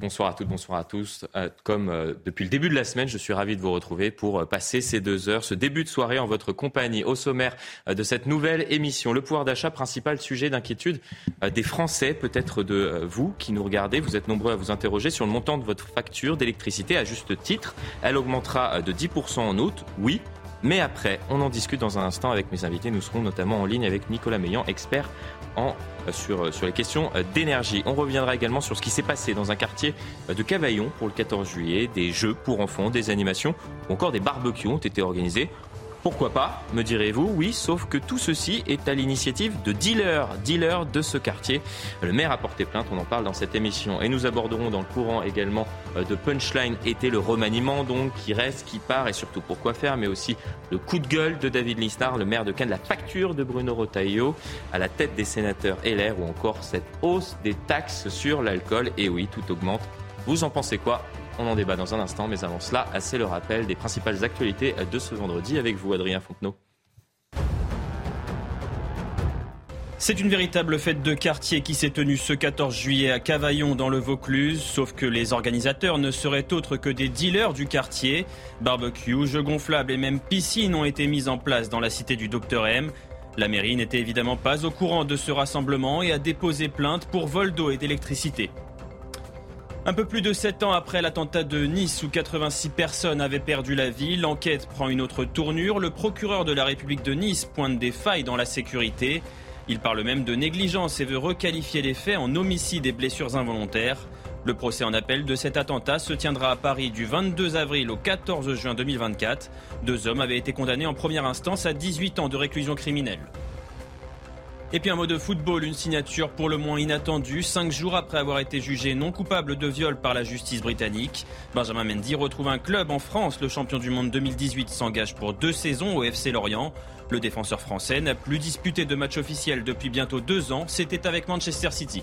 Bonsoir à toutes, bonsoir à tous. Euh, comme euh, depuis le début de la semaine, je suis ravi de vous retrouver pour euh, passer ces deux heures, ce début de soirée en votre compagnie. Au sommaire de cette nouvelle émission, le pouvoir d'achat, principal sujet d'inquiétude des Français, peut-être de vous qui nous regardez. Vous êtes nombreux à vous interroger sur le montant de votre facture d'électricité à juste titre. Elle augmentera de 10% en août, oui. Mais après, on en discute dans un instant avec mes invités. Nous serons notamment en ligne avec Nicolas Meillan, expert en sur, sur les questions d'énergie. On reviendra également sur ce qui s'est passé dans un quartier de Cavaillon pour le 14 juillet. Des jeux pour enfants, des animations ou encore des barbecues ont été organisés. Pourquoi pas, me direz-vous Oui, sauf que tout ceci est à l'initiative de dealers, dealers de ce quartier. Le maire a porté plainte, on en parle dans cette émission. Et nous aborderons dans le courant également euh, de Punchline été le remaniement donc qui reste, qui part et surtout pourquoi faire, mais aussi le coup de gueule de David Lisnard, le maire de Cannes, la facture de Bruno Rotaillot à la tête des sénateurs LR ou encore cette hausse des taxes sur l'alcool. Et oui, tout augmente. Vous en pensez quoi? On en débat dans un instant, mais avant cela, c'est le rappel des principales actualités de ce vendredi avec vous, Adrien Fontenot. C'est une véritable fête de quartier qui s'est tenue ce 14 juillet à Cavaillon dans le Vaucluse, sauf que les organisateurs ne seraient autres que des dealers du quartier. Barbecue, jeux gonflables et même piscines ont été mis en place dans la cité du Docteur M. La mairie n'était évidemment pas au courant de ce rassemblement et a déposé plainte pour vol d'eau et d'électricité. Un peu plus de 7 ans après l'attentat de Nice où 86 personnes avaient perdu la vie, l'enquête prend une autre tournure. Le procureur de la République de Nice pointe des failles dans la sécurité. Il parle même de négligence et veut requalifier les faits en homicide et blessures involontaires. Le procès en appel de cet attentat se tiendra à Paris du 22 avril au 14 juin 2024. Deux hommes avaient été condamnés en première instance à 18 ans de réclusion criminelle. Et puis un mot de football, une signature pour le moins inattendue, cinq jours après avoir été jugé non coupable de viol par la justice britannique. Benjamin Mendy retrouve un club en France. Le champion du monde 2018 s'engage pour deux saisons au FC Lorient. Le défenseur français n'a plus disputé de match officiel depuis bientôt deux ans. C'était avec Manchester City.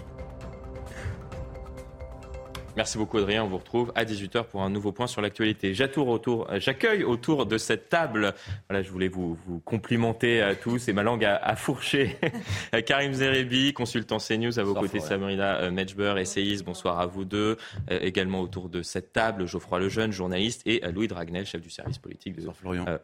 Merci beaucoup Adrien, on vous retrouve à 18h pour un nouveau point sur l'actualité. Euh, j'accueille autour de cette table, voilà, je voulais vous, vous complimenter à tous et ma langue a, fourché. Karim Zerebi, consultant CNews, à vos côtés Sabrina euh, Medjber, essayiste, bonsoir à vous deux. Euh, également autour de cette table, Geoffroy Lejeune, journaliste, et Louis Dragnel, chef du service politique de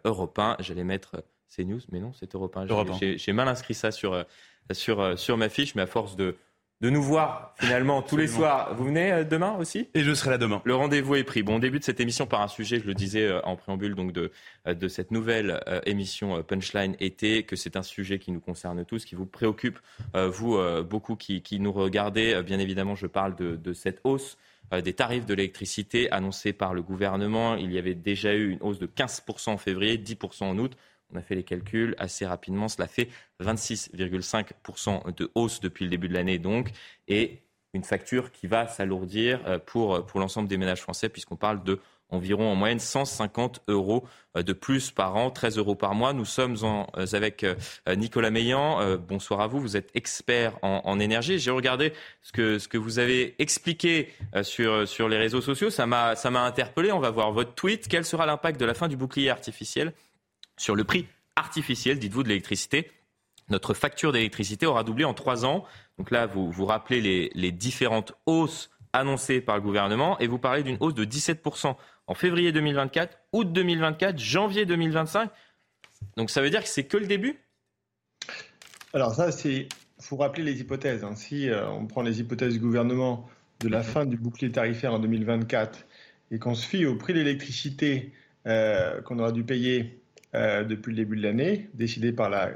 Europe 1. J'allais mettre CNews, mais non, c'est Europe 1. J'ai mal inscrit ça sur, sur, sur ma fiche, mais à force de de nous voir finalement tous les soirs. Vous venez euh, demain aussi? Et je serai là demain. Le rendez-vous est pris. Bon, on débute cette émission par un sujet, je le disais euh, en préambule donc de, euh, de cette nouvelle émission Punchline été, que c'est un sujet qui nous concerne tous, qui vous préoccupe, vous beaucoup qui, qui, nous regardez. Bien évidemment, je parle de, de cette hausse des tarifs de l'électricité annoncés par le gouvernement. Il y avait déjà eu une hausse de 15% en février, 10% en août. On a fait les calculs assez rapidement. Cela fait 26,5% de hausse depuis le début de l'année, donc, et une facture qui va s'alourdir euh, pour, pour l'ensemble des ménages français, puisqu'on parle de environ en moyenne 150 euros euh, de plus par an, 13 euros par mois. Nous sommes euh, avec Nicolas Meillan. Bonsoir à vous. Vous êtes expert en, en énergie. J'ai regardé ce que, ce que vous avez expliqué sur, sur les réseaux sociaux. Ça m'a interpellé. On va voir votre tweet. Quel sera l'impact de la fin du bouclier artificiel sur le prix artificiel, dites-vous, de l'électricité. Notre facture d'électricité aura doublé en trois ans. Donc là, vous vous rappelez les, différentes hausses annoncées par le gouvernement et vous parlez d'une hausse de 17% en février 2024, août 2024, janvier 2025. Donc ça veut dire que c'est que le début? Alors ça, c'est faut rappeler les hypothèses. Hein. Si euh, on prend les hypothèses du gouvernement de la fin du bouclier tarifaire en 2024 et qu'on se fie au prix de l'électricité euh, qu'on aura dû payer euh, depuis le début de l'année, décidé par la,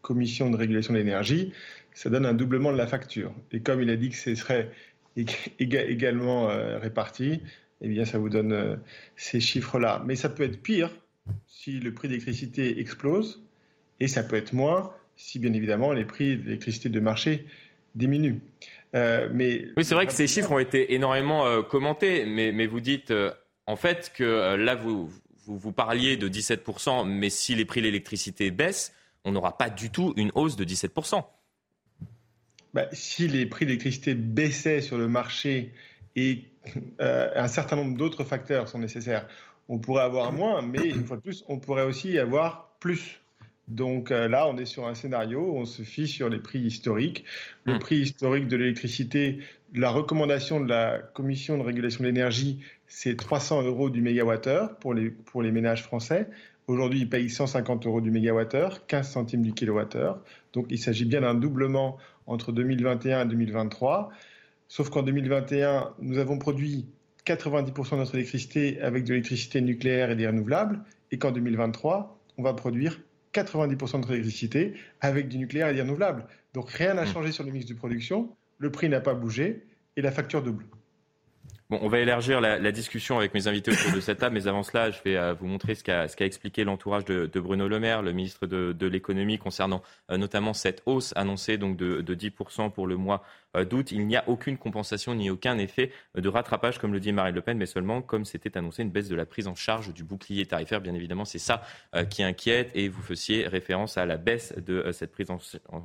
Commission de régulation de l'énergie, ça donne un doublement de la facture. Et comme il a dit que ce serait également euh, réparti, eh bien, ça vous donne euh, ces chiffres-là. Mais ça peut être pire si le prix d'électricité explose, et ça peut être moins si, bien évidemment, les prix d'électricité de marché diminuent. mais oui, c'est vrai que ces chiffres ont été énormément commentés, mais, mais, vous dites en fait que là, vous, vous, parliez de 17%, mais si les prix de l'électricité baissent, on n'aura pas du tout une hausse de 17%. Bah, si les prix de l'électricité baissaient sur le marché et euh, un certain nombre d'autres facteurs sont nécessaires, on pourrait avoir moins, mais une fois de plus, on pourrait aussi avoir plus. Donc euh, là, on est sur un scénario où on se fie sur les prix historiques. Le hmm. prix historique de l'électricité, la recommandation de la Commission de régulation de l'énergie, c'est 300 euros du mégawattheure pour les, pour les ménages français. Aujourd'hui, ils payent 150 euros du mégawattheure, 15 centimes du kilowattheure. Donc il s'agit bien d'un doublement entre 2021 et 2023. Sauf qu'en 2021, nous avons produit 90% de notre électricité avec de l'électricité nucléaire et des renouvelables, et qu'en 2023, on va produire 90% de notre électricité avec du nucléaire et des renouvelables. Donc rien n'a hmm. changé sur le mix de production, le prix n'a pas bougé et la facture double. Bon, on va élargir la, discussion avec mes invités autour de cette table, mais avant cela, je vais euh, vous montrer ce qu'a expliqué l'entourage de, Bruno Le Maire, le ministre de, l'économie, concernant euh, notamment cette hausse annoncée donc de, 10% pour le mois euh, d'août. Il n'y a aucune compensation ni aucun effet de rattrapage, comme le dit Marine Le Pen, mais seulement, comme c'était annoncé, une baisse de la prise en charge du bouclier tarifaire. Bien évidemment, c'est ça qui inquiète, et vous faisiez référence à la baisse de cette prise en,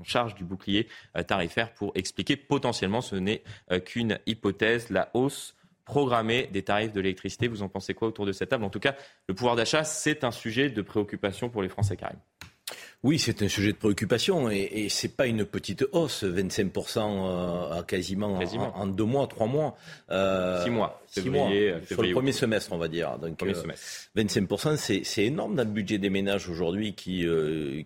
charge du bouclier tarifaire pour expliquer potentiellement, ce n'est qu'une hypothèse, la hausse programmer des tarifs de l'électricité. Vous en pensez quoi autour de cette table? En tout cas, le pouvoir d'achat, c'est un sujet de préoccupation pour les Français, Karim. Oui, c'est un sujet de préoccupation et, et ce n'est pas une petite hausse, 25% euh, à quasiment, En, deux mois, trois mois. Euh, six mois. Six mois. Sur le premier semestre, on va dire. Donc, premier 25%, euh, c'est énorme dans le budget des ménages aujourd'hui qui,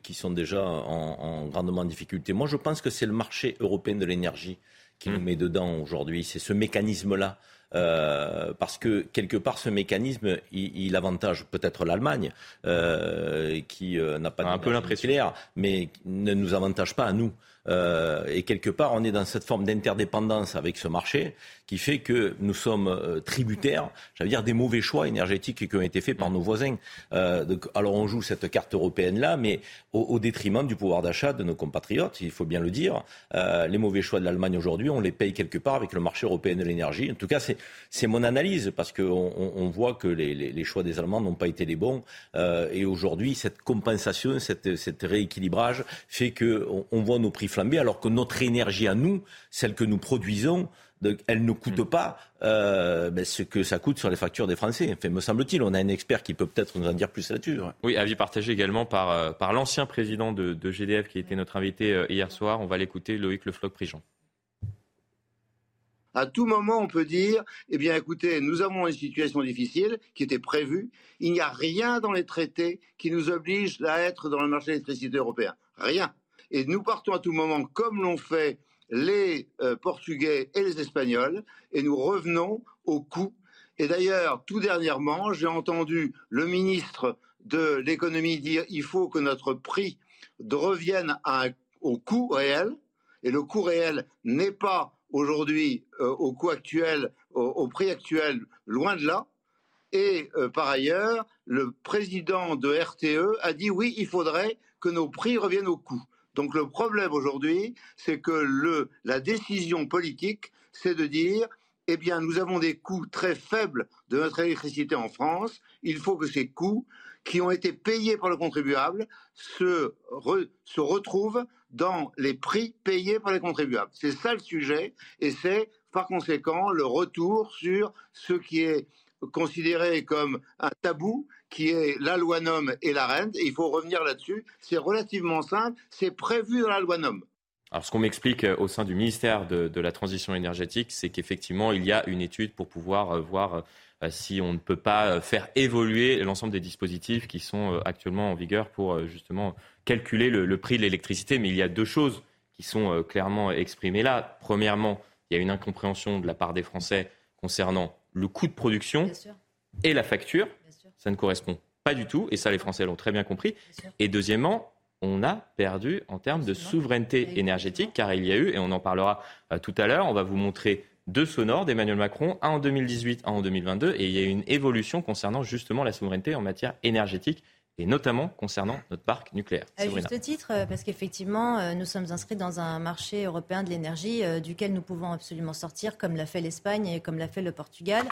qui sont déjà en, en, grandement difficulté. Moi, je pense que c'est le marché européen de l'énergie qui nous mmh. met dedans aujourd'hui. C'est ce mécanisme-là. Euh, parce que quelque part, ce mécanisme, il, avantage peut-être l'Allemagne, euh, qui euh, n'a pas un peu l'impression, mais ne nous avantage pas à nous. Euh, et quelque part, on est dans cette forme d'interdépendance avec ce marché qui fait que nous sommes euh, tributaires, j'allais dire, des mauvais choix énergétiques qui ont été faits par nos voisins. Euh, donc, alors on joue cette carte européenne-là, mais au, détriment du pouvoir d'achat de nos compatriotes, il faut bien le dire. les mauvais choix de l'Allemagne aujourd'hui, on les paye quelque part avec le marché européen de l'énergie. En tout cas, c'est mon analyse, parce qu'on on voit que les, les, choix des Allemands n'ont pas été les bons. et aujourd'hui, cette compensation, cette, cette rééquilibrage fait qu'on on voit nos prix alors que notre énergie à nous, celle que nous produisons, elle ne coûte mm. pas euh, ben, ce que ça coûte sur les factures des Français. Enfin, me semble-t-il, on a un expert qui peut peut-être nous en dire plus là-dessus. Oui, avis partagé également par, euh, par l'ancien président de, GDF qui était notre invité euh, hier soir. On va l'écouter, Loïc Le Floch-Prigent. À tout moment, on peut dire, eh bien, écoutez, nous avons une situation difficile qui était prévue. Il n'y a rien dans les traités qui nous oblige à être dans le marché de l'électricité européen. Rien. Et nous partons à tout moment, comme l'ont fait les euh, Portugais et les Espagnols, et nous revenons au coût. Et d'ailleurs, tout dernièrement, j'ai entendu le ministre de l'économie dire il faut que notre prix revienne au coût réel, et le coût réel n'est pas aujourd'hui euh, au coût actuel, au, prix actuel, loin de là. Et euh, par ailleurs, le président de RTE a dit oui, il faudrait que nos prix reviennent au coût. Donc le problème aujourd'hui, c'est que le, la décision politique, c'est de dire, eh bien, nous avons des coûts très faibles de notre électricité en France. Il faut que ces coûts, qui ont été payés par le contribuable, se, se retrouvent dans les prix payés par les contribuables. C'est ça le sujet, et c'est par conséquent le retour sur ce qui est considéré comme un tabou qui est la loi NOM et la rente. il faut revenir là-dessus. C'est relativement simple. C'est prévu dans la loi NOM. Alors, ce qu'on m'explique euh, au sein du ministère de, la Transition énergétique, c'est qu'effectivement, il y a une étude pour pouvoir euh, voir euh, si on ne peut pas faire évoluer l'ensemble des dispositifs qui sont actuellement en vigueur pour justement calculer le, prix de l'électricité. Mais il y a deux choses qui sont clairement exprimées là. Premièrement, il y a une incompréhension de la part des Français concernant le coût de production et la facture. Ça ne correspond pas du tout, et ça les Français l'ont très bien compris. Et deuxièmement, on a perdu en termes de souveraineté énergétique, car il y a eu, et on en parlera euh, tout à l'heure, on va vous montrer deux sonores d'Emmanuel Macron, un en 2018, un en 2022, et il y a eu une évolution concernant justement la souveraineté en matière énergétique et notamment concernant notre parc nucléaire. À juste titre, euh, parce qu'effectivement, euh, nous sommes inscrits dans un marché européen de l'énergie duquel nous pouvons absolument sortir, comme l'a fait l'Espagne et comme l'a fait le Portugal.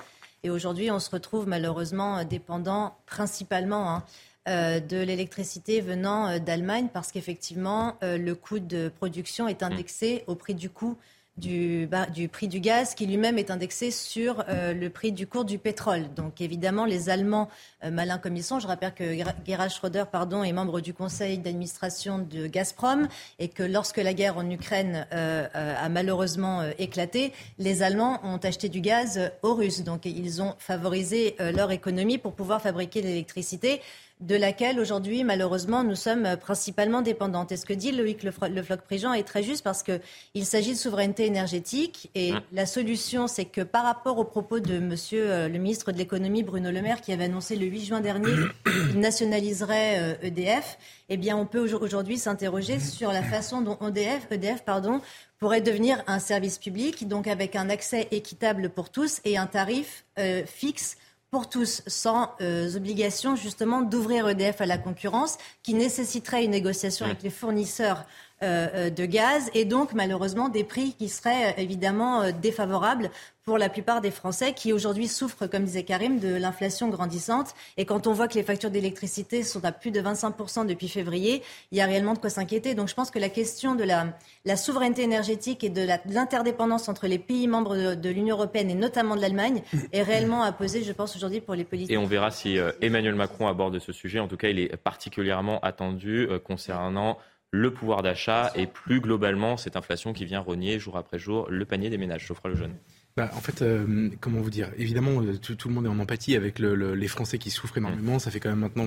Et aujourd'hui, on se retrouve malheureusement dépendant principalement hein, euh, de l'électricité venant euh, d'Allemagne parce qu'effectivement, euh, le coût de production est indexé au prix du coût du, du prix du gaz qui lui-même est indexé sur euh, le prix du cours du pétrole. Donc évidemment, les Allemands, euh, malins comme ils sont, je rappelle que Gerhard Schröder pardon, est membre du conseil d'administration de Gazprom et que lorsque la guerre en Ukraine euh, a malheureusement éclaté, les Allemands ont acheté du gaz aux Russes. Donc ils ont favorisé leur économie pour pouvoir fabriquer l'électricité de laquelle aujourd'hui, malheureusement, nous sommes principalement dépendantes. Et ce que dit Loïc Le, Floch-Prigent est très juste parce qu'il s'agit de souveraineté énergétique et mmh. la solution, c'est que par rapport aux propos de monsieur euh, le ministre de l'économie Bruno Le Maire qui avait annoncé le 8 juin dernier qu'il nationaliserait EDF, euh, e eh bien, on peut aujourd'hui s'interroger sur la façon dont EDF, EDF pardon, pourrait devenir un service public, donc avec un accès équitable pour tous et un tarif euh, fixe pour tous, sans euh, obligation justement d'ouvrir EDF à la concurrence, qui nécessiterait une négociation avec les fournisseurs de gaz et donc malheureusement des prix qui seraient évidemment défavorables pour la plupart des Français qui aujourd'hui souffrent, comme disait Karim, de l'inflation grandissante. Et quand on voit que les factures d'électricité sont à plus de 25% depuis février, il y a réellement de quoi s'inquiéter. Donc je pense que la question de la, souveraineté énergétique et de l'interdépendance entre les pays membres de, l'Union européenne et notamment de l'Allemagne est réellement à poser, je pense, aujourd'hui pour les politiques. Et on verra si euh, Emmanuel Macron aborde ce sujet. En tout cas, il est particulièrement attendu euh, concernant le pouvoir d'achat et plus globalement cette inflation qui vient rogner jour après jour le panier des ménages. Geoffroy Lejeune. Bah, en fait, euh, comment vous dire? Évidemment, euh, tout, tout, le monde est en empathie avec le, les Français qui souffrent énormément. Ça fait quand même maintenant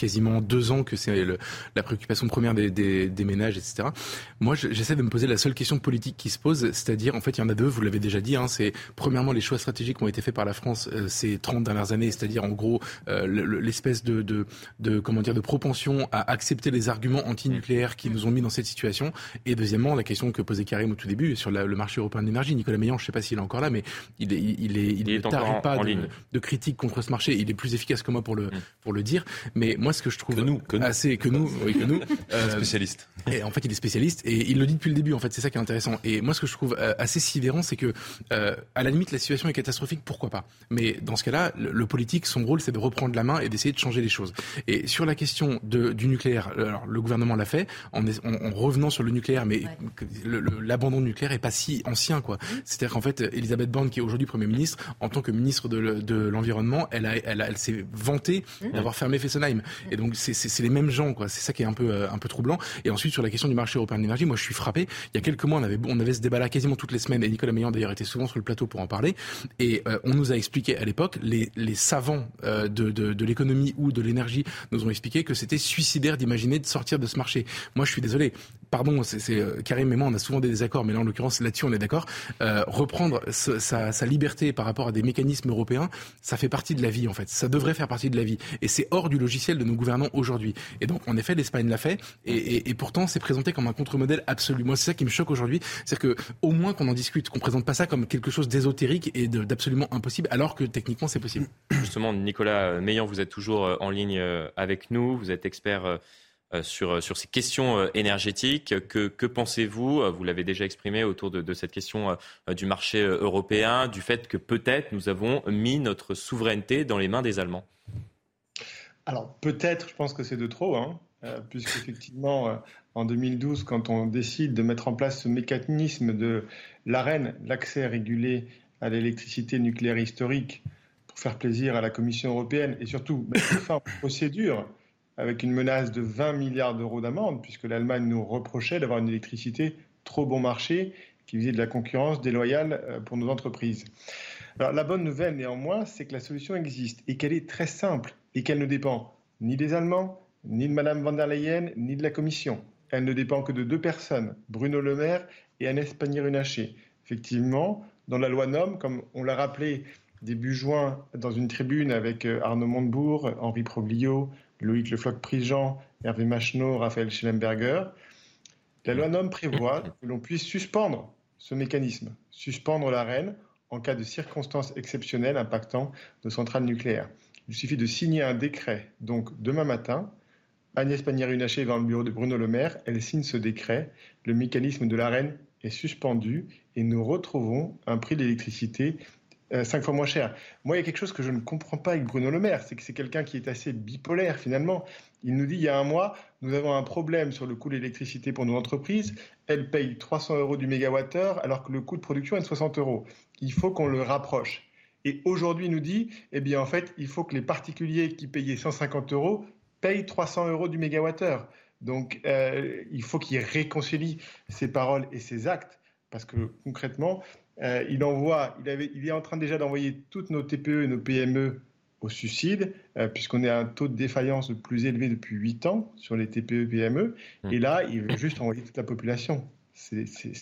quasiment deux ans que c'est la préoccupation première des, des, des ménages, etc. Moi, j'essaie de me poser la seule question politique qui se pose, c'est-à-dire, en fait, il y en a deux, vous l'avez déjà dit, hein, c'est premièrement les choix stratégiques qui ont été faits par la France euh, ces 30 dernières années, c'est-à-dire en gros euh, l'espèce de, de, de, comment dire, de propension à accepter les arguments anti-nucléaires qui nous ont mis dans cette situation. Et deuxièmement, la question que posait Karim au tout début sur le marché européen de l'énergie. Nicolas Meillan, je ne sais pas s'il est encore là, mais il, est, il, est, il, il pas de, de, critique contre ce marché. Il est plus efficace que moi pour le, mm. pour le dire. Mais moi, ce que je trouve que nous, que nous. assez que nous, oui, que nous, euh, spécialiste. Et en fait, il est spécialiste et il le dit depuis le début. En fait, c'est ça qui est intéressant. Et moi, ce que je trouve euh, assez sidérant, c'est que euh, à la limite, la situation est catastrophique. Pourquoi pas? Mais dans ce cas-là, le, politique, son rôle, c'est de reprendre la main et d'essayer de changer les choses. Et sur la question de, du nucléaire, alors le gouvernement l'a fait en, en, revenant sur le nucléaire, mais l'abandon nucléaire est pas si ancien, quoi. C'est-à-dire qu'en fait, Elisabeth Borne, qui est aujourd'hui Premier ministre, en tant que ministre de, l'environnement, elle, a, elle, elle s'est vantée mmh. d'avoir fermé Fessenheim. Et donc c'est les mêmes gens, quoi. C'est ça qui est un peu, euh, un peu troublant. Et ensuite, sur la question du marché européen de l'énergie, moi, je suis frappé. Il y a quelques mois, on avait, on avait ce débat-là quasiment toutes les semaines, et Nicolas Meillan, d'ailleurs, était souvent sur le plateau pour en parler. Et euh, on nous a expliqué à l'époque, les, les savants euh, de, de, de l'économie ou de l'énergie nous ont expliqué que c'était suicidaire d'imaginer de sortir de ce marché. Moi, je suis désolé. Pardon, c'est Karim et moi, on a souvent des désaccords, mais là, en l'occurrence, là-dessus, on est d'accord. reprendre sa, sa liberté par rapport à des mécanismes européens, ça fait partie de la vie, en fait. Ça devrait faire partie de la vie. Et c'est hors du logiciel de nos gouvernants aujourd'hui. Et donc, en effet, l'Espagne l'a fait, et, pourtant, c'est présenté comme un contre-modèle absolu. Moi, c'est ça qui me choque aujourd'hui, c'est que au moins qu'on en discute, qu'on présente pas ça comme quelque chose d'ésotérique et d'absolument impossible, alors que techniquement, c'est possible. Justement, Nicolas Meillan, vous êtes toujours euh, en ligne euh, avec nous, vous êtes expert euh, sur, sur ces questions énergétiques. Que, pensez-vous Vous l'avez déjà exprimé autour de cette question du marché européen, du fait que peut-être nous avons mis notre souveraineté dans les mains des Allemands? Alors peut-être, je pense que c'est de trop, hein, euh, puisqu'effectivement, euh, en 2012, quand on décide de mettre en place ce mécanisme de l'AREN, l'accès régulé à l'électricité nucléaire historique, pour faire plaisir à la Commission européenne et surtout mettre fin aux procédures avec une menace de 20 milliards d'euros d'amende, puisque l'Allemagne nous reprochait d'avoir une électricité trop bon marché qui faisait de la concurrence déloyale euh, pour nos entreprises. Alors la bonne nouvelle néanmoins, c'est que la solution existe et qu'elle est très simple et qu'elle ne dépend ni des Allemands, ni de Mme van der Leyen, ni de la Commission. Elle ne dépend que de deux personnes, Bruno Le Maire et Agnès Pannier-Runacher. Effectivement, dans la loi NOM, comme on l'a rappelé début juin dans une tribune avec euh, Arnaud Montebourg, Henri Proglio, Loïc Le Floch-Prigent, Hervé Macheneau, Raphaël Schellenberger, la loi NOM prévoit que l'on puisse suspendre ce mécanisme, suspendre la reine en cas de circonstances exceptionnelles impactant nos centrales nucléaires. Il suffit de signer un décret. Donc demain matin, Agnès Pannier-Runacher va dans le bureau de Bruno Le Maire, elle signe ce décret, le mécanisme de l'arène est suspendu et nous retrouvons un prix d'électricité cinq fois moins cher. Moi, il y a quelque chose que je ne comprends pas avec Bruno Le Maire, c'est que c'est quelqu'un qui est assez bipolaire finalement. Il nous dit il y a un mois, nous avons un problème sur le coût de l'électricité pour nos entreprises. Elles payent 300 euros du mégawattheure alors que le coût de production est de 60 euros. Il faut qu'on le rapproche. Et aujourd'hui, il nous dit, eh bien, en fait, il faut que les particuliers qui payaient 150 euros payent 300 euros du mégawattheure. Donc, euh, il faut qu'il réconcilie ses paroles et ses actes, parce que concrètement, euh, il envoie, il, avait, il est en train déjà d'envoyer toutes nos TPE et nos PME au suicide, euh, puisqu'on est à un taux de défaillance le plus élevé depuis 8 ans sur les TPE PME. Mmh. Et là, il veut juste envoyer toute la population.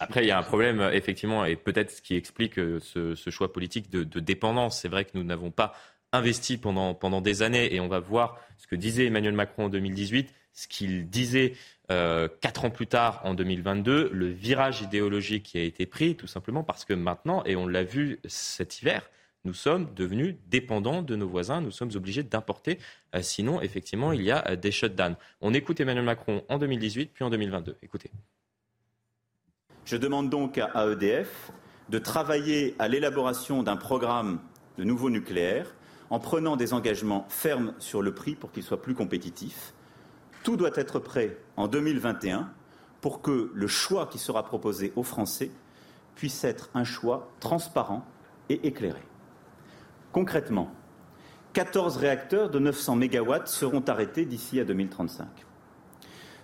Après, il y a un problème, effectivement, et peut-être ce qui explique euh, ce, choix politique de, dépendance. C'est vrai que nous n'avons pas investi pendant, pendant des années, et on va voir ce que disait Emmanuel Macron en 2018, ce qu'il disait euh, quatre ans plus tard, en 2022, le virage idéologique qui a été pris, tout simplement parce que maintenant, et on l'a vu cet hiver, nous sommes devenus dépendants de nos voisins, nous sommes obligés d'importer, euh, sinon, effectivement, il y a des shutdowns. On écoute Emmanuel Macron en 2018, puis en 2022. Écoutez. Je demande donc à EDF de travailler à l'élaboration d'un programme de nouveau nucléaire en prenant des engagements fermes sur le prix pour qu'il soit plus compétitif. Tout doit être prêt en 2021 pour que le choix qui sera proposé aux Français puisse être un choix transparent et éclairé. Concrètement, 14 réacteurs de 900 MW seront arrêtés d'ici à 2035.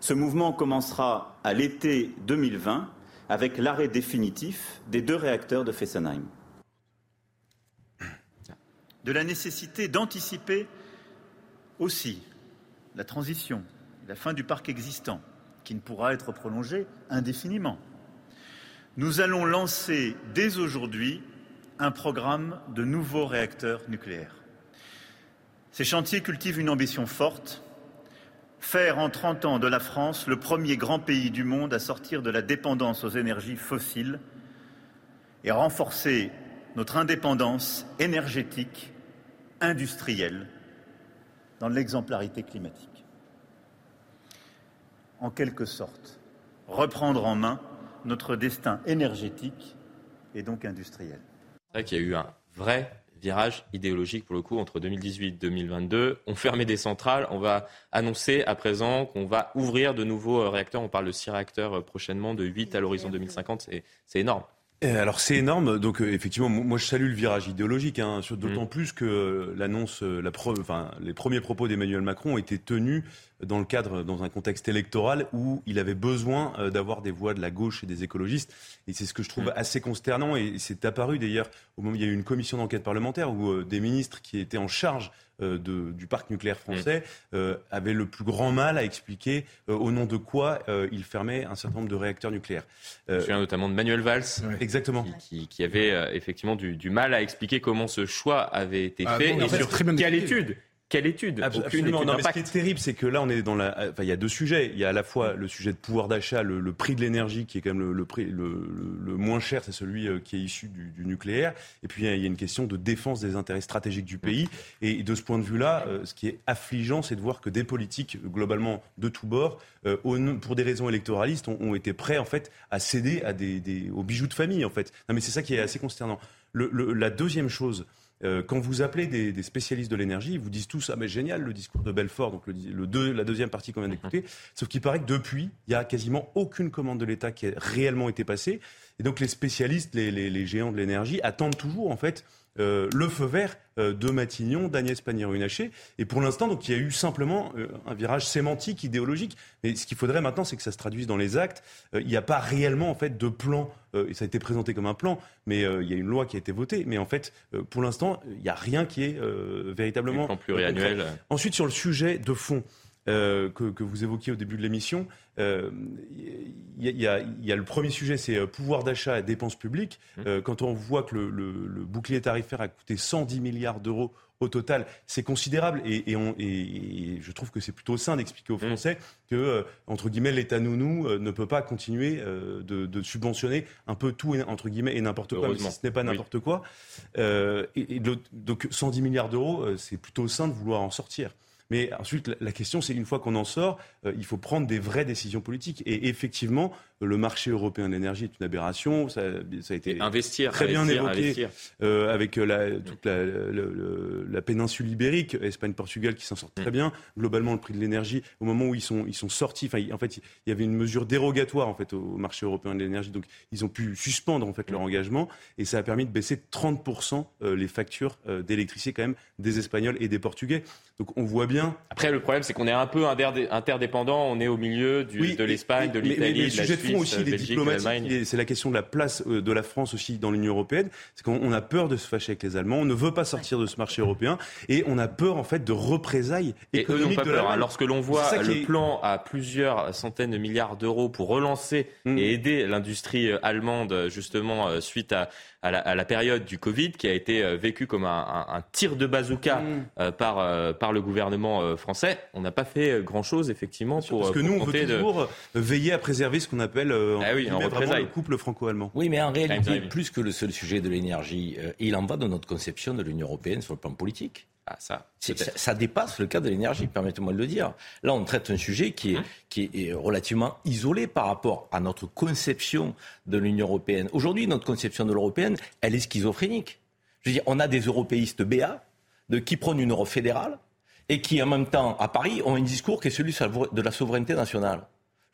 Ce mouvement commencera à l'été 2020 avec l'arrêt définitif des deux réacteurs de Fessenheim. De la nécessité d'anticiper aussi la transition, la fin du parc existant, qui ne pourra être prolongé indéfiniment. Nous allons lancer dès aujourd'hui un programme de nouveaux réacteurs nucléaires. Ces chantiers cultivent une ambition forte faire en 30 ans de la France le premier grand pays du monde à sortir de la dépendance aux énergies fossiles et renforcer notre indépendance énergétique, industrielle, dans l'exemplarité climatique. En quelque sorte, reprendre en main notre destin énergétique et donc industriel. C'est vrai a eu un vrai virage idéologique pour le coup entre 2018 et 2022. On fermait des centrales, on va annoncer à présent qu'on va ouvrir de nouveaux euh, réacteurs. On parle de 6 réacteurs euh, prochainement, de 8 à l'horizon 2050. C'est énorme. Alors c'est énorme. Donc euh, effectivement, moi je salue le virage idéologique, hein, d'autant mm. plus que l'annonce, la enfin, les premiers propos d'Emmanuel Macron ont été tenus dans le cadre, dans un contexte électoral où il avait besoin euh, d'avoir des voix de la gauche et des écologistes. Et c'est ce que je trouve mm. assez consternant. Et c'est apparu d'ailleurs au moment où il y a eu une commission d'enquête parlementaire où euh, des ministres qui étaient en charge euh, de, du parc nucléaire français mm. avaient le plus grand mal à expliquer au nom de quoi il fermait un certain nombre de réacteurs nucléaires. Je me souviens notamment de Manuel Valls, exactement, qui, qui, avait effectivement du, du, mal à expliquer comment ce choix avait été ah fait et sur quelle étude quelle étude Absolument. non, mais ce qui est terrible, c'est que là, on est dans la. Enfin, il y a deux sujets. Il y a à la fois le sujet de pouvoir d'achat, le, prix de l'énergie, qui est quand même le, prix le, moins cher, c'est celui euh, qui est issu du, nucléaire. Et puis, il y a une question de défense des intérêts stratégiques du pays. Et de ce point de vue-là, euh, ce qui est affligeant, c'est de voir que des politiques, globalement de tous bords, euh, pour des raisons électoralistes, ont, été prêts en fait à céder à des, aux bijoux de famille. En fait. Non, mais c'est ça qui est assez consternant. la deuxième chose. Euh, quand vous appelez des, spécialistes de l'énergie, ils vous disent tous ah mais génial le discours de Belfort, donc le, la deuxième partie qu'on vient d'écouter. Sauf qu'il paraît que depuis, il y a quasiment aucune commande de l'État qui a réellement été passée. Et donc les spécialistes, les géants de l'énergie attendent toujours en fait euh, le feu vert euh, de Matignon, d'Agnès Pannier-Runacher. Et pour l'instant, donc, il y a eu simplement euh, un virage sémantique, idéologique. Mais ce qu'il faudrait maintenant, c'est que ça se traduise dans les actes. il n'y a pas réellement, en fait, de plan. et ça a été présenté comme un plan, mais il y a une loi qui a été votée. Mais en fait, pour l'instant, il n'y a rien qui est véritablement. Plan pluriannuel. Ensuite, sur le sujet de fond. Que, que, vous évoquiez au début de l'émission, il euh, y, a, le premier sujet, c'est euh, pouvoir d'achat et dépenses publiques. Mmh. Euh, quand on voit que le, bouclier tarifaire a coûté 110 milliards d'euros au total, c'est considérable et, je trouve que c'est plutôt sain d'expliquer aux mmh. Français que, entre guillemets, l'État nounou ne peut pas continuer de, subventionner un peu tout, entre guillemets, et n'importe quoi, même si ce n'est pas n'importe quoi. et, donc 110 milliards d'euros, c'est plutôt sain de vouloir en sortir. Mais ensuite, la question, c'est une fois qu'on en sort, euh, il faut prendre des vraies décisions politiques. Et effectivement, le marché européen de l'énergie est une aberration. Ça, ça a été investir, très bien investir, évoqué investir. euh, avec la, toute la, péninsule ibérique, Espagne-Portugal qui s'en sortent très Mm. bien. Globalement, le prix de l'énergie, au moment où ils sont, ils sont sortis, en fait, il y avait une mesure dérogatoire en fait au marché européen de l'énergie, donc ils ont pu suspendre en fait leur engagement et ça a permis de baisser de 30% euh, les factures euh, d'électricité quand même des Espagnols et des Portugais. Donc on voit bien Après, le problème, c'est qu'on est un peu interdépendant. On est au milieu du- Oui, de l'Espagne, de l'Italie, de la sujet aussi, de des Belgique, diplomatiques, est- c'est la question de la place euh, de la France aussi dans l'Union européenne. C'est qu'on on a peur de se fâcher avec les Allemands, on ne veut pas sortir de ce marché européen et on a peur en fait de représailles Et eux économiques pas de peur. hein. Lorsque l'on voit le est- plan à plusieurs centaines de milliards d'euros pour relancer Mm. et aider l'industrie euh, allemande euh, justement euh, suite à, à la, à la période du Covid qui a été euh, vécu comme un, un- un tir de bazooka Mm. euh, par, euh, par le gouvernement euh, français, on n'a pas fait grand chose effectivement pour, Parce que nous, on veut de- toujours veiller à préserver ce qu'on appelle euh, Ah oui, en le couple franco-allemand. Oui, mais en réalité, plus que le seul sujet de l'énergie, euh, il en va de notre conception de l'Union européenne sur le plan politique. Ah, ça, ça, ça dépasse le cas de l'énergie, permettez-moi de le dire. Là, on traite un sujet qui est, Hum. qui est relativement isolé par rapport à notre conception de l'Union européenne. Aujourd'hui, notre conception de l'européenne, elle est schizophrénique. Je veux dire, on a des européistes BA de, qui prônent une Europe fédérale et qui, en même temps, à Paris, ont un discours qui est celui de la souveraineté nationale.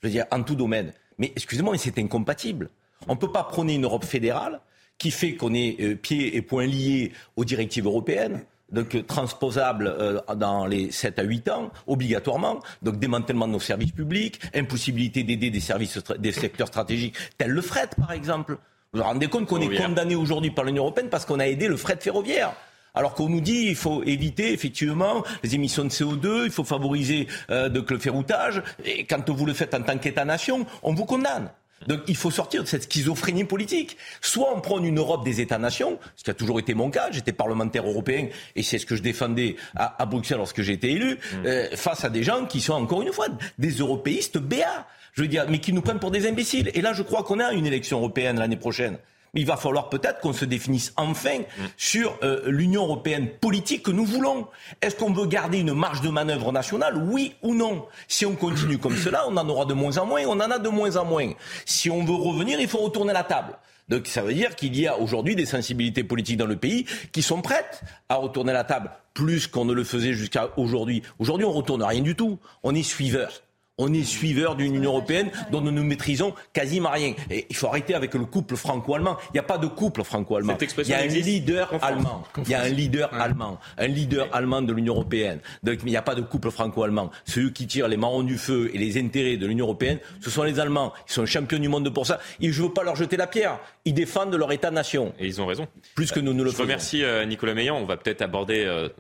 Je veux dire, en tout domaine. Mais excusez-moi, mais c'est incompatible. On ne peut pas prôner une Europe fédérale qui fait qu'on est euh, pieds et poings liés aux directives européennes, donc euh, transposables euh, dans les 7 à 8 ans, obligatoirement, donc démantèlement de nos services publics, impossibilité d'aider des services, des secteurs stratégiques tels le fret, par exemple. Vous vous rendez compte qu'on est Ferroviaire. condamné aujourd'hui par l'Union européenne parce qu'on a aidé le fret ferroviaire alors qu'on nous dit il faut éviter effectivement les émissions de CO2, il faut favoriser euh, donc le ferroutage. Et quand vous le faites en tant qu'État-nation, on vous condamne. Donc il faut sortir de cette schizophrénie politique. Soit on prône une Europe des États-nations, ce qui a toujours été mon cas, j'étais parlementaire européen et c'est ce que je défendais à, à Bruxelles lorsque j'ai été élu, euh, face à des gens qui sont encore une fois des européistes béats, je veux dire, mais qui nous prennent pour des imbéciles. Et là, je crois qu'on a une élection européenne l'année prochaine. Il va falloir peut-être qu'on se définisse enfin sur euh, l'Union européenne politique que nous voulons. Est-ce qu'on veut garder une marge de manœuvre nationale, oui ou non? Si on continue comme cela, on en aura de moins en moins, on en a de moins en moins. Si on veut revenir, il faut retourner la table. Donc ça veut dire qu'il y a aujourd'hui des sensibilités politiques dans le pays qui sont prêtes à retourner la table plus qu'on ne le faisait jusqu'à aujourd'hui. Aujourd'hui, on retourne rien du tout. On est suiveur. On est suiveur d'une Union européenne dont nous ne maîtrisons quasiment rien. Et il faut arrêter avec le couple franco-allemand. Il n'y a pas de couple franco-allemand. Il y a un leader allemand. Il y a un leader allemand. Un leader allemand de l'Union européenne. Donc il n'y a pas de couple franco-allemand. Ceux qui tirent les marrons du feu et les intérêts de l'Union européenne, ce sont les Allemands. Ils sont champions du monde pour ça. Et je ne veux pas leur jeter la pierre. Ils défendent leur État-nation. Et ils ont raison. Plus que nous ne le Je faisons. remercie euh, Nicolas Meillan. On va peut-être aborder euh,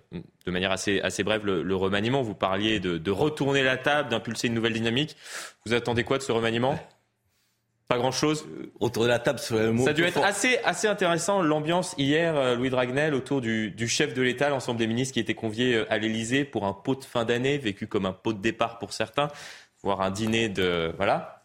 de manière assez, assez brève le, le remaniement. Vous parliez de, de retourner la table, d'impulser une nouvelle dynamique. Vous attendez quoi de ce remaniement? Pas grand-chose? Autour de la table, c'est un mot Ça a dû être fort. assez, assez intéressant l'ambiance hier, euh, Louis Dragnel, autour du, du chef de l'État, l'ensemble des ministres qui étaient conviés euh, à l'Élysée pour un pot de fin d'année, vécu comme un pot de départ pour certains, voire un dîner de... Voilà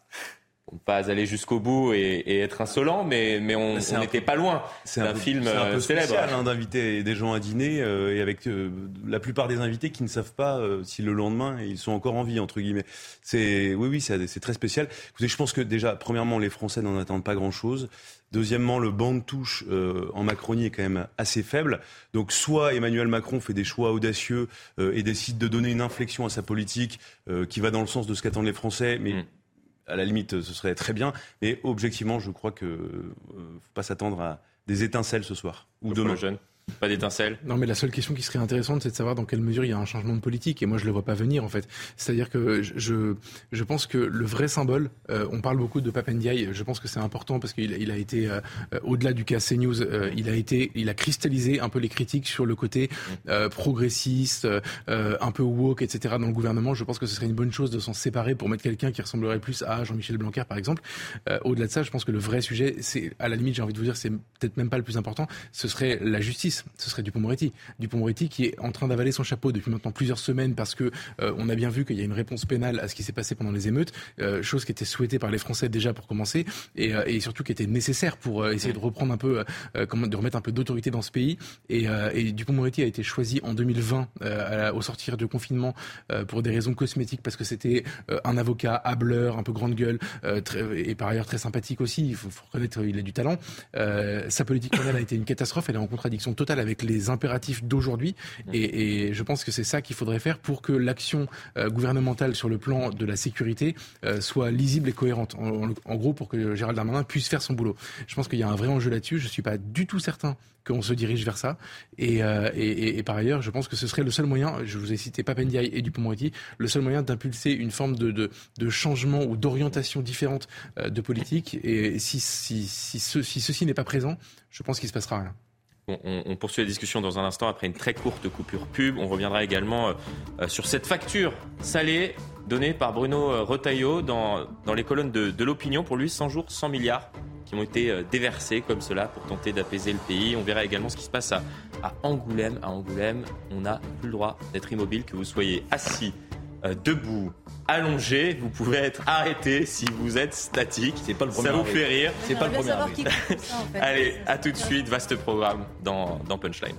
ne pas aller jusqu'au bout et, et être insolent, mais, mais on n'était peu- pas loin C'est un peu- film un peu euh, célèbre. spécial hein, d'inviter des gens à dîner euh, et avec euh, la plupart des invités qui ne savent pas euh, si le lendemain ils sont encore en vie entre guillemets. C'est oui oui c'est c'est très spécial. Écoutez, je pense que déjà premièrement les Français n'en attendent pas grand chose. Deuxièmement, le banc de touche euh, en Macronie est quand même assez faible. Donc, soit Emmanuel Macron fait des choix audacieux euh, et décide de donner une inflexion à sa politique euh, qui va dans le sens de ce qu'attendent les Français, mais Mm. À la limite, ce serait très bien. Mais objectivement, je crois que euh, faut pas s'attendre à des étincelles ce soir ou demain. Pas d'étincelle. Non, mais la seule question qui serait intéressante, c'est de savoir dans quelle mesure il y a un changement de politique. Et moi, je le vois pas venir, en fait. C'est-à-dire que je- je, pense que le vrai symbole, euh, on parle beaucoup de Papendiaï, je pense que c'est important parce qu'il il a été, euh, au-delà du cas CNews, euh, il a été, il a cristallisé un peu les critiques sur le côté progressiste, un peu woke, etc. dans le gouvernement. Je pense que ce serait une bonne chose de s'en séparer pour mettre quelqu'un qui ressemblerait plus à Jean-Michel Blanquer, par exemple. Au-delà de ça, je pense que le vrai sujet, c'est, à la limite, j'ai envie de vous dire, c'est peut-être même pas le plus important, ce serait la justice. Justice, ce serait Dupont-Moretti. Dupont-Moretti qui est en train d'avaler son chapeau depuis maintenant plusieurs semaines parce que euh, on a bien vu qu'il y a une réponse pénale à ce qui s'est passé pendant les émeutes, euh, chose qui était souhaitée par les Français déjà pour commencer et, euh, et surtout qui était nécessaire pour essayer de reprendre un peu, comment, de remettre un peu d'autorité dans ce pays. Et, et Dupont-Moretti a été choisi en 2020 au sortir du confinement pour des raisons cosmétiques parce que c'était un avocat hableur, un peu grande gueule très, et par ailleurs très sympathique aussi. Il faut, faut reconnaître il a du talent. sa politique pénale a été une catastrophe. Elle est en contradiction totale avec les impératifs d'aujourd'hui. Et, et, je pense que c'est ça qu'il faudrait faire pour que l'action euh, gouvernementale sur le plan de la sécurité euh, soit lisible et cohérente. En, en, gros, pour que Gérald Darmanin puisse faire son boulot. Je pense qu'il y a un vrai enjeu là-dessus. Je ne suis pas du tout certain qu'on se dirige vers ça. Et, euh, et, et, par ailleurs, je pense que ce serait le seul moyen, je vous ai cité Papendiaï et Dupont-Moretti, le seul moyen d'impulser une forme de, de, de changement ou d'orientation différente de politique. Et si, si, si, ce, si ceci n'est pas présent, je pense qu'il ne se passera rien on, poursuit la discussion dans un instant après une très courte coupure pub. On reviendra également euh, euh, sur cette facture salée donnée par Bruno euh, Retailleau dans, les colonnes de, l'opinion. Pour lui, 100 jours, 100 milliards qui ont été déversés comme cela pour tenter d'apaiser le pays. On verra également ce qui se passe à, à Angoulême. À Angoulême, on n'a plus le droit d'être immobile, que vous soyez assis, debout, allongé, vous pouvez être arrêté si vous êtes statique. C'est pas le premier. Ça vous fait rire. C'est pas le premier. Allez, à tout de suite, vaste programme dans, dans Punchline.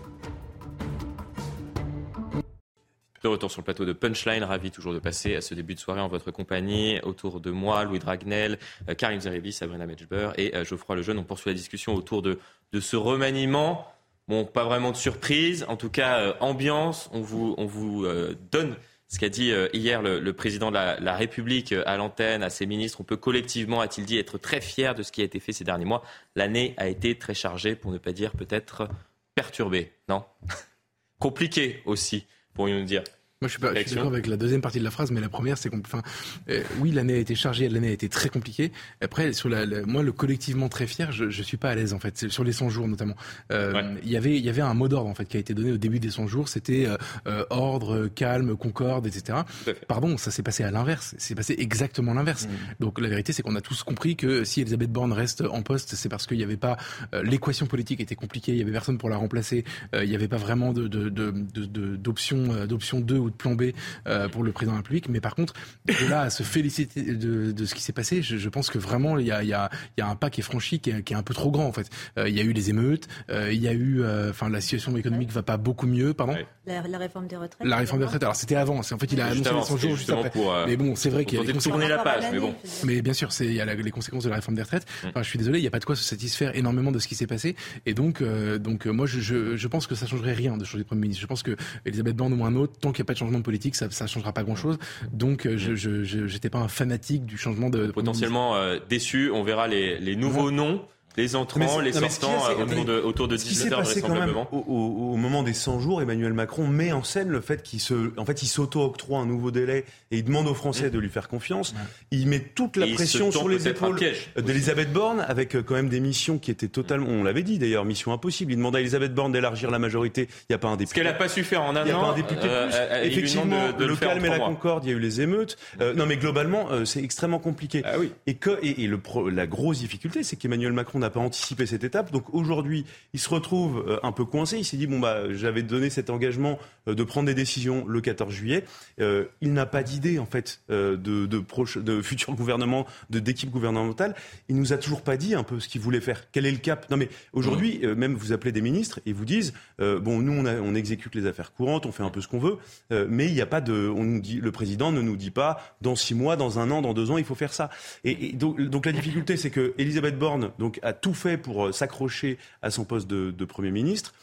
De retour sur le plateau de Punchline, ravi toujours de passer à ce début de soirée en votre compagnie. Autour de moi, Louis Dragnel, euh, Karim Zerebi, Sabrina Medjber et euh, Geoffroy Lejeune. On poursuit la discussion autour de, de ce remaniement. Bon, pas vraiment de surprise, en tout cas, euh, ambiance. On vous, on vous donne ce qu'a dit euh, hier le, président de la, République euh, à l'antenne, à ses ministres. On peut collectivement, a-t-il dit, être très fier de ce qui a été fait ces derniers mois. L'année a été très chargée, pour ne pas dire peut-être perturbée, non? Compliquée aussi, pourrions-nous dire. Moi, je suis, pas, d'accord avec la deuxième partie de la phrase, mais la première, c'est qu'on, enfin, euh, oui, l'année a été chargée, l'année a été très compliquée. Après, sur la, moi, le collectivement très fier, je, je suis pas à l'aise en fait, sur les 100 jours notamment. Euh, Il y avait, il y avait un mot d'ordre en fait qui a été donné au début des 100 jours, c'était euh, euh, ordre, calme, concorde, etc. Pardon, ça s'est passé à l'inverse. C'est passé exactement l'inverse. Mmh. Donc la vérité, c'est qu'on a tous compris que si Elisabeth Borne reste en poste, c'est parce qu'il n'y avait pas l'équation politique était compliquée, il y avait personne pour la remplacer, il n'y avait pas vraiment de d'option de, de, d'option 2 de plan B euh, pour le président de la République. Mais par contre, de là à se féliciter de, de ce qui s'est passé, je, je, pense que vraiment, il y a, il y, a, il y a un pas qui est franchi, qui est, qui est un peu trop grand, en fait. Euh, il y a eu les émeutes, euh, il y a eu... Enfin, la situation économique va pas beaucoup mieux, pardon la, la, réforme des retraites La réforme des retraites, alors c'était avant. En fait, il a annoncé les 100 jours juste après. Pour, mais bon, c'est vrai qu'il y a des conséquences. la page, mais bon. Mais bien sûr, il y a les conséquences de la réforme des retraites. Mm. Enfin, je suis désolé, il n'y a pas de quoi se satisfaire énormément de ce qui s'est passé. Et donc, donc moi, je, je, je, pense que ça changerait rien de changer de Premier ministre. Je pense que Elisabeth Borne ou un autre, tant qu'il n'y a pas de changement politique, ça ne changera pas grand-chose. Donc, euh, je n'étais pas un fanatique du changement de... Potentiellement euh, déçu, on verra les, les nouveaux noms les entrants, les sortants autour de, autour de 17 heures vraisemblablement. Au, au, au, moment des 100 jours, Emmanuel Macron met en scène le fait qu'il se, en fait, il s'auto-octroie un nouveau délai et il demande aux Français mmh. de lui faire confiance. Il met toute la pression sur les épaules d'Elisabeth Borne avec euh, quand même des missions qui étaient totalement, on l'avait dit d'ailleurs, mission impossible. Il demande à Elisabeth Borne d'élargir la majorité. Il n'y a pas un député. Ce qu'elle n'a pas su faire en un an. Il n'y a pas un député euh, Effectivement, de, le, calme et la concorde, il y a eu les émeutes. Euh, non, mais globalement, euh, c'est extrêmement compliqué. Ah oui. Et que, et, et le, la grosse difficulté, c'est qu'Emmanuel Macron n'a pas anticipé cette étape. Donc aujourd'hui, il se retrouve euh, un peu coincé. Il s'est dit bon bah j'avais donné cet engagement euh, de prendre des décisions le 14 juillet. Euh, il n'a pas d'idée en fait de, de, proche, de futur gouvernement, de d'équipe gouvernementale. Il nous a toujours pas dit un peu ce qu'il voulait faire. Quel est le cap? Non mais aujourd'hui, mmh. même vous appelez des ministres et vous disent bon nous on, a, on, exécute les affaires courantes, on fait un peu ce qu'on veut, mais il n'y a pas de, on nous dit, le président ne nous dit pas dans six mois, dans un an, dans deux ans, il faut faire ça. Et, et donc, donc la difficulté c'est que Elisabeth Borne donc a tout fait pour s'accrocher à son poste de, Premier ministre.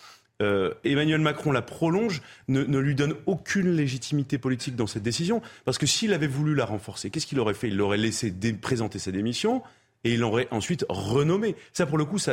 Euh, Emmanuel Macron la prolonge, ne, lui donne aucune légitimité politique dans cette décision, parce que s'il avait voulu la renforcer, qu'est-ce qu'il aurait fait? Il l'aurait laissé présenter sa démission et il l'aurait ensuite renommé. Ça, pour le coup, ça,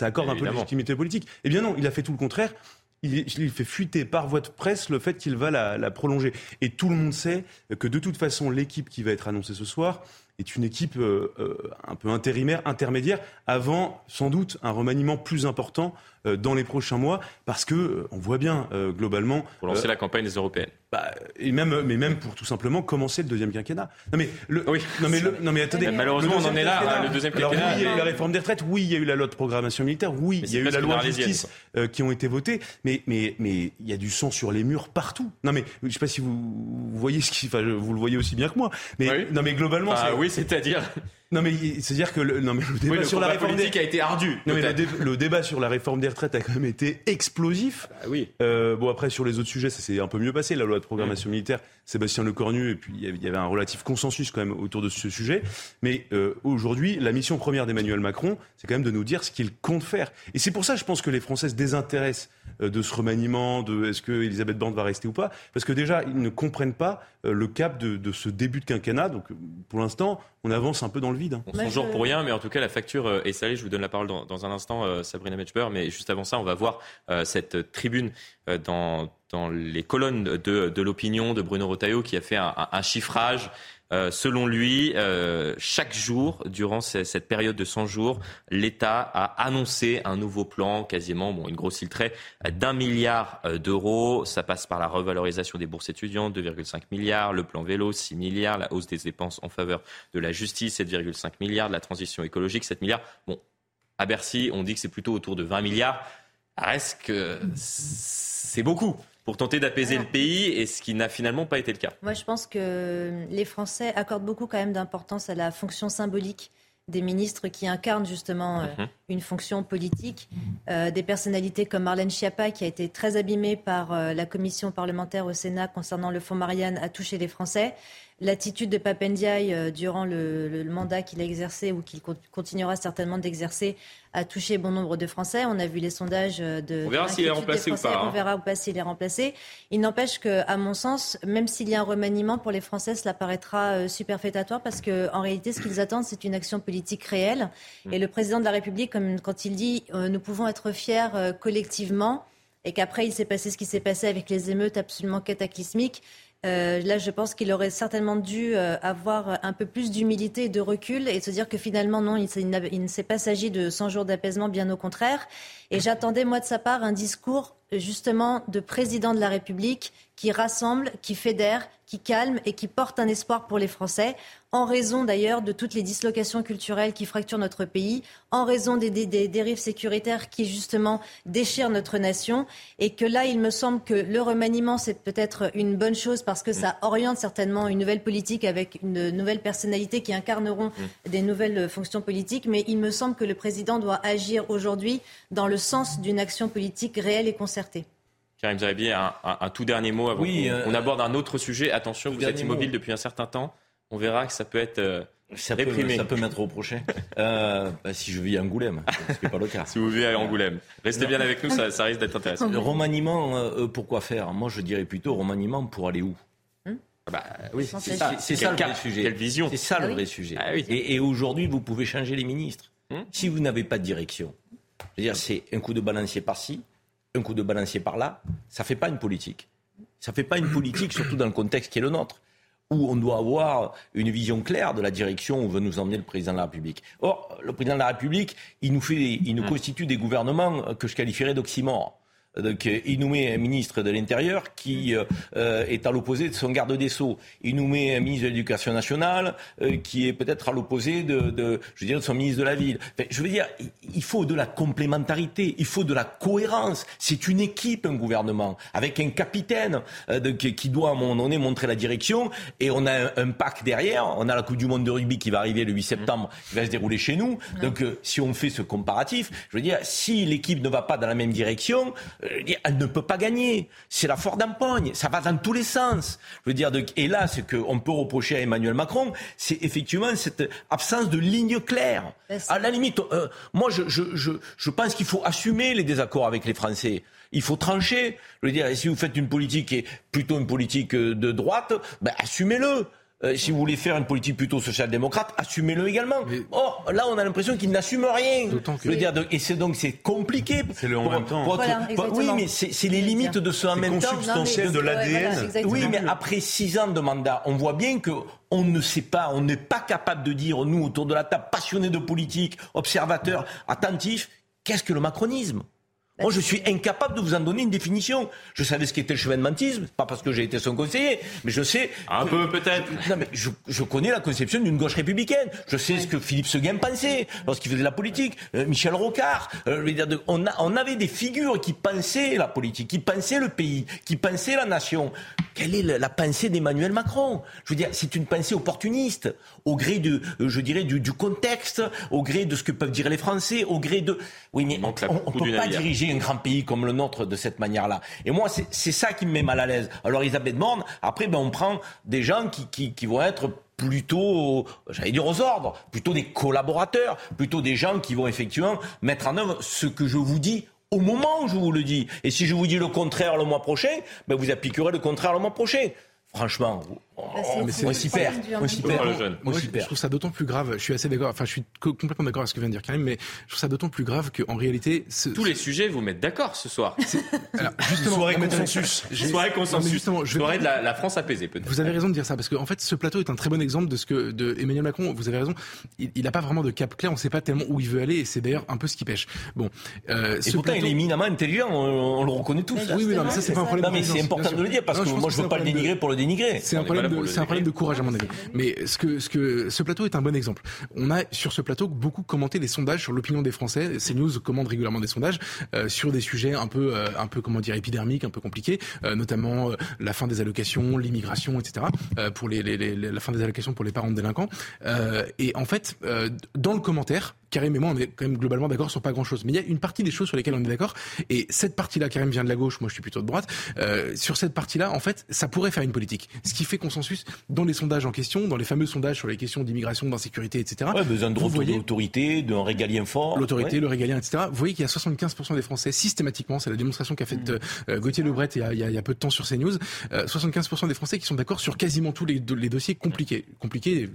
accorde un peu de légitimité politique. Eh bien non, il a fait tout le contraire. Il, fait fuiter par voie de presse le fait qu'il va la, la, prolonger. Et tout le monde sait que de toute façon, l'équipe qui va être annoncée ce soir est une équipe un peu intérimaire, intermédiaire, avant sans doute un remaniement plus important dans les prochains mois, parce que on voit bien globalement. Pour lancer la campagne des européennes. Bah, et même, mais même pour tout simplement commencer le deuxième quinquennat. Non mais, le, oui. non mais, le, non mais attendez. Malheureusement, on en est là. Le deuxième quinquennat. oui, il y a eu la réforme des retraites. Oui, il y a eu la loi de programmation militaire. Oui, il y a eu la loi de justice euh, qui ont été votées. Mais, mais, mais il y a du sang sur les murs partout. Non mais, je sais pas si vous, vous voyez ce qui, enfin, vous le voyez aussi bien que moi. Mais, non mais globalement, bah, oui, c'est-à-dire. Non mais c'est-à-dire que le, non mais le débat sur la réforme des... a été ardu. Non mais le, débat sur la réforme des retraites a quand même été explosif. Bah oui. Euh, bon après sur les autres sujets ça s'est un peu mieux passé la loi de programmation militaire. Sébastien Lecornu et puis il y avait un relatif consensus quand même autour de ce sujet. Mais euh, aujourd'hui la mission première d'Emmanuel Macron c'est quand même de nous dire ce qu'il compte faire. Et c'est pour ça je pense que les Français se désintéressent euh, de ce remaniement, de est-ce que Elisabeth Borne va rester ou pas, parce que déjà ils ne comprennent pas euh, le cap de, de ce début de quinquennat. Donc pour l'instant on avance un peu dans le vide. Hein. On s'en joue pour rien, mais en tout cas, la facture est salée. Je vous donne la parole dans, un instant, euh, Sabrina Metchber. Mais juste avant ça, on va voir euh, cette tribune dans, dans, les colonnes de, de l'opinion de Bruno Rotaillot qui a fait un, un chiffrage euh, selon lui, euh, chaque jour, durant cette période de 100 jours, l'État a annoncé un nouveau plan, quasiment, bon, une grosse trait, d'un milliard euh, d'euros. Ça passe par la revalorisation des bourses étudiantes, 2,5 milliards, le plan vélo, 6 milliards, la hausse des dépenses en faveur de la justice, 7,5 milliards, la transition écologique, 7 milliards. Bon, à Bercy, on dit que c'est plutôt autour de 20 milliards. Reste que c'est beaucoup pour tenter d'apaiser le pays, et ce qui n'a finalement pas été le cas. Moi, je pense que les Français accordent beaucoup quand même d'importance à la fonction symbolique des ministres qui incarnent justement euh, mhm. une fonction politique, euh, des personnalités comme Marlène Schiappa qui a été très abîmée par euh, la commission parlementaire au Sénat concernant le fonds Marianne a touché les Français. L'attitude de Papendiaï euh, durant le, mandat qu'il a exercé ou qu'il continuera certainement d'exercer a touché bon nombre de Français. On a vu les sondages euh, de. On verra s'il est remplacé ou pas. On hein. verra ou pas s'il est remplacé. Il n'empêche que, à mon sens, même s'il y a un remaniement pour les Français, cela paraîtra euh, superfétatoire parce qu'en réalité, ce qu'ils attendent, c'est une action politique réelle. Mm. Et le président de la République, comme quand il dit, nous pouvons être fiers collectivement et qu'après il s'est passé ce qui s'est passé avec les émeutes absolument cataclysmiques. Euh, là, je pense qu'il aurait certainement dû euh, avoir un peu plus d'humilité et de recul et se dire que finalement, non, il, ne s'est pas s'agit de 100 jours d'apaisement, bien au contraire. Et j'attendais, moi, de sa part, un discours justement de président de la République qui rassemble, qui fédère, qui calme et qui porte un espoir pour les Français, en raison d'ailleurs de toutes les dislocations culturelles qui fracturent notre pays, en raison des, dérives sécuritaires qui justement déchirent notre nation, et que là, il me semble que le remaniement, c'est peut-être une bonne chose parce que ça oriente certainement une nouvelle politique avec une nouvelle personnalité qui incarneront mm. des nouvelles fonctions politiques, mais il me semble que le président doit agir aujourd'hui dans le sens d'une action politique réelle et concertée. Karim Zeribi, un, un, tout dernier mot avant oui, qu'on euh, aborde un autre sujet. Attention, vous êtes immobile depuis un certain temps. On verra que ça peut être euh, ça réprimé. Peut, ça peut m'être reproché. Euh, bah, si je vis à Angoulême, ce n'est pas le cas. si vous vivez à Angoulême. Restez bien avec nous, ça, ça risque d'être intéressant. Le remaniement, euh, pourquoi faire? Moi, je dirais plutôt remaniement pour aller où? Hmm? Ah bah, oui, c'est ça, ça, le vrai sujet. Quelle vision C'est ça le ah vrai sujet. Ah et, et aujourd'hui, vous pouvez changer les ministres. Hmm? Si vous n'avez pas de direction, dire c'est un coup de balancier par-ci, un coup de balancier par-là, ça ne fait pas une politique. Ça ne fait pas une politique, surtout dans le contexte qui est le nôtre, où on doit avoir une vision claire de la direction où veut nous emmener le président de la République. Or, le président de la République, il nous, fait, il nous mmh. constitue des gouvernements que je qualifierais d'oxymores. Donc, il nous met un ministre de l'Intérieur qui euh, euh, est à l'opposé de son garde des Sceaux. Il nous met un ministre de l'Éducation nationale euh, qui est peut-être à l'opposé de, de, je veux dire, de son ministre de la Ville. je veux dire, il faut de la complémentarité, il faut de la cohérence. C'est une équipe, un gouvernement, avec un capitaine de, qui doit à un moment donné montrer la direction. Et on a un, un, pack derrière. On a la Coupe du Monde de rugby qui va arriver le 8 septembre, qui va se dérouler chez nous. Donc, si on fait ce comparatif, je veux dire, si l'équipe ne va pas dans la même direction, euh, elle ne peut pas gagner. C'est la Ford d'empoigne. Ça va dans tous les sens. Je veux dire, et là, ce qu'on peut reprocher à Emmanuel Macron, c'est effectivement cette absence de ligne claire. À la limite, euh, moi, je, je, je, je pense qu'il faut assumer les désaccords avec les Français. Il faut trancher. Je veux dire, si vous faites une politique qui est plutôt une politique euh, de droite, ben, assumez-le. Euh, si vous voulez faire une politique plutôt social-démocrate, assumez-le également. Or, là, on a l'impression qu'il n'assume rien. Que... dire, et c'est donc c'est compliqué. C'est le en même temps. oui, mais c'est les limites de ce en même temps. substantiel de l'ADN. oui, mais après six ans de mandat, on voit bien que on ne sait pas, on n'est pas capable de dire, nous, autour de la table, passionnés de politique, observateurs, attentifs, qu'est-ce que le macronisme? Moi, je suis incapable de vous en donner une définition. Je savais ce qu'était le chevènementisme, pas parce que j'ai été son conseiller, mais je sais. Un peu peut-être. Non, mais je, je, connais la conception d'une gauche républicaine. Je sais ce que Philippe Seguin pensait lorsqu'il faisait la politique. Euh, Michel Rocard. Euh, on, a, on avait des figures qui pensaient la politique, qui pensaient le pays, qui pensaient la nation. Quelle est la, pensée d'Emmanuel Macron? Je veux dire, c'est une pensée opportuniste, au gré de, euh, je dirais, du, du, contexte, au gré de ce que peuvent dire les Français, au gré de. Oui, mais on ne peut pas diriger un grand pays comme le nôtre de cette manière-là. Et moi, c'est ça qui me met mal à l'aise. Alors, Elisabeth Borne, après, ben, on prend des gens qui, qui, vont être plutôt, j'allais dire aux ordres, plutôt des collaborateurs, plutôt des gens qui vont effectivement mettre en œuvre ce que je vous dis au moment où je vous le dis. Et si je vous dis le contraire le mois prochain, ben vous appliquerez le contraire le mois prochain. Franchement, mais c'est aussi père. Aussi père. Moi, je, trouve ça d'autant plus grave. Je suis assez d'accord. Enfin, je suis complètement d'accord avec ce que vient de dire Karim, mais je trouve ça d'autant plus grave qu'en réalité, tous les sujets vous mettent d'accord ce soir. Alors, justement, soirée consensus. Soirée consensus. Justement, je soirée de la, la France apaisée peut-être. Vous avez raison de dire ça parce qu'en en fait, ce plateau est un très bon exemple de ce que de Emmanuel Macron. Vous avez raison. Il n'a pas vraiment de cap clair. On ne sait pas tellement où il veut aller, et c'est d'ailleurs un peu ce qui pêche. Bon. Euh, et pourtant, il est éminemment intelligent. On, le reconnaît tous. Oui, mais non, mais ça, c'est pas un problème. Non, mais c'est important de le dire parce que moi, je veux pas le dénigrer pour le dénigrer. C'est un problème de courage à mon avis. Mais ce que, ce que, ce plateau est un bon exemple. On a sur ce plateau beaucoup commenté les sondages sur l'opinion des Français. CNews commande régulièrement des sondages euh, sur des sujets un peu, euh, un peu comment dire épidermiques, un peu compliqués, euh, notamment la fin des allocations, l'immigration, etc. pour les, les, les, la fin des allocations pour les parents de délinquants. et en fait, dans le commentaire, Karim et moi, on est quand même globalement d'accord sur pas grand-chose. Mais il y a une partie des choses sur lesquelles on est d'accord. Et cette partie-là, Karim vient de la gauche, moi je suis plutôt de droite. Euh, sur cette partie-là, en fait, ça pourrait faire une politique. Ce qui fait consensus dans les sondages en question, dans les fameux sondages sur les questions d'immigration, d'insécurité, etc. Ouais, besoin de l'autorité, d'un régalien fort. L'autorité, le régalien, etc. Vous voyez qu'il y a 75% des Français, systématiquement, c'est la démonstration qu'a faite mmh. euh, Gauthier Lebret il y, a, il y, a, peu de temps sur CNews, euh, 75% des Français qui sont d'accord sur quasiment tous les, les dossiers compliqués. Compliqués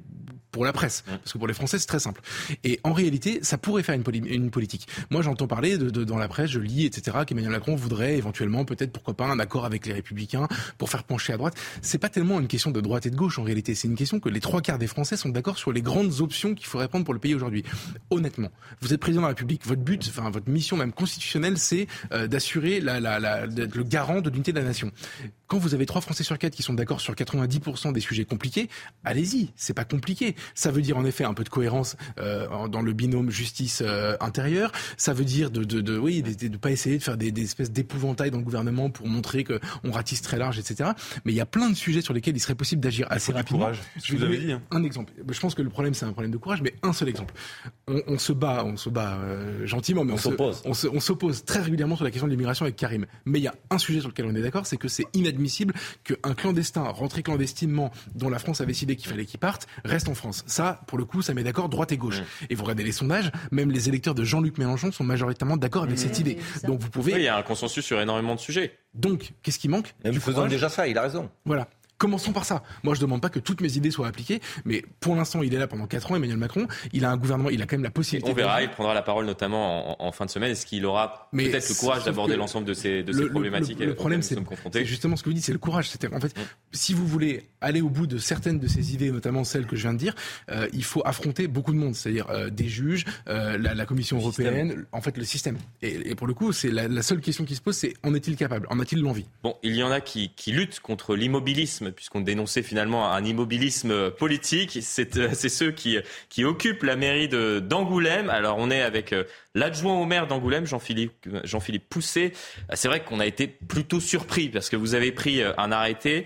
pour la presse, parce que pour les Français c'est très simple. Et en réalité, ça pourrait faire une, une politique. Moi, j'entends parler de, dans la presse, je lis, etc., qu'Emmanuel Macron voudrait éventuellement, peut-être, pourquoi pas, un accord avec les Républicains pour faire pencher à droite. C'est pas tellement une question de droite et de gauche en réalité. C'est une question que les trois quarts des Français sont d'accord sur les grandes options qu'il faudrait prendre pour le pays aujourd'hui. Honnêtement, vous êtes président de la République, votre but, enfin votre mission même constitutionnelle, c'est euh, d'assurer la, le garant de l'unité de la nation. Quand vous avez trois Français sur quatre qui sont d'accord sur 90% des sujets compliqués, allez-y, c'est pas compliqué. Ça veut dire en effet un peu de cohérence euh, dans le binôme justice euh, intérieure. Ça veut dire de, de, de oui, de, pas essayer de faire des, des espèces d'épouvantails dans le gouvernement pour montrer qu'on ratisse très large, etc. Mais il y a plein de sujets sur lesquels il serait possible d'agir assez rapidement. Courage, je vous avais dit. Hein. Un exemple. Je pense que le problème c'est un problème de courage, mais un seul exemple. On, on se bat, on se bat euh, gentiment, mais on, s'oppose. On s'oppose très régulièrement sur la question de l'immigration avec Karim. Mais il y a un sujet sur lequel on est d'accord, c'est que c'est inadmissible qu'un clandestin rentré clandestinement dont la France avait décidé qu'il fallait qu'il parte reste en France. Ça, pour le coup, ça met d'accord droite et gauche. Et vous regardez les sondages, même les électeurs de Jean-Luc Mélenchon sont majoritairement d'accord avec cette idée. Donc vous pouvez. il y a un consensus sur énormément de sujets. Donc, qu'est-ce qui manque? Nous faisons déjà ça, il a raison. Voilà. Commençons par ça. Moi, je demande pas que toutes mes idées soient appliquées, mais pour l'instant, il est là pendant 4 ans, Emmanuel Macron. Il a un gouvernement, il a quand même la possibilité. on verra, il prendra la parole notamment en, fin de semaine. Est-ce qu'il aura peut-être le courage d'aborder l'ensemble de ces, de ces problématiques Le, problème, c'est justement ce que vous dites, c'est le courage. cest en fait, mm. si vous voulez aller au bout de certaines de ces idées, notamment celles que je viens de dire, euh, il faut affronter beaucoup de monde, c'est-à-dire euh, des juges, euh, la, la, Commission européenne, en fait, le système. Et, et pour le coup, c'est la, la, seule question qui se pose, c'est en est-il capable? En a-t-il l'envie? Bon, il y en a qui, qui luttent contre l'immobilisme, puisqu'on dénonçait finalement un immobilisme politique. Euh, c'est ceux qui, qui occupent la mairie d'Angoulême. Alors on est avec euh, l'adjoint au maire d'Angoulême, Jean-Philippe Jean -Philippe Pousset. C'est vrai qu'on a été plutôt surpris parce que vous avez pris euh, un arrêté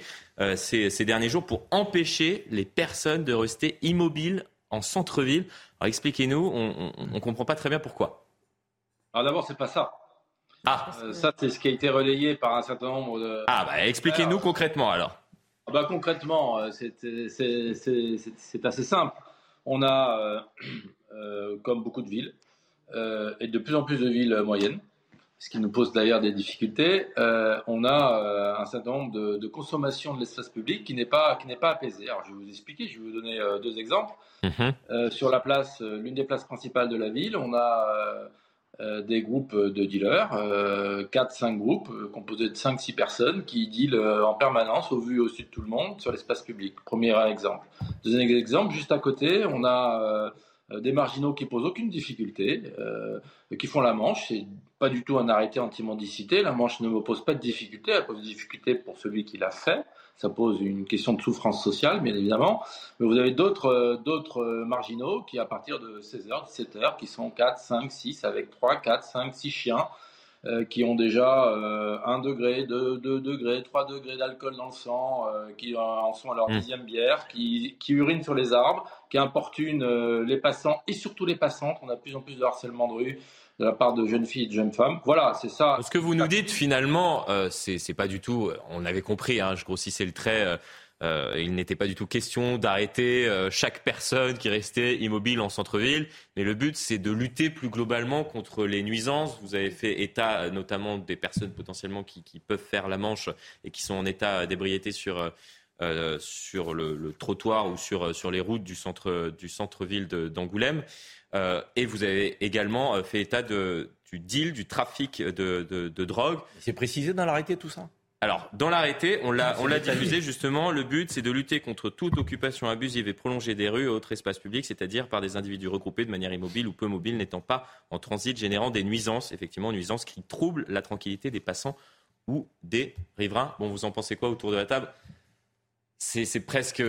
ces, ces derniers jours pour empêcher les personnes de rester immobiles en centre-ville. Alors expliquez-nous, on ne comprend pas très bien pourquoi. Alors d'abord, c'est pas ça. Ah. ça, c'est ce qui a été relayé par un certain nombre de. Ah, bah expliquez-nous concrètement alors. Ah bah, concrètement, euh, c'est assez simple. On a, euh, euh, comme beaucoup de villes, et de plus en plus de villes moyennes, ce qui nous pose d'ailleurs des difficultés, euh, on a un certain nombre de, de consommation de l'espace public qui n'est pas, qui pas apaisé. Alors je vais vous expliquer, je vais vous donner deux exemples. Mhm. sur la place, l'une des places principales de la ville, on a des groupes de dealers, 4-5 groupes composés de 5-6 personnes qui dealent en permanence au vu et au sud de tout le monde sur l'espace public. Premier exemple. Deuxième exemple, juste à côté, on a des marginaux qui posent aucune difficulté, qui font la manche. C'est pas du tout un arrêté anti-mendicité. La manche ne me pose pas de difficulté. Elle pose des difficultés pour celui qui l'a fait. Ça pose une question de souffrance sociale, bien évidemment. Mais vous avez d'autres, euh, d'autres euh, marginaux qui, à partir de 16h, 17h, qui sont 4, 5, 6, avec 3, 4, 5, 6 chiens, euh, qui ont déjà euh, 1 degré, 2, 2 degrés, 3 degrés d'alcool dans le sang, euh, qui en sont à leur Mmh. dixième bière, qui, qui urinent sur les arbres, qui importunent euh, les passants et surtout les passantes. On a de plus en plus de harcèlement de rue de la part de jeunes filles et de jeunes femmes. Voilà, c'est ça. Ce que vous nous dites finalement, euh, c'est pas du tout. On avait compris, hein, je grossissais le trait. euh, euh, il n'était pas du tout question d'arrêter euh, chaque personne qui restait immobile en centre-ville, mais le but c'est de lutter plus globalement contre les nuisances. Vous avez fait état euh, notamment des personnes potentiellement qui, qui peuvent faire la manche et qui sont en état d'ébriété sur euh, euh, sur le, le trottoir ou sur sur les routes du centre du centre-ville de- d'Angoulême. Euh, et vous avez également euh, fait état de, du deal, du trafic de, de, de drogue. C'est précisé dans l'arrêté tout ça? Alors, dans l'arrêté, on l'a, C'est on l'a détaillé. diffusé justement. Le but, c'est de lutter contre toute occupation abusive et prolongée des rues et autres espaces publics, c'est-à-dire par des individus regroupés de manière immobile ou peu mobile, n'étant pas en transit, générant des nuisances, effectivement, nuisances qui troublent la tranquillité des passants ou des riverains. Bon, vous en pensez quoi autour de la table? C'est, c'est presque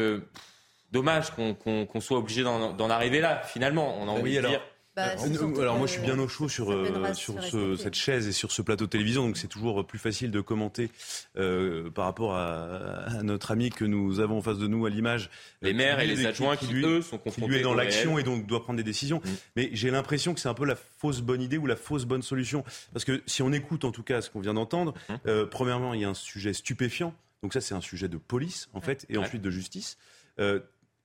dommage qu'on, soit obligé d'en, arriver là, finalement. On a envie Oui, de alors- dire. Bah, Alors, c'est surtout alors moi je suis bien au chaud sur, euh, sur ce- cette chaise et sur ce plateau de télévision, donc c'est toujours plus facile de commenter euh, par rapport à, à notre ami que nous avons en face de nous à l'image. Les euh, maires et qui, les adjoints qui, lui, eux, sont qui confrontés lui est dans l'action et donc doit prendre des décisions. Mm. Mais j'ai l'impression que c'est un peu la fausse bonne idée ou la fausse bonne solution. Parce que si on écoute en tout cas ce qu'on vient d'entendre, Mm. euh, premièrement il y a un sujet stupéfiant, donc ça c'est un sujet de police en fait, et Ouais. ensuite de justice.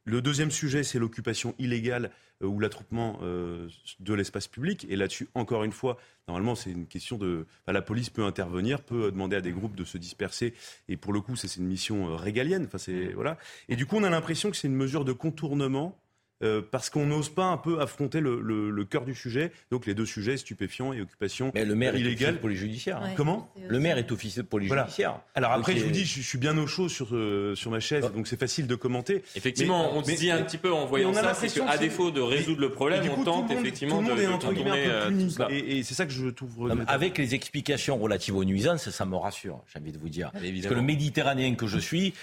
Le deuxième sujet, c'est l'occupation illégale euh, ou l'attroupement euh, de l'espace public. Et là-dessus, encore une fois, normalement, c'est une question de. enfin, la police peut intervenir, peut euh, demander à des groupes de se disperser. Et pour le coup, c'est une mission euh, régalienne. Enfin, c'est voilà. Et du coup, on a l'impression que c'est une mesure de contournement. Euh, parce qu'on n'ose pas un peu affronter le, le- le cœur du sujet, donc les deux sujets, stupéfiants et occupation Mais le maire est illégale. de police judiciaire. hein. Ouais. Comment Le maire est officier de police Voilà. judiciaire. Alors après, je vous dis, je, je suis bien au chaud sur, euh, sur ma chaise, Ah. donc c'est facile de commenter. Effectivement, Mais- on se mais- dit un petit peu en voyant mais on a ça, c'est l'impression qu'à défaut de résoudre le problème, coup, on tente tout le monde- effectivement tout le de, monde est de contourner euh, tout cela. Et, et c'est ça que je trouve Non, avec les explications relatives aux nuisances, ça me rassure, j'ai envie de vous dire. Parce que le Méditerranéen que je suis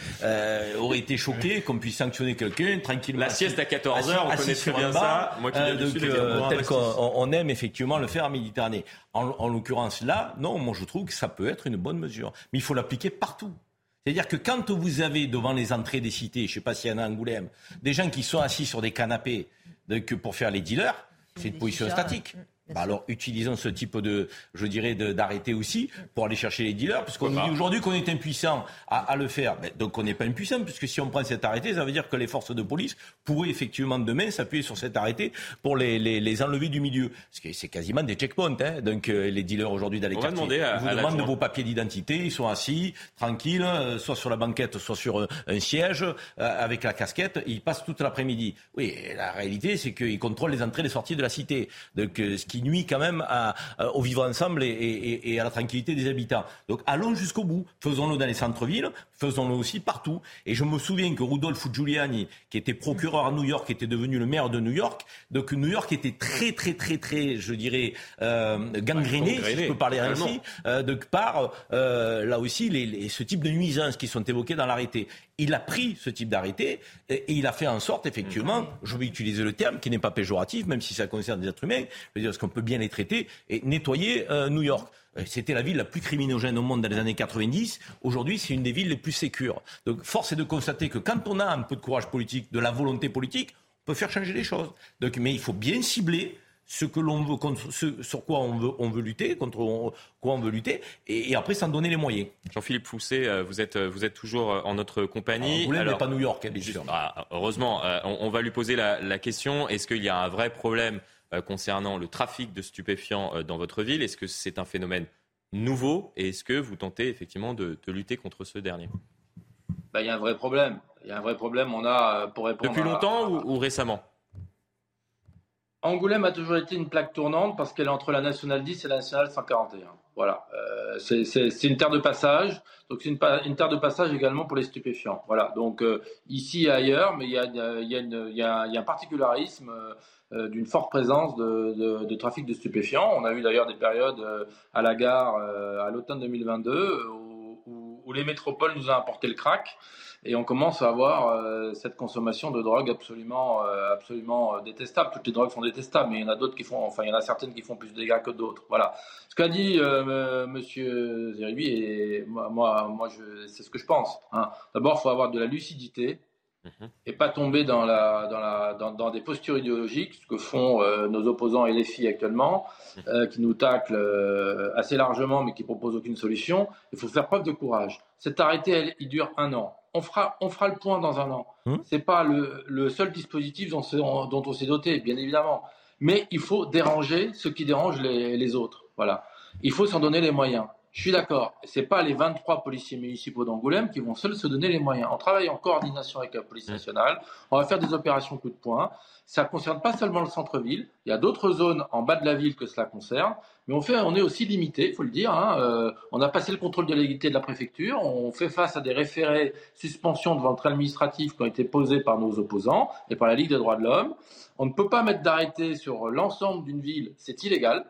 aurait été choqué qu'on puisse sanctionner quelqu'un tranquillement. La sieste à 14 assis- heures, on assis connaît sur très bien ça. Moi qui viens euh, du donc, Sud, euh, tel qu'on on- on aime effectivement le faire en Méditerranée. En, en l'occurrence là, non, moi je trouve que ça peut être une bonne mesure. Mais il faut l'appliquer partout. C'est-à-dire que quand vous avez devant les entrées des cités, je ne sais pas s'il y en a à Angoulême, des gens qui sont assis sur des canapés donc, pour faire les dealers, c'est une position statique. Bah alors utilisons ce type de, je dirais, de- d'arrêté aussi pour aller chercher les dealers, parce qu'on nous dit aujourd'hui qu'on est impuissant à, à le faire. Ben, donc on n'est pas impuissant, puisque si on prend cet arrêté, ça veut dire que les forces de police pourraient effectivement demain s'appuyer sur cet arrêté pour les, les, les enlever du milieu. Parce que c'est quasiment des checkpoints. Hein. Donc euh, les dealers aujourd'hui dans les On va quartiers, demander à- ils vous à demandent l'adjoint. vos papiers d'identité, ils sont assis, tranquilles, euh, soit sur la banquette, soit sur euh, un siège, avec la casquette, et ils passent toute l'après-midi. Oui, la réalité, c'est qu'ils contrôlent les entrées et les sorties de la cité. Donc, ce qui nuit quand même à- au vivre ensemble et à la tranquillité des habitants. Donc, allons jusqu'au bout. Faisons-le dans les centres-villes, faisons-le aussi partout. Et je me souviens que Rudolph Giuliani, qui était procureur à New York, était devenu le maire de New York. Donc, New York était très, très, très, très, je dirais, euh, gangréné, si je peux parler ainsi euh, de par euh, là aussi les, les- ce type de nuisances qui sont évoquées dans l'arrêté. Il a pris ce type d'arrêté et, et il a fait en sorte effectivement, je vais utiliser le terme qui n'est pas péjoratif, même si ça concerne des êtres humains, je veux dire, parce qu'on peut bien les traiter et nettoyer euh, New York. Euh, C'était la ville la plus criminogène au monde dans les années 90. Aujourd'hui, c'est une des villes les plus sécures. Donc, force est de constater que quand on a un peu de courage politique, de la volonté politique, on peut faire changer les choses. Donc, mais il faut bien cibler ce que l'on veut, ce, sur quoi on veut, on veut lutter, contre on- quoi on veut lutter, et, et après s'en donner les moyens. Jean-Philippe Fousset, euh, vous êtes, euh, vous êtes toujours en notre compagnie. Vous Alors, pas New York, hein, bien sûr. ah, heureusement, on, on va lui poser la, la question est-ce qu'il y a un vrai problème concernant le trafic de stupéfiants dans votre ville. Est-ce que c'est un phénomène nouveau et est-ce que vous tentez effectivement de, lutter contre ce dernier? Bah, Il y a un vrai problème. Il y a un vrai problème. On a, pour répondre Depuis longtemps ou récemment? Angoulême a toujours été une plaque tournante parce qu'elle est entre la nationale 10 et la nationale 141. Voilà, euh, c'est une terre de passage, donc c'est une, terre de passage également pour les stupéfiants. Voilà, donc euh, ici et ailleurs, mais il y a, un particularisme euh, d'une forte présence de, trafic de stupéfiants. On a eu d'ailleurs des périodes à la gare à l'automne 2022 où, où, où, les métropoles nous ont apporté le crack et on commence à avoir euh, cette consommation de drogue absolument, euh, absolument euh, détestable. Toutes les drogues sont détestables, mais il y en a d'autres qui font, enfin, il y en a certaines qui font plus de dégâts que d'autres. Voilà. Ce qu'a dit Monsieur Zeribi, et moi, moi, moi c'est ce que je pense. Hein. D'abord, il faut avoir de la lucidité. Mhm. Et pas tomber dans, la, dans, la, dans, dans, des postures idéologiques, ce que font nos opposants et les filles actuellement, mhm. qui nous taclent assez largement, mais qui proposent aucune solution. Il faut faire preuve de courage. Cet arrêté, elle, il dure un an on fera, on fera le point dans un an. Ce hum. C'est pas le, seul dispositif dont, dont on s'est doté, bien évidemment. Mais il faut déranger ce qui dérange les, les autres. Voilà. Il faut s'en donner les moyens. Je suis d'accord. C'est pas les 23 policiers municipaux d'Angoulême qui vont seuls se donner les moyens. On travaille en coordination avec la police nationale. On va faire des opérations coup de poing. Ça concerne pas seulement le centre-ville. Il y a d'autres zones en bas de la ville que cela concerne. Mais on fait, on est aussi limité, il faut le dire. Hein. Euh, on a passé le contrôle de légalité de la préfecture. On fait face à des référés suspension devant le administratif qui ont été posés par nos opposants et par la Ligue des droits de l'homme. On ne peut pas mettre d'arrêté sur l'ensemble d'une ville. C'est illégal.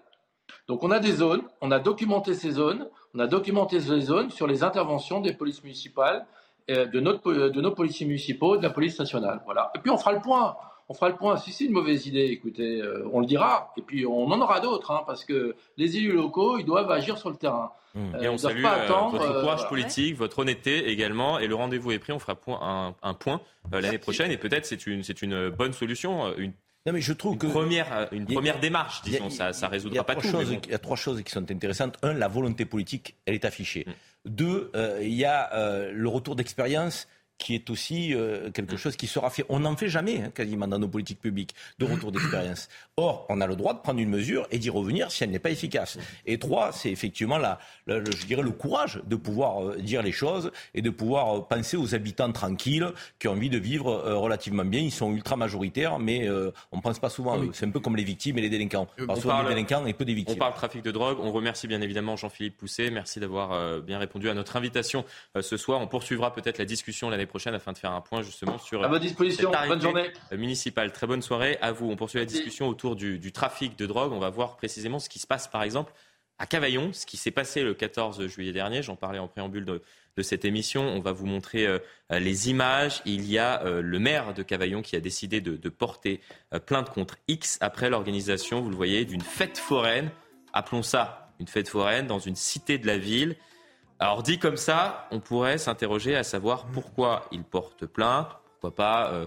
Donc on a des zones, on a documenté ces zones, on a documenté ces zones sur les interventions des polices municipales, euh, de, notre, de nos policiers municipaux, de la police nationale. Voilà. Et puis on fera le point. On fera le point. Si c'est une mauvaise idée, écoutez, euh, on le dira. Et puis on en aura d'autres, hein, parce que les élus locaux, ils doivent agir sur le terrain. Mmh. Et on salue pas attendre, votre courage politique, votre honnêteté également. Et le rendez-vous est pris. On fera un, un point l'année prochaine. Et peut-être c'est une, c'est une bonne solution, une non, mais je trouve une que première, euh, une première démarche, disons, ça, ça résoudra pas tout. Il y a trois choses qui sont intéressantes. Un, la volonté politique, elle est affichée. Mm. Deux, euh, il y a euh, le retour d'expérience qui est aussi euh, quelque chose qui sera fait. On n'en fait jamais, hein, quasiment, dans nos politiques publiques, de retour d'expérience. Or, on a le droit de prendre une mesure et d'y revenir si elle n'est pas efficace. Et trois, c'est effectivement, la, je dirais, le courage de pouvoir euh, dire les choses et de pouvoir euh, penser aux habitants tranquilles qui ont envie de vivre relativement bien. Ils sont ultra majoritaires, mais on ne pense pas souvent C'est un peu comme les victimes et les délinquants. On parle souvent des délinquants et peu des victimes. On parle trafic de drogue. On remercie bien évidemment Jean-Philippe Pousset. Merci d'avoir bien répondu à notre invitation ce soir. On poursuivra peut-être la discussion l'année prochaine afin de faire un point justement sur. À votre disposition. Bonne journée. Municipale. Très bonne soirée à vous. On poursuit la discussion autour du, trafic de drogue. On va voir précisément ce qui se passe, par exemple, à Cavaillon, ce qui s'est passé le 14 juillet dernier. J'en parlais en préambule de, cette émission. On va vous montrer euh, les images. Il y a euh, le maire de Cavaillon qui a décidé de, porter euh, plainte contre X après l'organisation, vous le voyez, d'une fête foraine. Appelons ça une fête foraine dans une cité de la ville. Alors dit comme ça, on pourrait s'interroger à savoir pourquoi il porte plainte, pourquoi pas euh,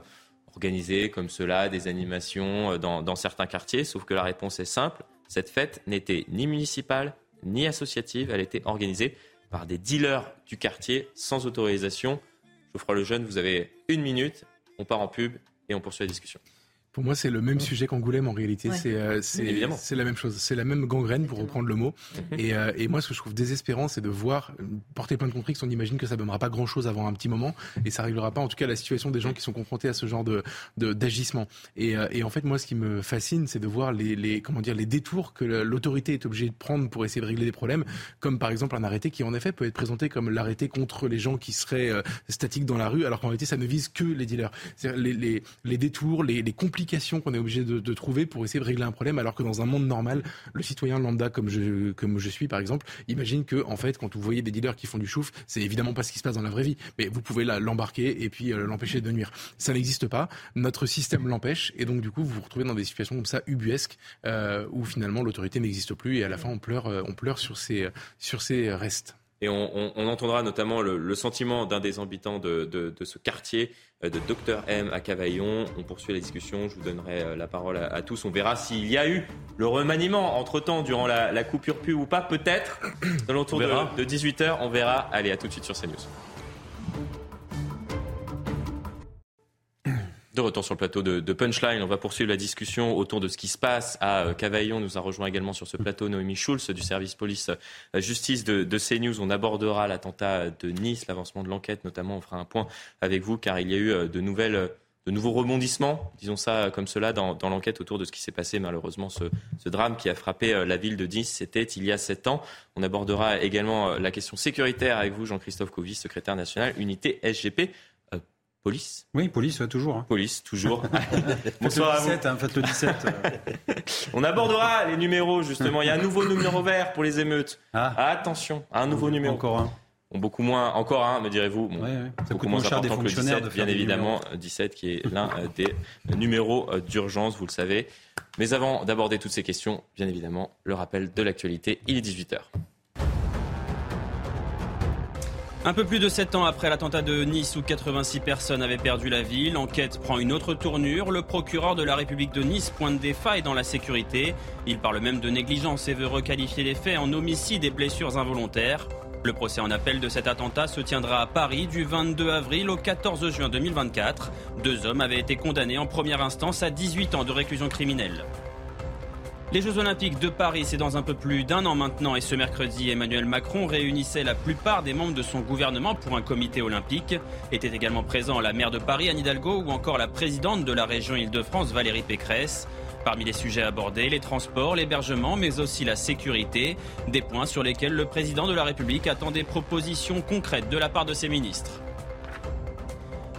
organiser comme cela des animations euh, dans, certains quartiers, sauf que la réponse est simple, cette fête n'était ni municipale ni associative, elle était organisée par des dealers du quartier sans autorisation. Geoffroy Lejeune, vous avez une minute, on part en pub et on poursuit la discussion. Pour moi, c'est le même sujet qu'Angoulême en réalité. Euh, c'est la même chose. C'est la même gangrène, pour reprendre le mot. et, euh, et, moi, ce que je trouve désespérant, c'est de voir euh, porter plein de conflits. On imagine que ça ne donnera pas grand-chose avant un petit moment et ça réglera pas, en tout cas, la situation des gens qui sont confrontés à ce genre de d'agissement. Et, et, en fait, moi, ce qui me fascine, c'est de voir les, les, comment dire les détours que l'autorité est obligée de prendre pour essayer de régler des problèmes, comme par exemple un arrêté qui, en effet, peut être présenté comme l'arrêté contre les gens qui seraient statiques dans la rue, alors qu'en réalité, ça ne vise que les dealers. Les, les, les détours, les, les complications qu'on est obligé de, trouver pour essayer de régler un problème, alors que dans un monde normal, le citoyen lambda comme je, comme je suis par exemple, imagine que en fait, quand vous voyez des dealers qui font du chouf, c'est évidemment pas ce qui se passe dans la vraie vie, mais vous pouvez l'embarquer et puis euh, l'empêcher de nuire. Ça n'existe pas. Notre système l'empêche et donc du coup, vous vous retrouvez dans des situations comme ça ubuesques euh, où finalement l'autorité n'existe plus et à la fin on pleure, euh, on pleure sur ces sur ces restes. Et on, entendra notamment le, sentiment d'un des habitants de, ce quartier, euh, de Docteur M à Cavaillon. On poursuit la discussion, je vous donnerai euh, la parole à, tous. On verra s'il y a eu le remaniement entre-temps durant la, coupure pu ou pas, peut-être, dans l'entour de, de 18h. On verra. Allez, à tout de suite sur CNews. De retour sur le plateau de, Punchline, on va poursuivre la discussion autour de ce qui se passe à euh, Cavaillon. Nous a rejoint également sur ce plateau Noémie Schulz du service police-justice euh, de, CNews. On abordera l'attentat de Nice, l'avancement de l'enquête notamment. On fera un point avec vous car il y a eu euh, de nouvelles de nouveaux rebondissements, disons ça comme cela, dans, l'enquête autour de ce qui s'est passé malheureusement, ce, drame qui a frappé la ville de Nice, c'était il y a sept ans. On abordera également la question sécuritaire avec vous, Jean-Christophe Covy, secrétaire national, unité SGP. Police? Oui, police, toujours. Hein. Police, toujours. Bonsoir le 17, hein, faites le 17. On abordera les numéros, justement. Il y a un nouveau numéro vert pour les émeutes. Ah. Attention, un nouveau numéro. Encore un. Bon, beaucoup moins, encore un, me direz-vous. Bon, Ça beaucoup moins important que le 17, bien évidemment. 17 qui est l'un euh, des numéros euh, d'urgence, vous le savez. Mais avant d'aborder toutes ces questions, bien évidemment, le rappel de l'actualité. Il est 18h. Un peu plus de 7 ans après l'attentat de Nice où 86 personnes avaient perdu la vie, l'enquête prend une autre tournure. Le procureur de la République de Nice pointe des failles dans la sécurité. Il parle même de négligence et veut requalifier les faits en homicide et blessures involontaires. Le procès en appel de cet attentat se tiendra à Paris du 22 avril au 14 juin 2024. Deux hommes avaient été condamnés en première instance à 18 ans de réclusion criminelle. Les Jeux Olympiques de Paris, c'est dans un peu plus d'un an maintenant et ce mercredi, Emmanuel Macron réunissait la plupart des membres de son gouvernement pour un comité olympique. Était également présent la maire de Paris, Anne Hidalgo, ou encore la présidente de la région Île-de-France, Valérie Pécresse. Parmi les sujets abordés, les transports, l'hébergement, mais aussi la sécurité, des points sur lesquels le président de la République attend des propositions concrètes de la part de ses ministres.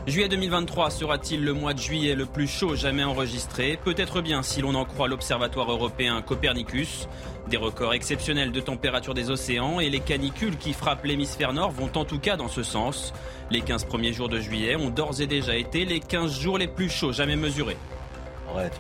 Juillet 2023 sera-t-il le mois de juillet le plus chaud jamais enregistré? Peut-être bien si l'on en croit l'Observatoire européen Copernicus. Des records exceptionnels de température des océans et les canicules qui frappent l'hémisphère nord vont en tout cas dans ce sens. Les 15 premiers jours de juillet ont d'ores et déjà été les 15 jours les plus chauds jamais mesurés. Ouais.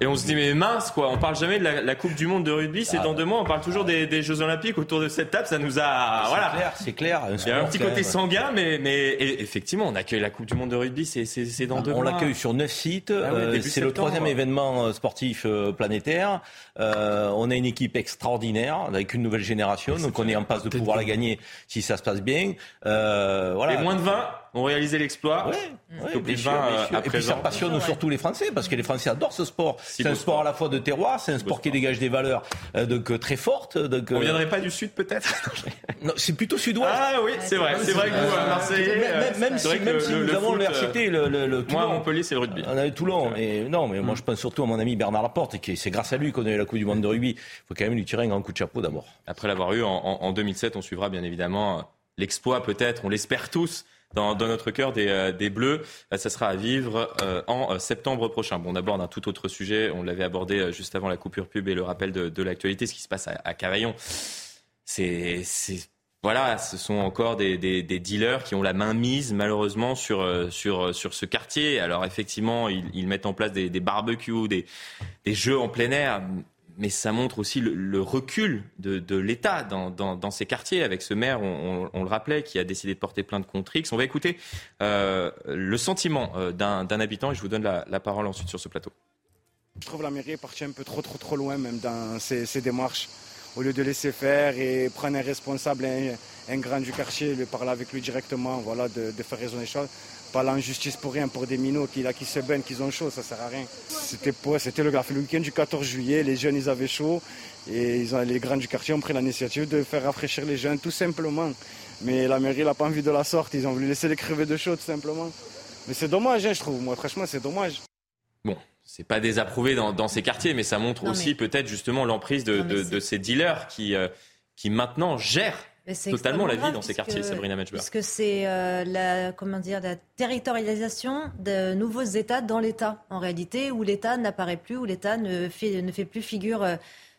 Et on se dit, mais mince, quoi, on parle jamais de la, Coupe du Monde de rugby, c'est ah dans deux mois, on parle toujours des, Jeux Olympiques autour de cette table, ça nous a. Voilà. C'est clair, c'est clair. Il y a un petit côté sanguin, mais, mais effectivement, on accueille la Coupe du Monde de rugby, c'est dans deux on mois. On l'accueille sur neuf sites, ah euh, c'est le troisième événement euh, sportif euh, planétaire. on a une équipe extraordinaire, avec une nouvelle génération, donc on est en passe de pouvoir la gagner si ça se passe bien. voilà. Et moins de 20 ont réalisé l'exploit. Ouais, et, puis ça passionne surtout les Français, parce que les Français adorent ce sport. C'est un sport à la fois de terroir, c'est un sport qui dégage des valeurs euh, donc, euh, très fortes. Donc, On ne euh, viendrait pas du Sud peut-être? Non, c'est plutôt sud-ouest. Ah oui, c'est vrai. C'est vrai que vous, Marseillais. Même, si, même si nous avons l'université, le, le, Moi, à Montpellier, c'est le rugby. On avait Toulon. Et non, mais moi, je pense surtout à mon ami Bernard Laporte, et c'est grâce à lui qu'on a eu la Coupe du Monde de rugby. Il faut quand même lui tirer un grand coup de chapeau d'abord. Après l'avoir eu en, en 2007, on suivra bien évidemment l'exploit peut-être, on l'espère tous, dans, notre cœur des, euh, des Bleus. Euh, ça sera à vivre euh, en septembre prochain. Bon, on aborde un tout autre sujet. On l'avait abordé juste avant la coupure pub et le rappel de, de l'actualité, ce qui se passe à, à Cavaillon. C'est voilà, ce sont encore des, des, dealers qui ont la main mise malheureusement sur, sur, sur ce quartier. Alors effectivement, ils, mettent en place des, des barbecues, des jeux en plein air mais ça montre aussi le, recul de, l'État dans, ces quartiers, avec ce maire, on, le rappelait, qui a décidé de porter plainte contre X. On va écouter euh, le sentiment euh, d'un habitant et je vous donne la, parole ensuite sur ce plateau. Je trouve la mairie est partie un peu trop, trop, trop loin, même dans ses, démarches. Au lieu de laisser faire et prendre un responsable, un, grand du quartier, lui parler avec lui directement, voilà, de, de faire raisonner les choses pas l'injustice pour rien, pour des minots qui, là, qui se baignent, qui ont chaud, ça sert à rien. C'était c'était le, le week-end du 14 juillet, les jeunes ils avaient chaud et ils ont, les grands du quartier ont pris l'initiative de faire rafraîchir les jeunes tout simplement. Mais la mairie n'a pas envie de la sorte, ils ont voulu laisser les crever de chaud tout simplement. Mais c'est dommage, hein, je trouve, moi franchement c'est dommage. Bon, c'est pas désapprouvé dans, ces quartiers, mais ça montre aussi peut-être justement l'emprise de, ces dealers qui, euh, qui maintenant gèrent totalement la vie dans ces quartiers, Sabrina Matchberg. Parce que c'est euh, la, comment dire, la territorialisation de nouveaux États dans l'État, en réalité, où l'État n'apparaît plus, où l'État ne fait, ne fait plus figure euh,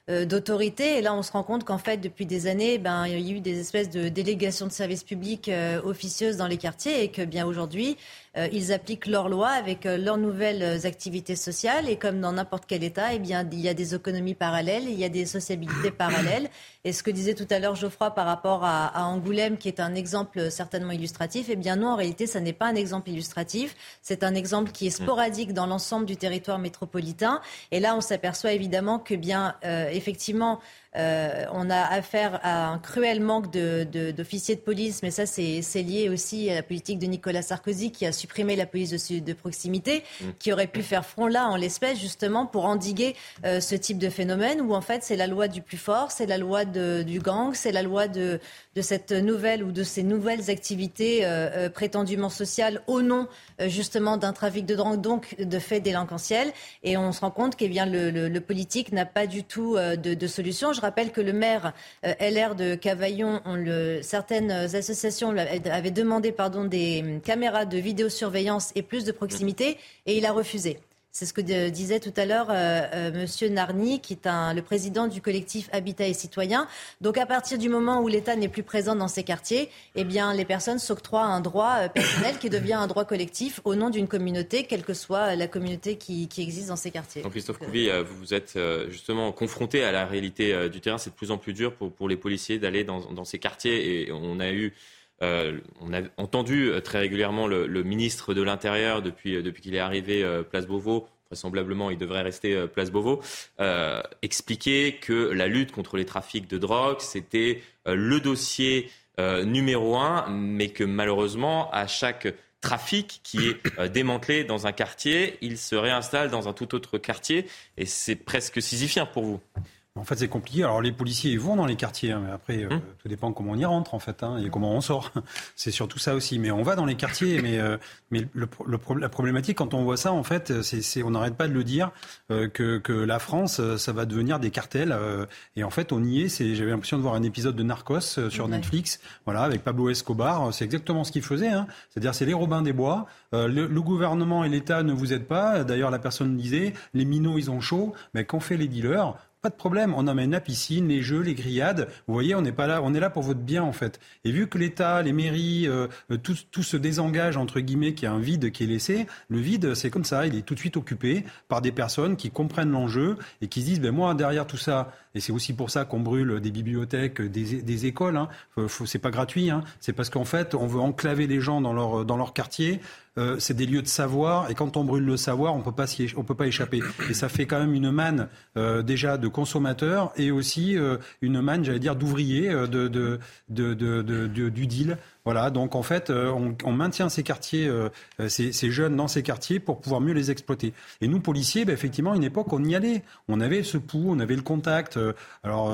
euh, d'autorité. Et là, on se rend compte qu'en fait, depuis des années, ben, il y a eu des espèces de délégations de services publics officieuses dans les quartiers et que bien aujourd'hui, ils appliquent leurs lois avec euh, leurs nouvelles euh, activités sociales. Et comme dans n'importe quel État, eh bien, il y a des économies parallèles, il y a des sociabilités parallèles. Et ce que disait tout à l'heure Geoffroy par rapport à, Angoulême, qui est un exemple certainement illustratif, eh bien non, en réalité, ça n'est pas un exemple illustratif. C'est un exemple qui est sporadique dans l'ensemble du territoire métropolitain. Et là, on s'aperçoit évidemment que bien, effectivement, Euh, on a affaire à un cruel manque d'officiers de, police, mais ça, c'est lié aussi à la politique de Nicolas Sarkozy qui a supprimé la police de, de proximité, mm. qui aurait pu faire front là, en l'espèce, justement, pour endiguer euh, ce type de phénomène où, en fait, c'est la loi du plus fort, c'est la loi du gang, c'est la loi de, cette nouvelle ou de ces nouvelles activités euh, prétendument sociales au nom, justement, d'un trafic de drogue, donc de faits délinquentiels. Et on se rend compte que bien, le, politique n'a pas du tout de, solution. Je rappelle que le maire euh, LR de Cavaillon, certaines associations avaient demandé des caméras de vidéosurveillance et plus de proximité, et il a refusé. C'est ce que disait tout à l'heure euh, euh, Monsieur Narny, qui est le président du collectif Habitat et Citoyens. Donc à partir du moment où l'État n'est plus présent dans ces quartiers, eh bien les personnes s'octroient un droit euh, personnel qui devient un droit collectif au nom d'une communauté, quelle que soit la communauté qui, existe dans ces quartiers. Donc Christophe Couvi, vous êtes justement confronté à la réalité du terrain. C'est de plus en plus dur pour, les policiers d'aller dans, ces quartiers et on a eu on a entendu très régulièrement le, ministre de l'Intérieur depuis, depuis qu'il est arrivé Place Beauvau. Vraisemblablement, il devrait rester Place Beauvau. expliquer que la lutte contre les trafics de drogue, c'était le dossier numéro un, mais que malheureusement, à chaque trafic qui est démantelé dans un quartier, il se réinstalle dans un tout autre quartier. Et c'est presque sisyphien pour vous. En fait, c'est compliqué. Alors, les policiers, ils vont dans les quartiers, hein, mais après, euh, hum. tout dépend comment on y rentre, en fait, hein, et comment on sort. c'est surtout ça aussi. Mais on va dans les quartiers, mais, euh, mais le, la problématique, quand on voit ça, en fait, c'est, on n'arrête pas de le dire, euh, que, que, la France, ça va devenir des cartels. et en fait, on y est. C'est, j'avais l'impression de voir un épisode de Narcos sur Netflix, voilà, avec Pablo Escobar. C'est exactement ce qu'il faisait. Hein. C'est-à-dire, c'est les Robins des Bois. Le, le, gouvernement et l'État ne vous aident pas. D'ailleurs, la personne disait, les minots, ils ont chaud. Mais qu'ont fait les dealers? Pas de problème, on emmène la piscine, les jeux, les grillades. Vous voyez, on n'est pas là, on est là pour votre bien en fait. Et vu que l'État, les mairies, euh, tout, tout, se désengage entre guillemets, qu'il y a un vide qui est laissé, le vide, c'est comme ça, il est tout de suite occupé par des personnes qui comprennent l'enjeu et qui se disent, ben moi derrière tout ça, et c'est aussi pour ça qu'on brûle des bibliothèques, des, écoles. Hein. c'est pas gratuit. Hein. C'est parce qu'en fait, on veut enclaver les gens dans leur dans leur quartier. Euh, c'est des lieux de savoir, et quand on brûle le savoir, on peut pas on peut pas échapper. Et ça fait quand même une manne euh, déjà de consommateurs et aussi euh, une manne, j'allais dire, d'ouvriers de, du deal. Voilà, donc en fait, euh, on, maintient ces quartiers, euh, ces, jeunes dans ces quartiers pour pouvoir mieux les exploiter. Et nous, policiers, ben, effectivement, à une époque, on y allait. On avait ce pouls, on avait le contact. Euh, alors,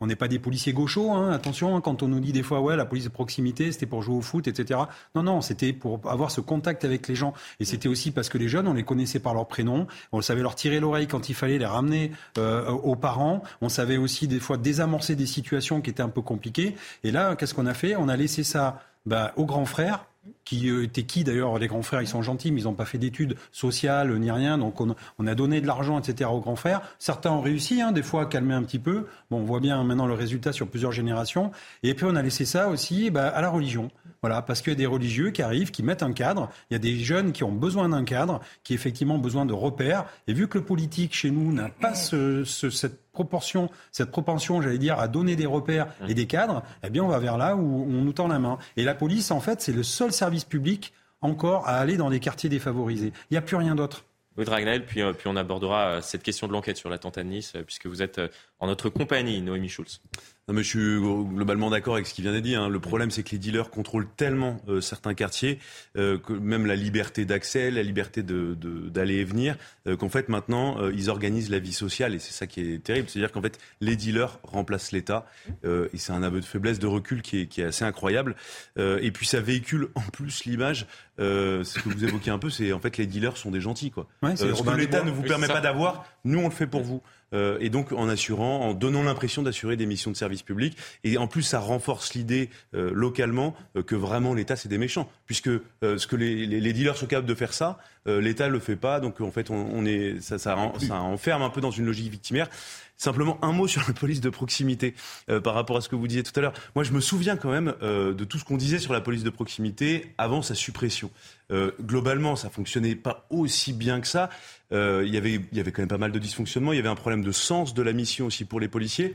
on n'est pas des policiers gauchos, hein, attention, hein, quand on nous dit des fois, ouais, la police de proximité, c'était pour jouer au foot, etc. Non, non, c'était pour avoir ce contact avec les gens. Et c'était aussi parce que les jeunes, on les connaissait par leur prénom, on savait leur tirer l'oreille quand il fallait les ramener aux parents. On savait aussi des fois désamorcer des situations qui étaient un peu compliquées. Et là, qu'est-ce qu'on a fait? On a laissé ça bah, aux grands frères, qui euh, étaient qui d'ailleurs Les grands frères, ils sont gentils, mais ils n'ont pas fait d'études sociales ni rien. Donc on, a donné de l'argent, etc. aux grands frères. Certains ont réussi, hein, des fois, à calmer un petit peu. Bon, on voit bien maintenant le résultat sur plusieurs générations. Et puis on a laissé ça aussi bah, à la religion. Voilà, parce qu'il y a des religieux qui arrivent, qui mettent un cadre. Il y a des jeunes qui ont besoin d'un cadre, qui effectivement ont besoin de repères. Et vu que le politique chez nous n'a pas ce, ce, cette proportion, cette propension, j'allais dire, à donner des repères et des cadres, eh bien, on va vers là où on nous tend la main. Et la police, en fait, c'est le seul service public encore à aller dans des quartiers défavorisés. Il n'y a plus rien d'autre. Oui, Dragnel, puis, euh, puis on abordera euh, cette question de l'enquête sur l'attentat de Nice, euh, puisque vous êtes en notre compagnie, Noémie Schulz. Non, mais je suis globalement d'accord avec ce qui vient d'être dit. Hein. Le problème, c'est que les dealers contrôlent tellement euh, certains quartiers, euh, que même la liberté d'accès, la liberté d'aller de, d'aller et venir, euh, qu'en fait maintenant, ils organisent la vie sociale. Et c'est ça qui est terrible. C'est-à-dire qu'en fait, les dealers remplacent l'État. et c'est un aveu de faiblesse, de recul qui est, qui est assez incroyable. et puis ça véhicule en plus l'image. ce que vous évoquez un peu, c'est en fait les dealers sont des gentils. Quoi. ce que l'État ne vous permet pas d'avoir, nous on le fait pour vous. Euh, et donc en assurant, en donnant l'impression d'assurer des missions de service public. Et en plus, ça renforce l'idée euh, localement euh, que vraiment l'État c'est des méchants, puisque ce que les, les, dealers sont capables de faire ça, l'État le fait pas. Donc en fait, on, on est, ça, ça, ça enferme un peu dans une logique victimaire. Simplement un mot sur la police de proximité euh, par rapport à ce que vous disiez tout à l'heure. Moi, je me souviens quand même euh, de tout ce qu'on disait sur la police de proximité avant sa suppression. Euh, globalement, ça fonctionnait pas aussi bien que ça. Il y avait, il y avait quand même pas mal de dysfonctionnements. Il y avait un problème de sens de la mission aussi pour les policiers.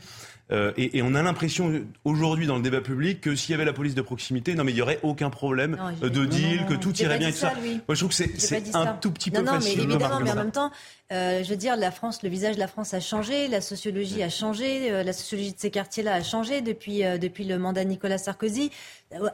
Euh, et, et, on a l'impression aujourd'hui dans le débat public que s'il y avait la police de proximité, non mais il y aurait aucun problème non, de deal, que tout irait bien. Ça, ça. Moi je trouve que c'est un tout petit peu non, facile. mais évidemment, mais en même temps, euh, je veux dire, la France, le visage de la France a changé, la sociologie a changé, euh, la sociologie de ces quartiers-là a changé depuis, depuis le mandat de Nicolas Sarkozy.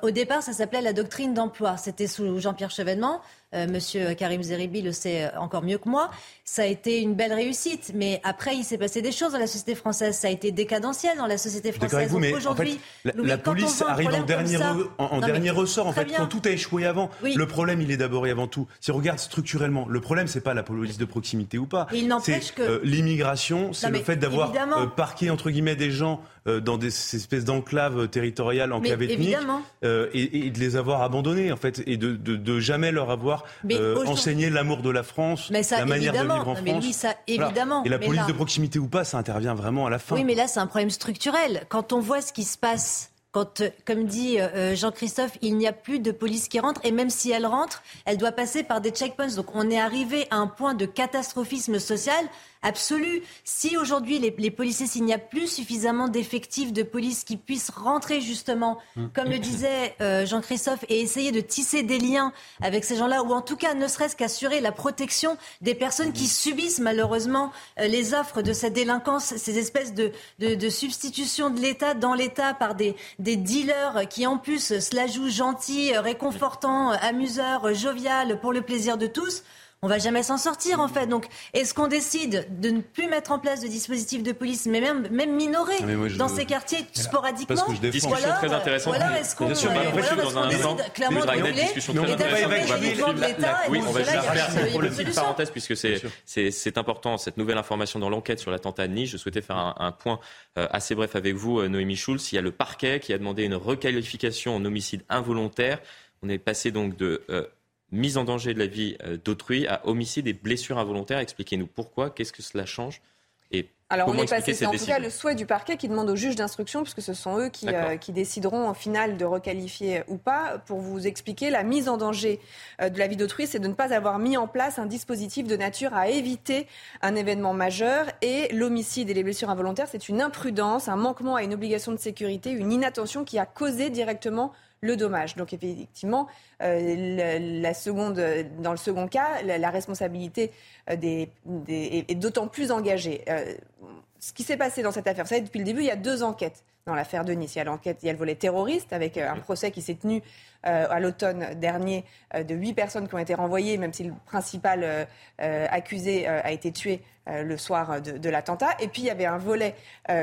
Au départ, ça s'appelait la doctrine d'emploi. C'était sous Jean-Pierre Chevènement. Euh, Monsieur Karim Zeribi le sait encore mieux que moi. Ça a été une belle réussite, mais après, il s'est passé des choses dans la société française. Ça a été décadentiel dans la société française. Vous, mais aujourd'hui, en fait, la, la police arrive en dernier, ça, en, en non, dernier ressort. En fait, bien. quand tout a échoué avant, oui. le problème, il est d'abord et avant tout. Si on regarde structurellement, le problème, c'est pas la police de proximité ou pas. C'est que euh, l'immigration, c'est le fait d'avoir euh, parqué entre guillemets des gens euh, dans des espèces d'enclaves territoriales, enclaves ethniques, euh, et, et, de les avoir abandonnés en fait, et de, de, de jamais leur avoir euh, enseigné l'amour de la France, ça, la manière de vivre en non, mais France. Oui, ça, évidemment. Voilà. Et la police là... de proximité ou pas, ça intervient vraiment à la fin. Oui, mais là, c'est un problème structurel. Quand on voit ce qui se passe quand, comme dit euh, Jean-Christophe, il n'y a plus de police qui rentre, et même si elle rentre, elle doit passer par des checkpoints. Donc on est arrivé à un point de catastrophisme social absolu. Si aujourd'hui les, les, policiers, s'il n'y a plus suffisamment d'effectifs de police qui puissent rentrer justement, mmh. comme le disait euh, Jean-Christophe, et essayer de tisser des liens avec ces gens-là, ou en tout cas ne serait-ce qu'assurer la protection des personnes qui subissent malheureusement euh, les offres de cette délinquance, ces espèces de, de, de substitution de l'État dans l'État par des, des dealers qui en plus se la jouent gentil, réconfortant, amuseur, jovial, pour le plaisir de tous on va jamais s'en sortir en fait. Donc, est-ce qu'on décide de ne plus mettre en place de dispositifs de police, mais même, même minorés Ah, moi, dans ces quartiers sporadiquement? Discussion alors, très intéressante. Voilà, est-ce qu'on euh, instant, clairement de discussion et d'assurer les de l'État Oui, on va juste faire une petite parenthèse puisque c'est important cette nouvelle information dans l'enquête sur l'attentat de Nice. Je souhaitais faire un, point euh, assez bref avec vous, euh, Noémie Schulz. Il y a le parquet qui a demandé une requalification en homicide involontaire. On est passé donc de euh, mise en danger de la vie d'autrui à homicide et blessures involontaires. Expliquez-nous pourquoi, qu'est-ce que cela change et alors comment on est passé, c'est en tout cas le souhait du parquet qui demande au juge d'instruction, puisque ce sont eux qui, euh, qui, décideront en final de requalifier ou pas. Pour vous expliquer, la mise en danger euh, de la vie d'autrui, c'est de ne pas avoir mis en place un dispositif de nature à éviter un événement majeur. Et l'homicide et les blessures involontaires, c'est une imprudence, un manquement à une obligation de sécurité, une inattention qui a causé directement le dommage. Donc effectivement, euh, la, seconde, dans le second cas, la, responsabilité euh, des, des, est d'autant plus engagée. Euh, ce qui s'est passé dans cette affaire, vous savez, depuis le début, il y a deux enquêtes dans l'affaire de Nice. Il y a l'enquête, il y a le volet terroriste avec un procès qui s'est tenu euh, à l'automne dernier euh, de huit personnes qui ont été renvoyées, même si le principal euh, accusé a été tué le soir de, de l'attentat. Et puis il y avait un volet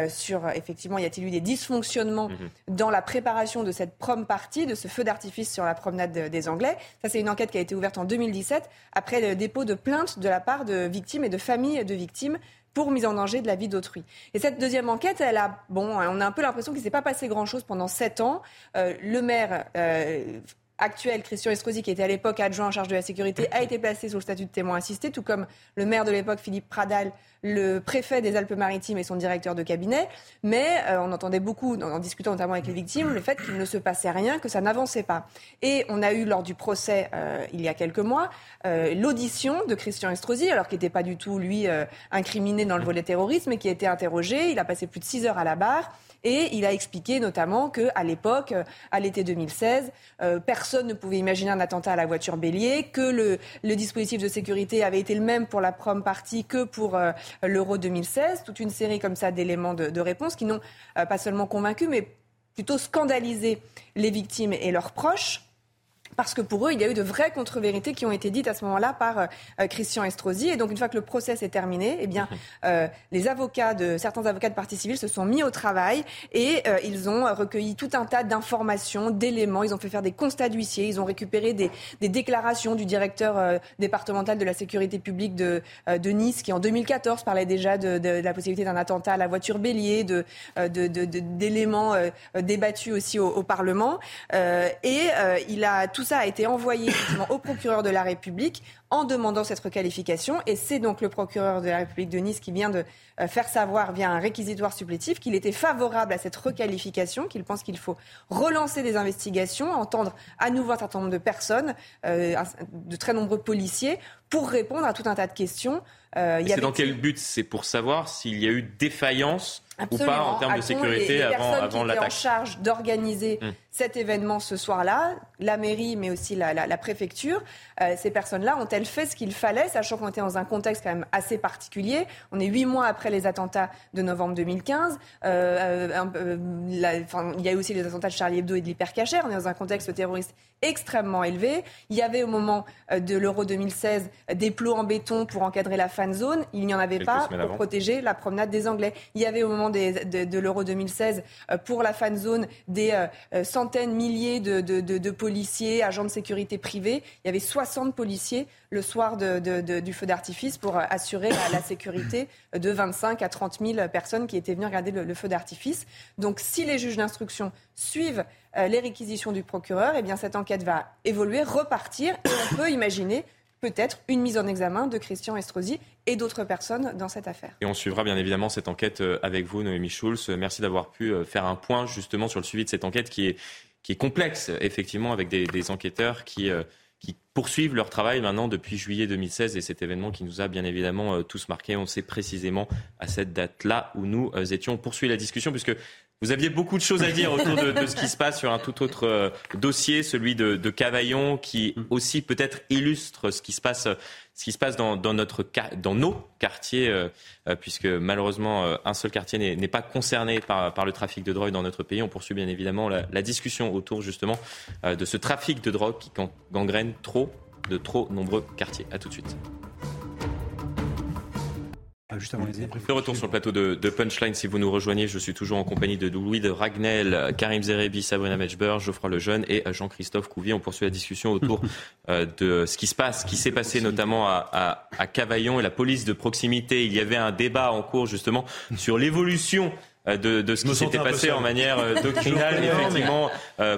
sur, effectivement, y a-t-il eu des dysfonctionnements mmh. dans la préparation de cette prom partie, de ce feu d'artifice sur la promenade de, des Anglais. Ça, c'est une enquête qui a été ouverte en 2017 après le dépôt de plaintes de la part de victimes et de familles de victimes pour mise en danger de la vie d'autrui. Et cette deuxième enquête, elle a, bon, on a un peu l'impression qu'il ne s'est pas passé grand-chose pendant sept ans. Euh, le maire euh, actuel, Christian Estrosi, qui était à l'époque adjoint en charge de la sécurité, a été placé sous le statut de témoin assisté, tout comme le maire de l'époque, Philippe Pradal, le préfet des Alpes-Maritimes et son directeur de cabinet. Mais euh, on entendait beaucoup, en, discutant notamment avec les victimes, le fait qu'il ne se passait rien, que ça n'avançait pas. Et on a eu, lors du procès, euh, il y a quelques mois, euh, l'audition de Christian Estrosi, alors qu'il n'était pas du tout, lui, euh, incriminé dans le volet terrorisme, mais qui a été interrogé. Il a passé plus de six heures à la barre. Et il a expliqué notamment qu'à l'époque, à l'été 2016, euh, personne ne pouvait imaginer un attentat à la voiture bélier, que le, dispositif de sécurité avait été le même pour la prom party que pour euh, l'Euro 2016. Toute une série comme ça d'éléments de, de, réponse qui n'ont euh, pas seulement convaincu, mais plutôt scandalisé les victimes et leurs proches parce que pour eux, il y a eu de vraies contre-vérités qui ont été dites à ce moment-là par euh, Christian Estrosi. Et donc, une fois que le procès s'est terminé, eh bien, euh, les avocats de certains avocats de partie civile se sont mis au travail et euh, ils ont recueilli tout un tas d'informations, d'éléments. Ils ont fait faire des constats d'huissier. Ils ont récupéré des, des déclarations du directeur euh, départemental de la sécurité publique de, de, Nice, qui en 2014 parlait déjà de, de, de la possibilité d'un attentat à la voiture bélier, euh, d'éléments débattus aussi au, au Parlement. et il a tout tout ça a été envoyé au procureur de la République en demandant cette requalification. Et c'est donc le procureur de la République de Nice qui vient de faire savoir via un réquisitoire supplétif qu'il était favorable à cette requalification, qu'il pense qu'il faut relancer des investigations, entendre à nouveau un certain nombre de personnes, euh, de très nombreux policiers, pour répondre à tout un tas de questions. Euh, c'est dans quel but? C'est pour savoir s'il y a eu défaillance ou pas en termes de sécurité les, avant, avant l'attaque. en charge d'organiser hum cet événement ce soir-là, la mairie, mais aussi la, préfecture, euh, ces personnes-là ont-elles fait ce qu'il fallait, sachant qu'on était dans un contexte quand même assez particulier. On est huit mois après les attentats de novembre 2015. Euh, euh, il y a eu aussi les attentats de Charlie Hebdo et de l'hypercachère. On est dans un contexte terroriste extrêmement élevé. Il y avait au moment de l'Euro 2016 des plots en béton pour encadrer la fan zone. Il n'y en avait pas pour protéger la promenade des Anglais. Il y avait au moment de, de l'Euro 2016 pour la fan zone des centaines, milliers de, policiers, agents de sécurité privés. Il y avait 60 policiers le soir du feu d'artifice pour assurer la, sécurité de 25 à 30 000 personnes qui étaient venues regarder le, feu d'artifice. Donc si les juges d'instruction suivent euh, les réquisitions du procureur, eh bien cette enquête va évoluer, repartir et on peut imaginer peut-être une mise en examen de Christian Estrosi et d'autres personnes dans cette affaire. Et on suivra bien évidemment cette enquête euh, avec vous, Noémie Schulz. Merci d'avoir pu euh, faire un point justement sur le suivi de cette enquête qui est, complexe, effectivement, avec des, enquêteurs qui, euh, qui poursuivent leur travail maintenant depuis juillet 2016 et cet événement qui nous a bien évidemment tous marqués. On sait précisément à cette date-là où nous étions. On poursuit la discussion puisque vous aviez beaucoup de choses à dire autour de, ce qui se passe sur un tout autre euh, dossier, celui de, Cavaillon, qui aussi peut-être illustre ce qui se passe, ce qui se passe dans, notre, dans nos quartiers, euh, euh, puisque malheureusement un seul quartier n'est pas concerné par, par, le trafic de drogue dans notre pays. On poursuit bien évidemment la, la discussion autour justement de ce trafic de drogue qui gangrène trop de trop nombreux quartiers. À tout de suite. Ah, juste avant les De retour sur le plateau de, Punchline, si vous nous rejoignez, je suis toujours en compagnie de Louis de Ragnel, Karim Zerebi, Sabrina Mechber, Geoffroy Lejeune et Jean-Christophe Couvier. On poursuit la discussion autour euh, de ce qui se passe, ce qui s'est passé notamment à, Cavaillon et la police de proximité. Il y avait un débat en cours justement sur l'évolution euh, de, ce qui s'était passé en manière euh, doctrinale, effectivement,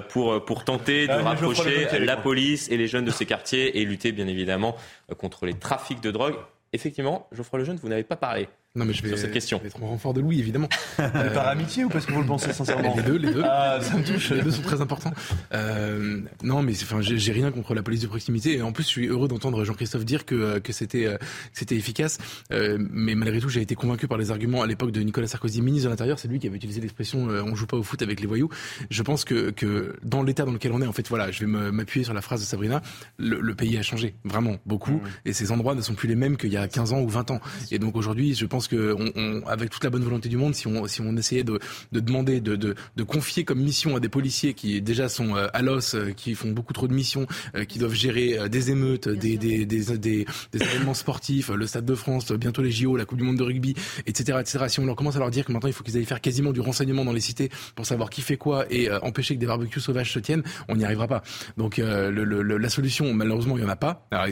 pour, pour tenter de ah, rapprocher la police et les jeunes de ces quartiers et lutter, bien évidemment, contre les trafics de drogue effectivement, Geoffroy Lejeune, vous n'avez pas parlé. Non, mais je vais, sur cette question. Je vais être en renfort de Louis, évidemment. euh, par amitié ou parce que vous le pensez sincèrement Les deux, les deux. Ah, ça me touche. Les deux sont très importants. Euh, non, mais enfin, j'ai rien contre la police de proximité. Et en plus, je suis heureux d'entendre Jean-Christophe dire que, euh, que c'était euh, c'était efficace. Euh, mais malgré tout, j'ai été convaincu par les arguments à l'époque de Nicolas Sarkozy, ministre de l'Intérieur. C'est lui qui avait utilisé l'expression euh, "on joue pas au foot avec les voyous". Je pense que, que dans l'état dans lequel on est, en fait, voilà, je vais m'appuyer sur la phrase de Sabrina. Le, le, pays a changé, vraiment beaucoup, mmh. et ces endroits ne sont plus les mêmes qu'il y a 15 ans ou 20 ans. Et donc aujourd'hui, je pense que on, on avec toute la bonne volonté du monde, si on, si on essayait de, de demander, de, de, de, confier comme mission à des policiers qui déjà sont euh, à l'os, euh, qui font beaucoup trop de missions, euh, qui doivent gérer des émeutes, des, des, des, des, événements sportifs, le Stade de France, bientôt les JO, la Coupe du Monde de rugby, etc., etc. Si on leur commence à leur dire que maintenant il faut qu'ils aillent faire quasiment du renseignement dans les cités pour savoir qui fait quoi et empêcher que des barbecues sauvages se tiennent, on n'y arrivera pas. Donc le, le, la solution, malheureusement, il n'y en a pas. Alors,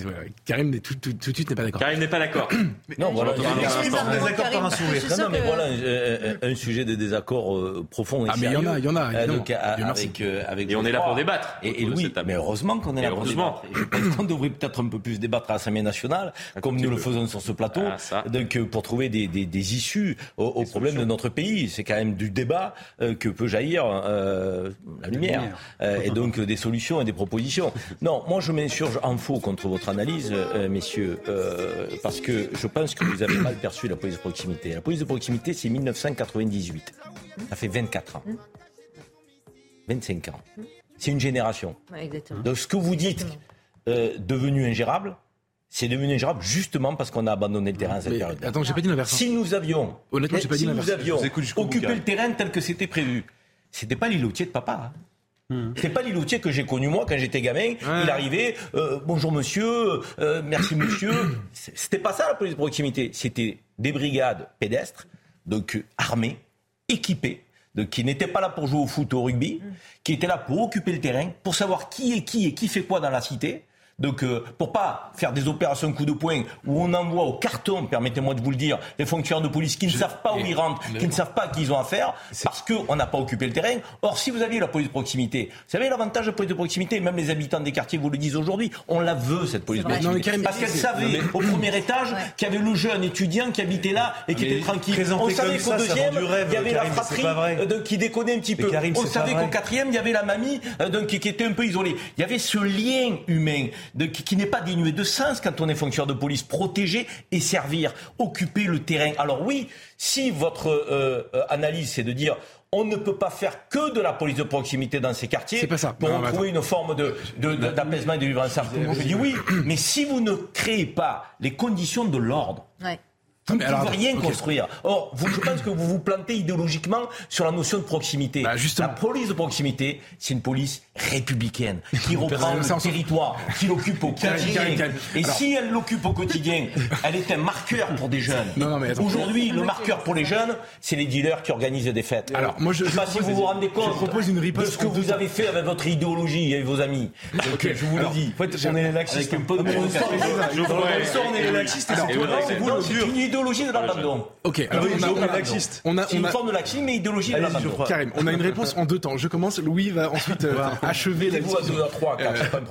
Karim tout, tout, tout, de suite n'est pas d'accord. Karim n'est pas d'accord. non, voilà, par un sourire. non, mais voilà un, sujet de désaccord euh, profond et ah, mais il y en a, il y en a. Euh, donc, avec, euh, avec et on est là pour débattre. Et, et oui, mais heureusement qu'on est là pour débattre. je pense qu'on devrait peut-être un peu plus débattre à l'Assemblée nationale, comme nous le faisons sur ce plateau, ah, donc pour trouver des, issues aux, problèmes de notre pays. C'est quand même du débat que peut jaillir la lumière, et donc des solutions et des propositions. Non, moi je m'insurge en faux contre votre analyse, messieurs, parce que je pense que vous avez mal perçu la police de proximité. La police de proximité, c'est 1998. Ça fait 24 ans. 25 ans. C'est une génération. Donc ce que vous dites, euh, devenu ingérable, c'est devenu ingérable justement parce qu'on a abandonné le terrain à cette période. Attends, j'ai pas dit l'inverse. Si nous avions, Honnêtement, pas si dit nous avions occupé le terrain tel que c'était prévu, c'était pas l'îlotier de papa. Hein. Hmm. C'est pas l'îlotier que j'ai connu moi quand j'étais gamin. Il arrivait, euh, bonjour monsieur, euh, merci monsieur. C'était pas ça la police de proximité. C'était des brigades pédestres, donc armées, équipées, donc, qui n'étaient pas là pour jouer au foot ou au rugby, hmm. qui étaient là pour occuper le terrain, pour savoir qui est qui et qui fait quoi dans la cité. Donc, euh, pour pas faire des opérations coup de poing où on envoie au carton, permettez-moi de vous le dire, des fonctionnaires de police qui ne savent pas où ils rentrent, qui ne savent pas qui ils ont affaire, parce qu'on n'a pas occupé le terrain. Or, si vous aviez la police de proximité, vous savez l'avantage de la police de proximité, même les habitants des quartiers vous le disent aujourd'hui, on la veut cette police de proximité. parce qu'elle savait au premier étage qu'il y avait le jeune étudiant qui habitait là et qui était tranquille. On savait qu'au deuxième, il y avait la fratrie euh, qui déconnait un petit peu. on savait qu'au quatrième, il y avait la mamie euh, qui était un peu isolée. Il y avait ce lien humain. Qui, n'est pas dénué de sens quand on est fonctionnaire de police. Protéger et servir, occuper le terrain. Alors oui, si votre euh, euh, analyse c'est de dire on ne peut pas faire que de la police de proximité dans ces quartiers pour trouver une forme d'apaisement de, de, et de vivre ensemble. Je dis oui, mais si vous ne créez pas les conditions de l'ordre, vous ne pouvez rien construire. Or, vous, je pense que vous vous plantez idéologiquement sur la notion de proximité. Bah, la police de proximité, c'est une police républicaine qui reprend le territoire, qui l'occupe au quotidien. Et si elle l'occupe au quotidien, elle est un marqueur pour des jeunes. Aujourd'hui, le marqueur pour les jeunes, c'est les dealers qui organisent des fêtes. Alors, moi, je, ne sais pas si vous vous rendez compte une de ce que vous avez fait avec votre idéologie et vos amis. Je vous le dis. En fait, on est laxiste. Avec un peu de on est laxiste. C'est vous idéologie de l'abandon. Ok, alors on a, une forme de laxisme, mais idéologie de l'abandon. Karim, on a une réponse en deux temps. Je commence, Louis va ensuite euh, achever la discussion.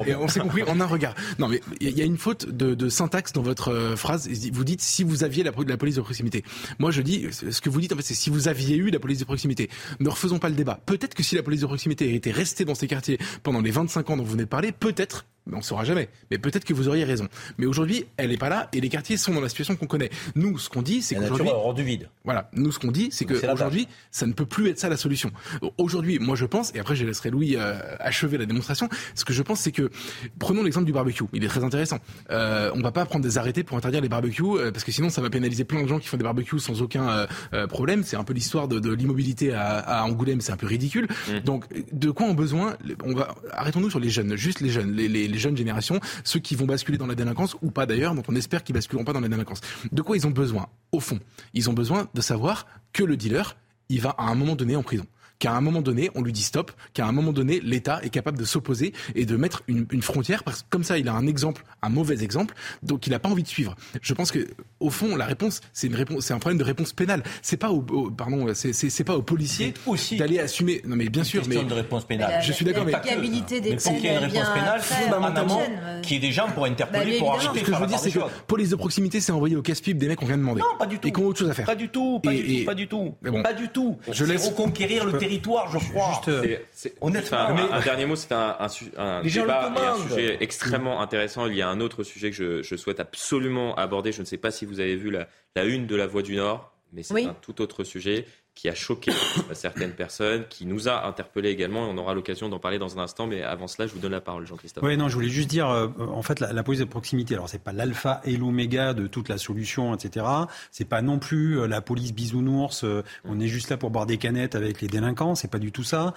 Et on s'est compris en un regard. Non, mais il y a une faute de, syntaxe dans votre euh, phrase. Vous dites si vous aviez la, la police de proximité. Moi, je dis, ce que vous dites, en fait, c'est si vous aviez eu la police de proximité. Ne refaisons pas le débat. Peut-être que si la police de proximité était restée dans ces quartiers pendant les 25 ans dont vous venez de parler, peut-être on ne saura jamais. Mais peut-être que vous auriez raison. Mais aujourd'hui, elle n'est pas là et les quartiers sont dans la situation qu'on connaît. Nous, ce qu'on dit, c'est qu'aujourd'hui. du vide. Voilà. Nous, ce qu'on dit, c'est qu'aujourd'hui, ça ne peut plus être ça la solution. Aujourd'hui, moi, je pense, et après, je laisserai Louis euh, achever la démonstration. Ce que je pense, c'est que prenons l'exemple du barbecue. Il est très intéressant. Euh, on va pas prendre des arrêtés pour interdire les barbecues euh, parce que sinon, ça va pénaliser plein de gens qui font des barbecues sans aucun problème. C'est un peu l'histoire de, de l'immobilité à, à, Angoulême. C'est un peu ridicule. Mmh. Donc, de quoi ont besoin On va arrêtons-nous sur les jeunes, juste les jeunes, les, les les jeunes générations, ceux qui vont basculer dans la délinquance ou pas d'ailleurs, donc on espère qu'ils basculeront pas dans la délinquance. De quoi ils ont besoin? Au fond, ils ont besoin de savoir que le dealer, il va à un moment donné en prison qu'à un moment donné, on lui dit stop, qu'à un moment donné, l'État est capable de s'opposer et de mettre une, une, frontière, parce que comme ça, il a un exemple, un mauvais exemple, donc il n'a pas envie de suivre. Je pense que, au fond, la réponse, c'est une réponse, c'est un problème de réponse pénale. C'est pas au, pardon, c'est pas aux policiers d'aller assumer. Non, mais bien sûr, mais de réponse pénale. je suis d'accord, mais mais pour qu'il y ait une réponse pénale, fondamentalement, qu'il y ait des gens pour interpeller, bah, pour arrêter. Ce que je veux dire, c'est que police de proximité, c'est envoyer au casse-pipe des mecs qu'on vient demander. Non, pas du tout. Et qu'on a autre chose à faire. Pas du tout, pas du tout, pas du tout. Je laisse reconquérir le territoire, je crois. Honnêtement, un, dernier mot, c'est un, un, débat et un sujet extrêmement intéressant. Il y a un autre sujet que je, je, souhaite absolument aborder. Je ne sais pas si vous avez vu la, la une de La Voix du Nord, mais c'est un tout autre sujet qui a choqué certaines personnes, qui nous a interpellés également. On aura l'occasion d'en parler dans un instant, mais avant cela, je vous donne la parole, Jean-Christophe. Oui, non, je voulais juste dire, euh, en fait, la, police de proximité, alors c'est pas l'alpha et l'oméga de toute la solution, etc. C'est pas non plus euh, la police bisounours. Euh, on est juste là pour boire des canettes avec les délinquants. C'est pas du tout ça.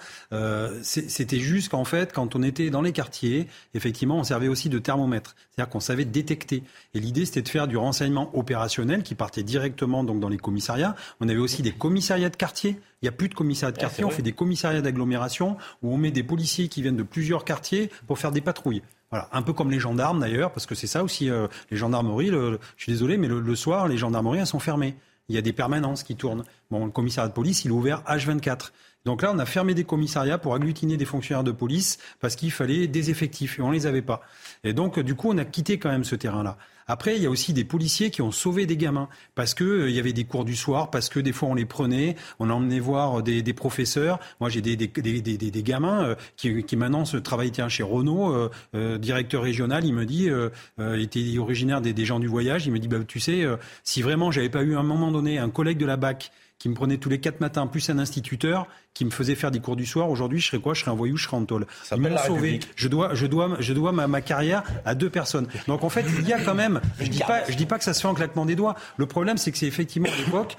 C'était juste qu'en fait, quand on était dans les quartiers, effectivement, on servait aussi de thermomètre, c'est-à-dire qu'on savait détecter. Et l'idée, c'était de faire du renseignement opérationnel qui partait directement donc dans les commissariats. On avait aussi des commissariats de quartier. Il n'y a plus de commissariat de quartier. on fait des commissariats d'agglomération où on met des policiers qui viennent de plusieurs quartiers pour faire des patrouilles. Voilà, un peu comme les gendarmes d'ailleurs, parce que c'est ça aussi, euh, les gendarmeries, je suis désolé, mais le, soir, les gendarmeries, elles sont fermées. Il y a des permanences qui tournent. Bon, le commissariat de police, il est ouvert H24. Donc là, on a fermé des commissariats pour agglutiner des fonctionnaires de police parce qu'il fallait des effectifs et on ne les avait pas. Et donc, du coup, on a quitté quand même ce terrain-là. Après, il y a aussi des policiers qui ont sauvé des gamins parce que euh, il y avait des cours du soir, parce que des fois on les prenait, on emmenait voir des, des professeurs. Moi, j'ai des, des, des, gamins euh, qui, qui, maintenant se travaillent tiens, chez Renault, euh, directeur régional. Il me dit, il était originaire des, gens du voyage. Il me dit, bah, tu sais, si vraiment j'avais pas eu à un moment donné un collègue de la BAC qui me prenait tous les quatre matins, plus un instituteur qui me faisait faire des cours du soir. Aujourd'hui, je serais quoi? Je serais un voyou, je serais en tôle. Ils m'ont sauvé. Je dois, je dois, je dois ma, ma, carrière à deux personnes. Donc en fait, il y a quand même. Je dis pas, je dis pas que ça se fait en claquement des doigts. Le problème, c'est que c'est effectivement à l'époque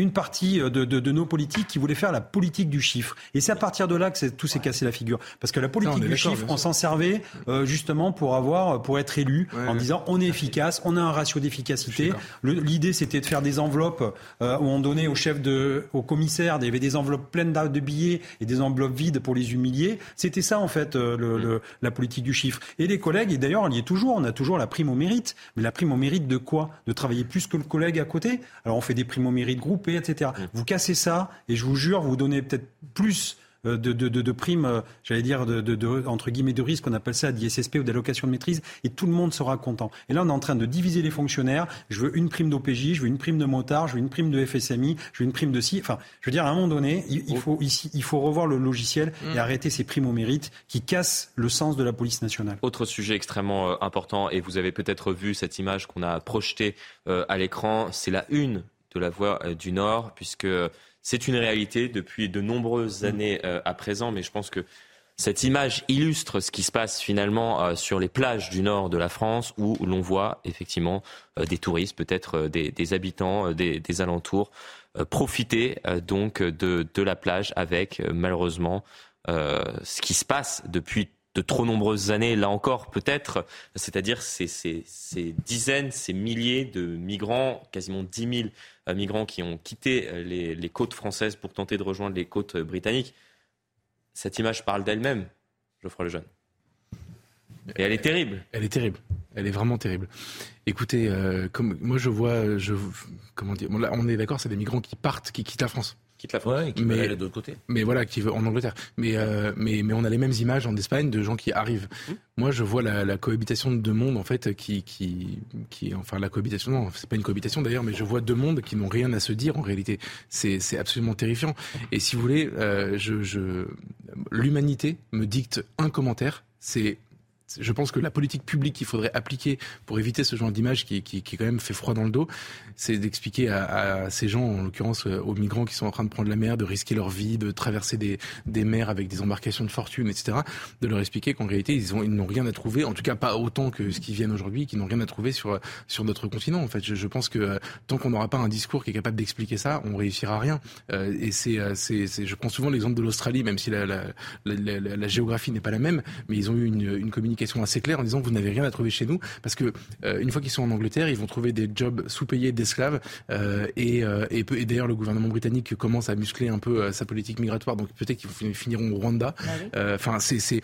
une partie euh, de, de, de, nos politiques qui voulaient faire la politique du chiffre. Et c'est à partir de là que tout s'est cassé la figure. Parce que la politique du chiffre, on s'en servait euh, justement pour avoir, pour être élu, en disant on est efficace, on a un ratio d'efficacité. L'idée c'était de faire des enveloppes euh, où on donnait au chef de, au commissaire, il y avait des enveloppes pleines de billets et des enveloppes vides pour les humilier. C'était ça en fait le, le, la politique du chiffre. Et les collègues, et d'ailleurs on y est toujours, on a toujours la prime au mérite. Mais la prime au mérite de quoi? De travailler plus que le collègue à côté? Alors on fait des primes au mérite groupées etc. Mm. Vous cassez ça et je vous jure, vous donnez peut-être plus de, de, de, primes, j'allais dire, de, entre guillemets, de risque, on appelle ça d'ISSP ou d'allocation de maîtrise, et tout le monde sera content. Et là, on est en train de diviser les fonctionnaires. Je veux une prime d'OPJ, je veux une prime de motard, je veux une prime de FSMI, je veux une prime de ci. Enfin, je veux dire, à un moment donné, il, faut, ici, il faut revoir le logiciel et mmh. arrêter ces primes au mérite qui cassent le sens de la police nationale. Autre sujet extrêmement important, et vous avez peut-être vu cette image qu'on a projetée à l'écran, c'est la une de la Voix euh, du Nord, puisque c'est une réalité depuis de nombreuses mm. années euh, à présent, mais je pense que cette image illustre ce qui se passe finalement euh, sur les plages du nord de la France où l'on voit effectivement des touristes, peut-être des, habitants des, alentours, profiter donc de, de, la plage avec malheureusement ce qui se passe depuis de trop nombreuses années, là encore peut-être, c'est-à-dire ces, ces, ces, dizaines, ces milliers de migrants, quasiment 10 000 euh, migrants qui ont quitté euh, les, côtes françaises pour tenter de rejoindre les côtes britanniques. Cette image parle d'elle-même, Geoffroy Lejeune. Et elle est terrible. Elle est terrible. Elle est vraiment terrible. Écoutez, euh, comme moi je vois, comment dire, on est d'accord, c'est des migrants qui partent, qui quittent la France quitte la France. qui mais, aller de l'autre côté. Mais voilà, qui veut en Angleterre. Mais, euh, mais, mais on a les mêmes images en Espagne de gens qui arrivent. Mmh. Moi, je vois la, la, cohabitation de deux mondes, en fait, qui, qui, qui enfin, la cohabitation, non, c'est pas une cohabitation d'ailleurs, mais je vois deux mondes qui n'ont rien à se dire en réalité. C'est, c'est absolument terrifiant. Et si vous voulez, euh, je, je, l'humanité me dicte un commentaire, c'est je pense que la politique publique qu'il faudrait appliquer pour éviter ce genre d'image qui, qui, qui, quand même fait froid dans le dos, c'est d'expliquer à, à, ces gens, en l'occurrence euh, aux migrants qui sont en train de prendre la mer, de risquer leur vie, de traverser des, des mers avec des embarcations de fortune, etc., de leur expliquer qu'en réalité, ils, ont, ils n'ont rien à trouver, en tout cas pas autant que ce qui viennent aujourd'hui, qu'ils n'ont rien à trouver sur, sur notre continent. En fait, je, pense que euh, tant qu'on n'aura pas un discours qui est capable d'expliquer ça, on réussira rien. Euh, et c'est, c'est, je prends souvent l'exemple de l'Australie, même si la, la, la, la géographie n'est pas la même, mais ils ont eu une, une communication assez claire en disant vous n'avez rien à trouver chez nous parce que euh, une fois qu'ils sont en Angleterre, ils vont trouver des jobs sous-payés d'esclaves euh, et, euh, et, et d'ailleurs le gouvernement britannique commence à muscler un peu sa politique migratoire donc peut-être qu'ils finiront au Rwanda. Ah enfin c'est c'est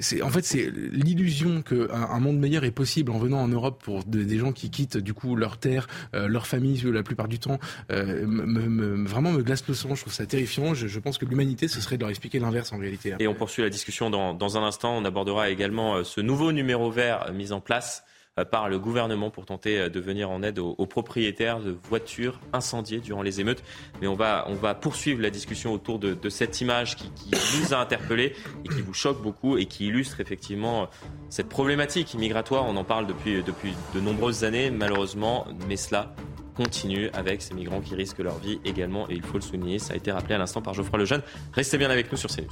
c'est en fait c'est l'illusion que un, monde meilleur est possible en venant en Europe pour des gens qui quittent du coup leur terre, leur famille la plupart du temps me, vraiment me glace le sang. Je trouve ça terrifiant. Je, je pense que l'humanité ce serait de leur expliquer l'inverse en réalité. Et on poursuit la discussion dans, dans un instant. On abordera également ce nouveau numéro vert mis en place euh, par le gouvernement pour tenter euh, de venir en aide aux, propriétaires de voitures incendiées durant les émeutes. Mais on va, on va poursuivre la discussion autour de, cette image qui, qui, nous a interpellés et qui vous choque beaucoup et qui illustre effectivement euh, cette problématique migratoire. On en parle depuis, depuis de nombreuses années, malheureusement, mais cela continue avec ces migrants qui risquent leur vie également. Et il faut le souligner, ça a été rappelé à l'instant par Geoffroy Lejeune. Restez bien avec nous sur CNews.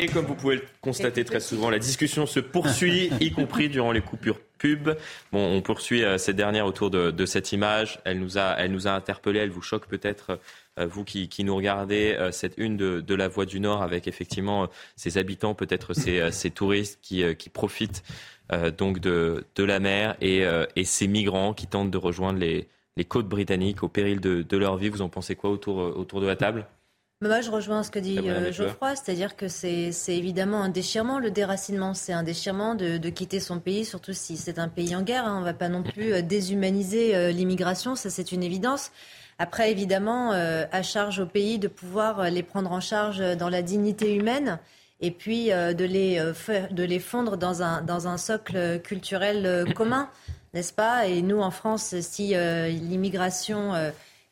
Et comme vous pouvez le constater très souvent, la discussion se poursuit, y compris durant les coupures pub. Bon, on poursuit euh, cette dernière autour de, cette image. Elle nous a, elle nous a interpellé. Elle vous choque peut-être, euh, vous qui, nous regardez, euh, cette une de, la Voie du Nord avec effectivement ces habitants, peut-être ces, ces, touristes qui, qui profitent donc de, de, la mer et, et, ces migrants qui tentent de rejoindre les, les côtes britanniques au péril de, de, leur vie. Vous en pensez quoi autour, autour de la table? Moi, je rejoins ce que dit euh, Geoffroy, c'est-à-dire que c'est évidemment un déchirement. Le déracinement, c'est un déchirement de, quitter son pays, surtout si c'est un pays en guerre. Hein. On ne va pas non plus euh, déshumaniser euh, l'immigration, ça c'est une évidence. Après, évidemment, à charge au pays de pouvoir les prendre en charge dans la dignité humaine et puis de, les, de les fondre dans un, dans un socle culturel commun, n'est-ce pas? Et nous, en France, si l'immigration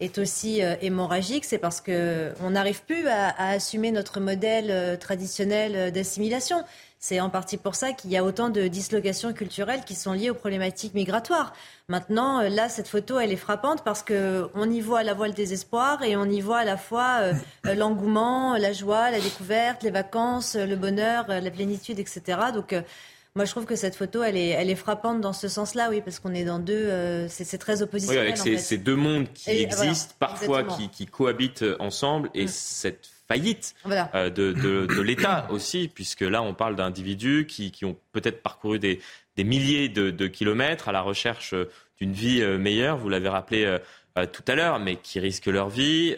est aussi euh, hémorragique, c'est parce qu'on n'arrive plus à, assumer notre modèle euh, traditionnel euh, d'assimilation. C'est en partie pour ça qu'il y a autant de dislocations culturelles qui sont liées aux problématiques migratoires. Maintenant, là, cette photo, elle est frappante parce qu'on y voit à la voile le désespoir et on y voit à la fois l'engouement, la joie, la découverte, les vacances, le bonheur, la plénitude, etc. Donc, moi, je trouve que cette photo, elle est, elle est frappante dans ce sens-là, oui, parce qu'on est dans deux. Euh, c'est très oppositionnel. Oui, avec ces, deux mondes qui existent, parfois qui, qui, cohabitent ensemble, et mm. cette faillite euh, de, de, de l'État aussi, puisque là, on parle d'individus qui, qui, ont peut-être parcouru des, des milliers de, de, kilomètres à la recherche d'une vie euh, meilleure, vous l'avez rappelé tout à l'heure, mais qui risquent leur vie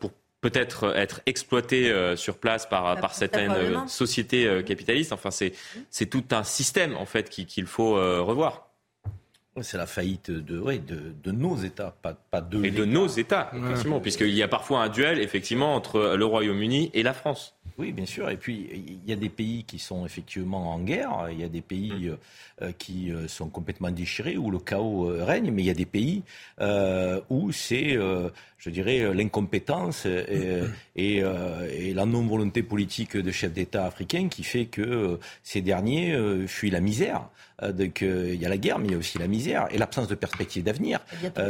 pour peut-être être exploité euh, sur place par, par certaines euh, sociétés euh, capitalistes. Enfin, c'est, c'est tout un système en fait qu'il faut revoir. C'est la faillite de, ouais, de, de, nos États, pas, pas de. Et de nos États, effectivement, puisqu'il y a parfois un duel, effectivement, entre le Royaume-Uni et la France. Oui, bien sûr. Et puis, il y a des pays qui sont effectivement en guerre. Il y a des pays mm. euh, qui euh, sont complètement déchirés, où le chaos euh, règne. Mais il y a des pays où c'est, je dirais, l'incompétence et, mm. et, et, la non-volonté politique de chefs d'État africains qui fait que ces derniers fuient la misère. Donc, il y a la guerre, mais il y a aussi la misère et l'absence de perspective d'avenir.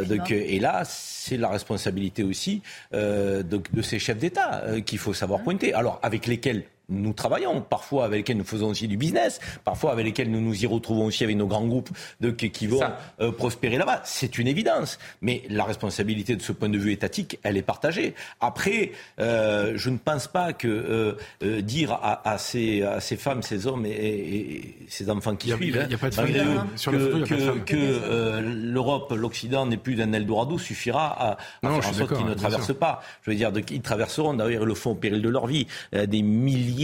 Donc, et là, c'est la responsabilité aussi donc, de ces chefs d'État qu'il faut savoir mm. pointer. Alors, avec lesquels nous travaillons, parfois avec lesquels nous faisons aussi du business, parfois avec lesquels nous nous y retrouvons aussi avec nos grands groupes de, qui vont euh, prospérer là-bas. C'est une évidence. Mais la responsabilité de ce point de vue étatique, elle est partagée. Après, euh, je ne pense pas que euh, dire à, à, ces, à, ces, femmes, ces hommes et, ces enfants qui suivent, de que, que, l'Europe, l'Occident n'est plus d'un Eldorado suffira à, à faire en sorte qu'ils ne traversent pas. Je veux dire, ils traverseront, d'ailleurs, le font au péril de leur vie. des milliers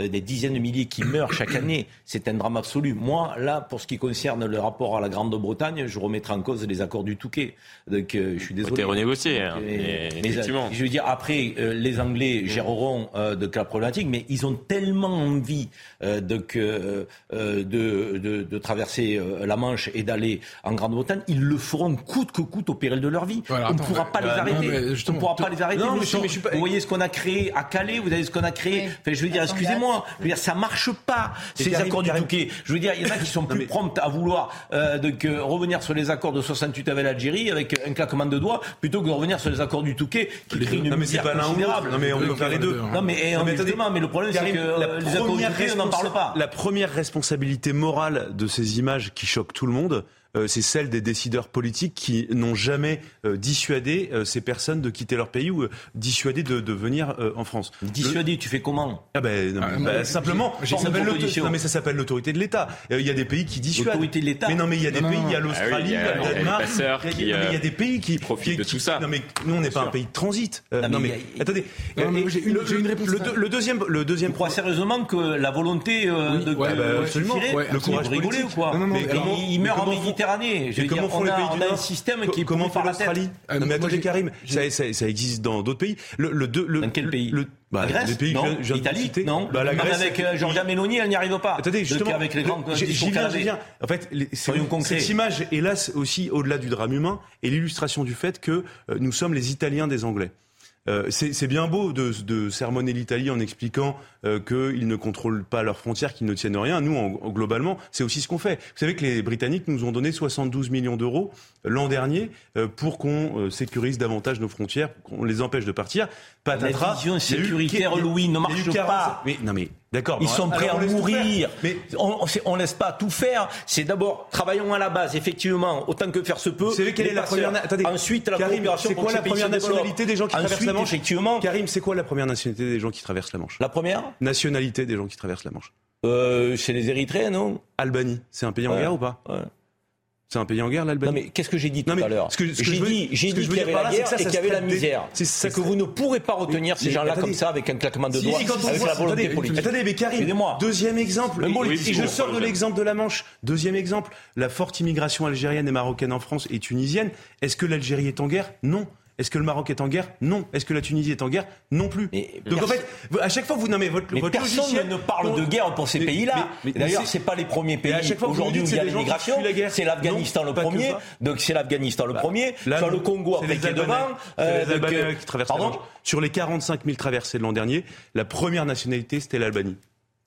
euh, des dizaines de milliers qui meurent chaque année. C'est un drame absolu. Moi, là, pour ce qui concerne le rapport à la Grande-Bretagne, je remettrai en cause les accords du Touquet. Donc, euh, je suis désolé. renégocié, hein, effectivement. je veux dire, après, euh, les Anglais géreront de la problématique, mais ils ont tellement envie de, de, de, traverser la Manche et d'aller en Grande-Bretagne, ils le feront coûte que coûte au péril de leur vie. on ne pourra pas les arrêter. on ne pourra pas les arrêter. Vous voyez ce qu'on a créé à Calais, vous avez ce qu'on a créé. je veux dire, excusez-moi, je veux dire, ça marche pas, ces accords du Touquet. Je veux dire, il y en a qui sont plus promptes à vouloir euh, revenir sur les accords de 68 avec l'Algérie avec un claquement de doigts, plutôt que de revenir sur les accords du Touquet qui créent une non, mais c'est pas considérable. Non, mais on peut faire les deux. Non, mais, non, mais, mais le problème, c'est que les accords du Touquet, on n'en parle pas. La première responsabilité morale de ces images qui choquent tout le monde, euh, c'est celle des décideurs politiques qui n'ont jamais euh, dissuadé euh, ces personnes de quitter leur pays ou dissuadé de, de venir en France. Dissuadé, tu fais comment? Ah ben, ah, bah, simplement, non, mais ça s'appelle l'autorité de l'État. Il y a des pays qui dissuadent. L'autorité de l'État. Mais non, mais il y a des pays, il y a l'Australie, il y a le Danemark, il y a des pays qui profitent de tout ça. Non mais nous on n'est pas un pays de transit. Non mais attendez, j'ai une réponse. Le deuxième, le deuxième. Crois sérieusement que la volonté de bah, absolument. Le courage rigoler ou quoi Il meurt en Méditerranée comment font les pays du Nord un système qui comment fait l'Australie ah, Non mais attendez Karim, ça, ça, ça, existe dans d'autres pays. Le, le, le, dans quel pays le, bah, Grèce, les pays non, que je Italie, non. Bah, la Grèce, avec euh, Giorgia Meloni, elle n'y arrive pas. Attendez, justement, avec les j'y viens, j'y viens. En fait, les, cette image, hélas, aussi au-delà du drame humain, est l'illustration du fait que euh, nous sommes les Italiens des Anglais. Euh, c'est bien beau de, de sermonner l'Italie en expliquant euh, qu'ils ne contrôlent pas leurs frontières, qu'ils ne tiennent rien. Nous, en, globalement, c'est aussi ce qu'on fait. Vous savez que les Britanniques nous ont donné 72 millions d'euros l'an dernier euh, pour qu'on sécurise davantage nos frontières, qu'on les empêche de partir. Patatras, la vision sécuritaire, Louis, ne marche pas. Mais, non mais D'accord. Ils sont prêts à mourir. Mais on ne laisse pas tout faire. C'est d'abord travaillons à la base, effectivement, autant que faire se peut. Savez quelle est la première Attendez, Ensuite, la Karim, c'est quoi la première nationalité des gens qui traversent la Manche effectivement. Karim, c'est quoi la première nationalité des gens qui traversent la Manche La première Nationalité des gens qui traversent la Manche. Euh, chez les Érythréens, non? Albanie, c'est un pays en guerre ou pas? Ouais. C'est un pays en guerre, l'Albanie. Non, mais qu'est-ce que j'ai dit tout à l'heure J'ai dit, j'ai dit qu'il y avait la guerre et qu'il y avait la misère. C'est que vous ne pourrez pas retenir ces gens-là comme ça avec un claquement de doigts, avec la volonté politique. Attendez, mais Karim, deuxième exemple, et je sors de l'exemple de la Manche. Deuxième exemple, la forte immigration algérienne et marocaine en France et tunisienne. Est-ce que l'Algérie est en guerre? Non. Est-ce que le Maroc est en guerre? Non. Est-ce que la Tunisie est en guerre? Non plus. Donc en fait, à chaque fois vous nommez votre, mais votre personne ne parle de guerre pour ces pays-là. D'ailleurs, c'est pas les premiers pays aujourd'hui où il y a l'immigration. C'est l'Afghanistan le premier. Donc c'est l'Afghanistan le bah, premier. Sur le Congo après qui est devant. les Albanais qui traversent Sur les 45 000 traversées de l'an dernier, la première nationalité c'était l'Albanie.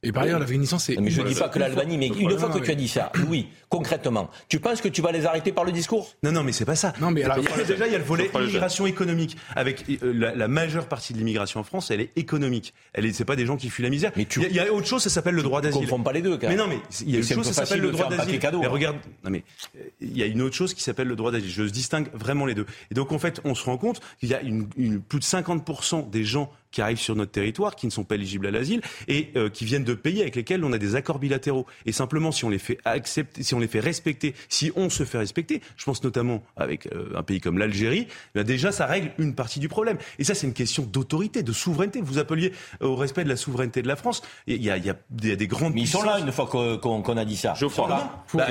Et par ailleurs, l'Afghanistan, c'est. Mais je ne dis pas que l'Albanie, mais une fois que tu as dit ça, Louis, concrètement, tu penses que tu vas les arrêter par le discours? Non, non, mais c'est pas ça. Non, mais alors, déjà, il y a le volet immigration économique. Avec euh, la, majeure partie de l'immigration en France, elle est économique. Elle est, c'est pas des gens qui fuient la misère. Mais tu... il, y a, autre chose, ça s'appelle le droit d'asile. Confonds pas les deux, quand même. Mais non, mais il y a une chose, ça s'appelle le droit d'asile. Mais regarde, non mais il y a une autre chose qui s'appelle le droit d'asile. Je distingue vraiment les deux. Et donc en fait, on se rend compte qu'il y a une, plus de 50% des gens qui arrivent sur notre territoire, qui ne sont pas éligibles à l'asile et euh, qui viennent de pays avec lesquels on a des accords bilatéraux. Et simplement, si on les fait accepter, si on les fait respecter, si on se fait respecter, je pense notamment avec euh, un pays comme l'Algérie, ben déjà ça règle une partie du problème. Et ça, c'est une question d'autorité, de souveraineté. Vous appeliez au respect de la souveraineté de la France. Il y a, il y a, des, des, grandes. Mais ils sont là une fois qu'on a dit ça. Je crois. Bah,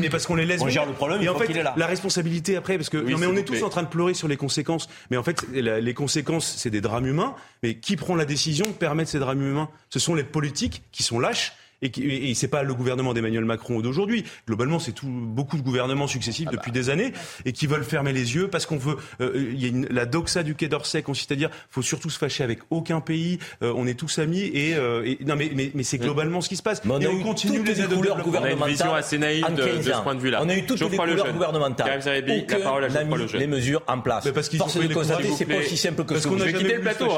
mais parce qu'on les laisse. On gère le problème. Et en fait, est là. la responsabilité après, parce que non, mais on est tous en train de pleurer sur les conséquences. Mais en fait, les conséquences, c'est des drames humains. Mais qui prend la décision de permettre ces drames humains? Ce sont les politiques qui sont lâches et, et, et c'est pas le gouvernement d'Emmanuel Macron d'aujourd'hui. Globalement, c'est tout, beaucoup de gouvernements successifs ah depuis bah. des années et qui veulent fermer les yeux parce qu'on veut. Euh, il y a une, la doxa du Quai d'Orsay consiste à dire faut surtout se fâcher avec aucun pays. Euh, on est tous amis et, euh, et non mais mais, mais c'est globalement ce qui se passe. Mais on et on continue les aides gouvernementales. On a une vision assez naïve de, de, ce point de vue-là. On a eu toutes les couleurs gouvernementales. la parole à mis les mesures en place. Mais parce qu'ils Force de constater, c'est pas aussi simple que ça. Je vais quitter le plateau.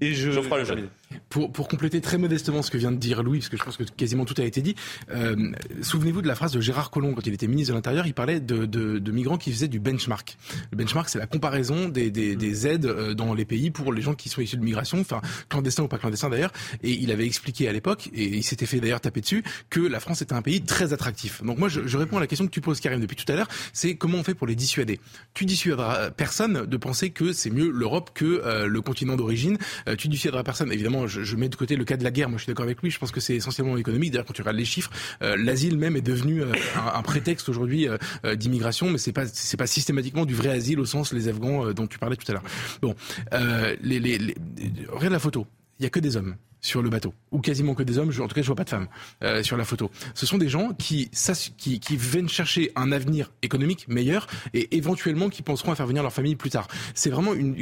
Et je, je ferai le jeune. Pour, pour, compléter très modestement ce que vient de dire Louis, parce que je pense que quasiment tout a été dit, euh, souvenez-vous de la phrase de Gérard Collomb quand il était ministre de l'Intérieur, il parlait de, de, de, migrants qui faisaient du benchmark. Le benchmark, c'est la comparaison des, des, des, aides euh, dans les pays pour les gens qui sont issus de migration, enfin clandestins ou pas clandestins d'ailleurs, et il avait expliqué à l'époque, et il s'était fait d'ailleurs taper dessus, que la France était un pays très attractif. Donc moi, je, je réponds à la question que tu poses Karim depuis tout à l'heure, c'est comment on fait pour les dissuader? Tu dissuaderas personne de penser que c'est mieux l'Europe que euh, le continent d'origine, euh, tu dissuaderas personne, évidemment, je, mets de côté le cas de la guerre, moi je suis d'accord avec lui, je pense que c'est essentiellement économique. D'ailleurs, quand tu regardes les chiffres, euh, l'asile même est devenu euh, un, prétexte aujourd'hui euh, d'immigration, mais c'est pas pas systématiquement du vrai asile au sens les Afghans dont tu parlais tout à l'heure. Bon, regarde la photo, il y a que des hommes sur le bateau, ou quasiment que des hommes. en tout cas, je vois pas de femmes euh, sur la photo. Ce sont des gens qui, qui, qui viennent chercher un avenir économique meilleur et éventuellement qui penseront à faire venir leur famille plus tard. C'est vraiment une,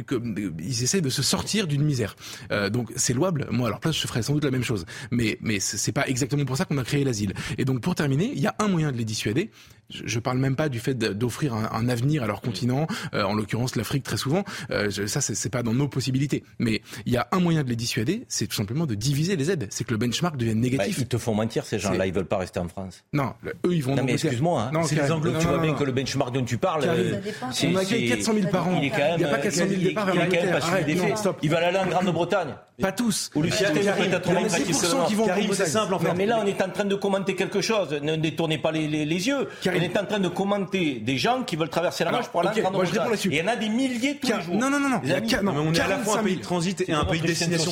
ils essaient de se sortir d'une misère. Euh, donc c'est louable. Moi, à leur place, je ferais sans doute la même chose. Mais mais c'est pas exactement pour ça qu'on a créé l'asile. Et donc pour terminer, il y a un moyen de les dissuader. Je, je parle même pas du fait d'offrir un, un, avenir à leur continent, euh, en l'occurrence l'Afrique très souvent. Euh, je, ça, c'est pas dans nos possibilités. Mais il y a un moyen de les dissuader, c'est tout simplement de diviser les aides. C'est que le benchmark devienne négatif. Bah, ils te font mentir ces gens-là. Ils veulent pas rester en France. Non, eux ils vont. Non mais excuse-moi. Hein. C'est les Anglo. Tu vois bien que le benchmark dont tu parles. Euh, on accueille 400 000 par an. Il n'y a pas 400 000 départs vers l'Angleterre. Ils veulent aller en Grande-Bretagne. Pas tous. Ou Lucien, qui vont c'est simple en fait. Mais là, on est en train de commenter quelque chose. Ne détournez pas les yeux. On est en train de commenter des gens qui veulent traverser la Manche pour aller en. Il y en a des milliers tous les jours. Non, non, non, non. On est à la fois un pays de transit et un pays de destination.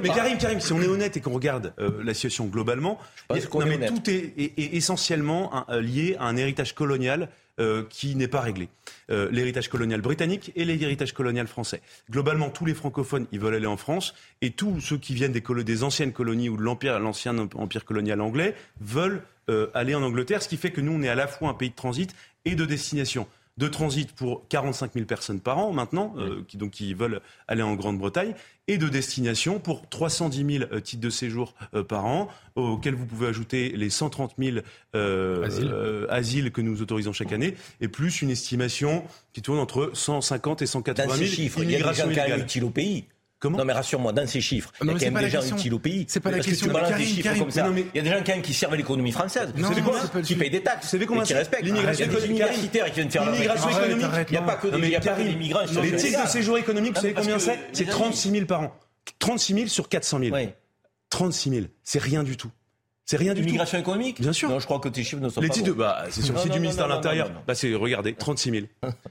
Mais Karim, Karim, si on est honnête et qu'on regarde la situation globalement, tout est essentiellement lié à un héritage colonial euh, qui n'est pas réglé. Euh, l'héritage colonial britannique et l'héritage colonial français. Globalement, tous les francophones, ils veulent aller en France, et tous ceux qui viennent des, anciennes colonies ou de l'empire, l'ancien empire colonial anglais, veulent euh, aller en Angleterre, ce qui fait que nous, on est à la fois un pays de transit et de destination de transit pour 45 000 personnes par an maintenant, euh, qui, donc, qui veulent aller en Grande-Bretagne, et de destination pour 310 000 euh, titres de séjour euh, par an, auxquels vous pouvez ajouter les 130 000 euh, asiles. Euh, asiles que nous autorisons chaque année, et plus une estimation qui tourne entre 150 et 180 000 Dans ces chiffres, il y a des gens qui au pays. Comment non mais rassure-moi, dans ces chiffres, il y a quand même des gens utiles au pays. C'est pas la Parce question. Que tu balances des chiffres comme ça. Il y a des gens quand même qui servent l'économie française. Qui payent des taxes. Vous savez comment et qui respectent. L'immigration économique. l'immigration économique. Il n'y a pas que des migrants. Les titres de séjour économique, vous savez combien c'est C'est 36 000 par an. 36 000 sur 400 000. 36 000, c'est rien du tout. C'est rien du tout. L'immigration économique Bien sûr. Non, je crois que tes chiffres ne sont les pas titres bons. de, bah, c'est sur le site du ministère de l'Intérieur. Bah, c'est, regardez, 36 000.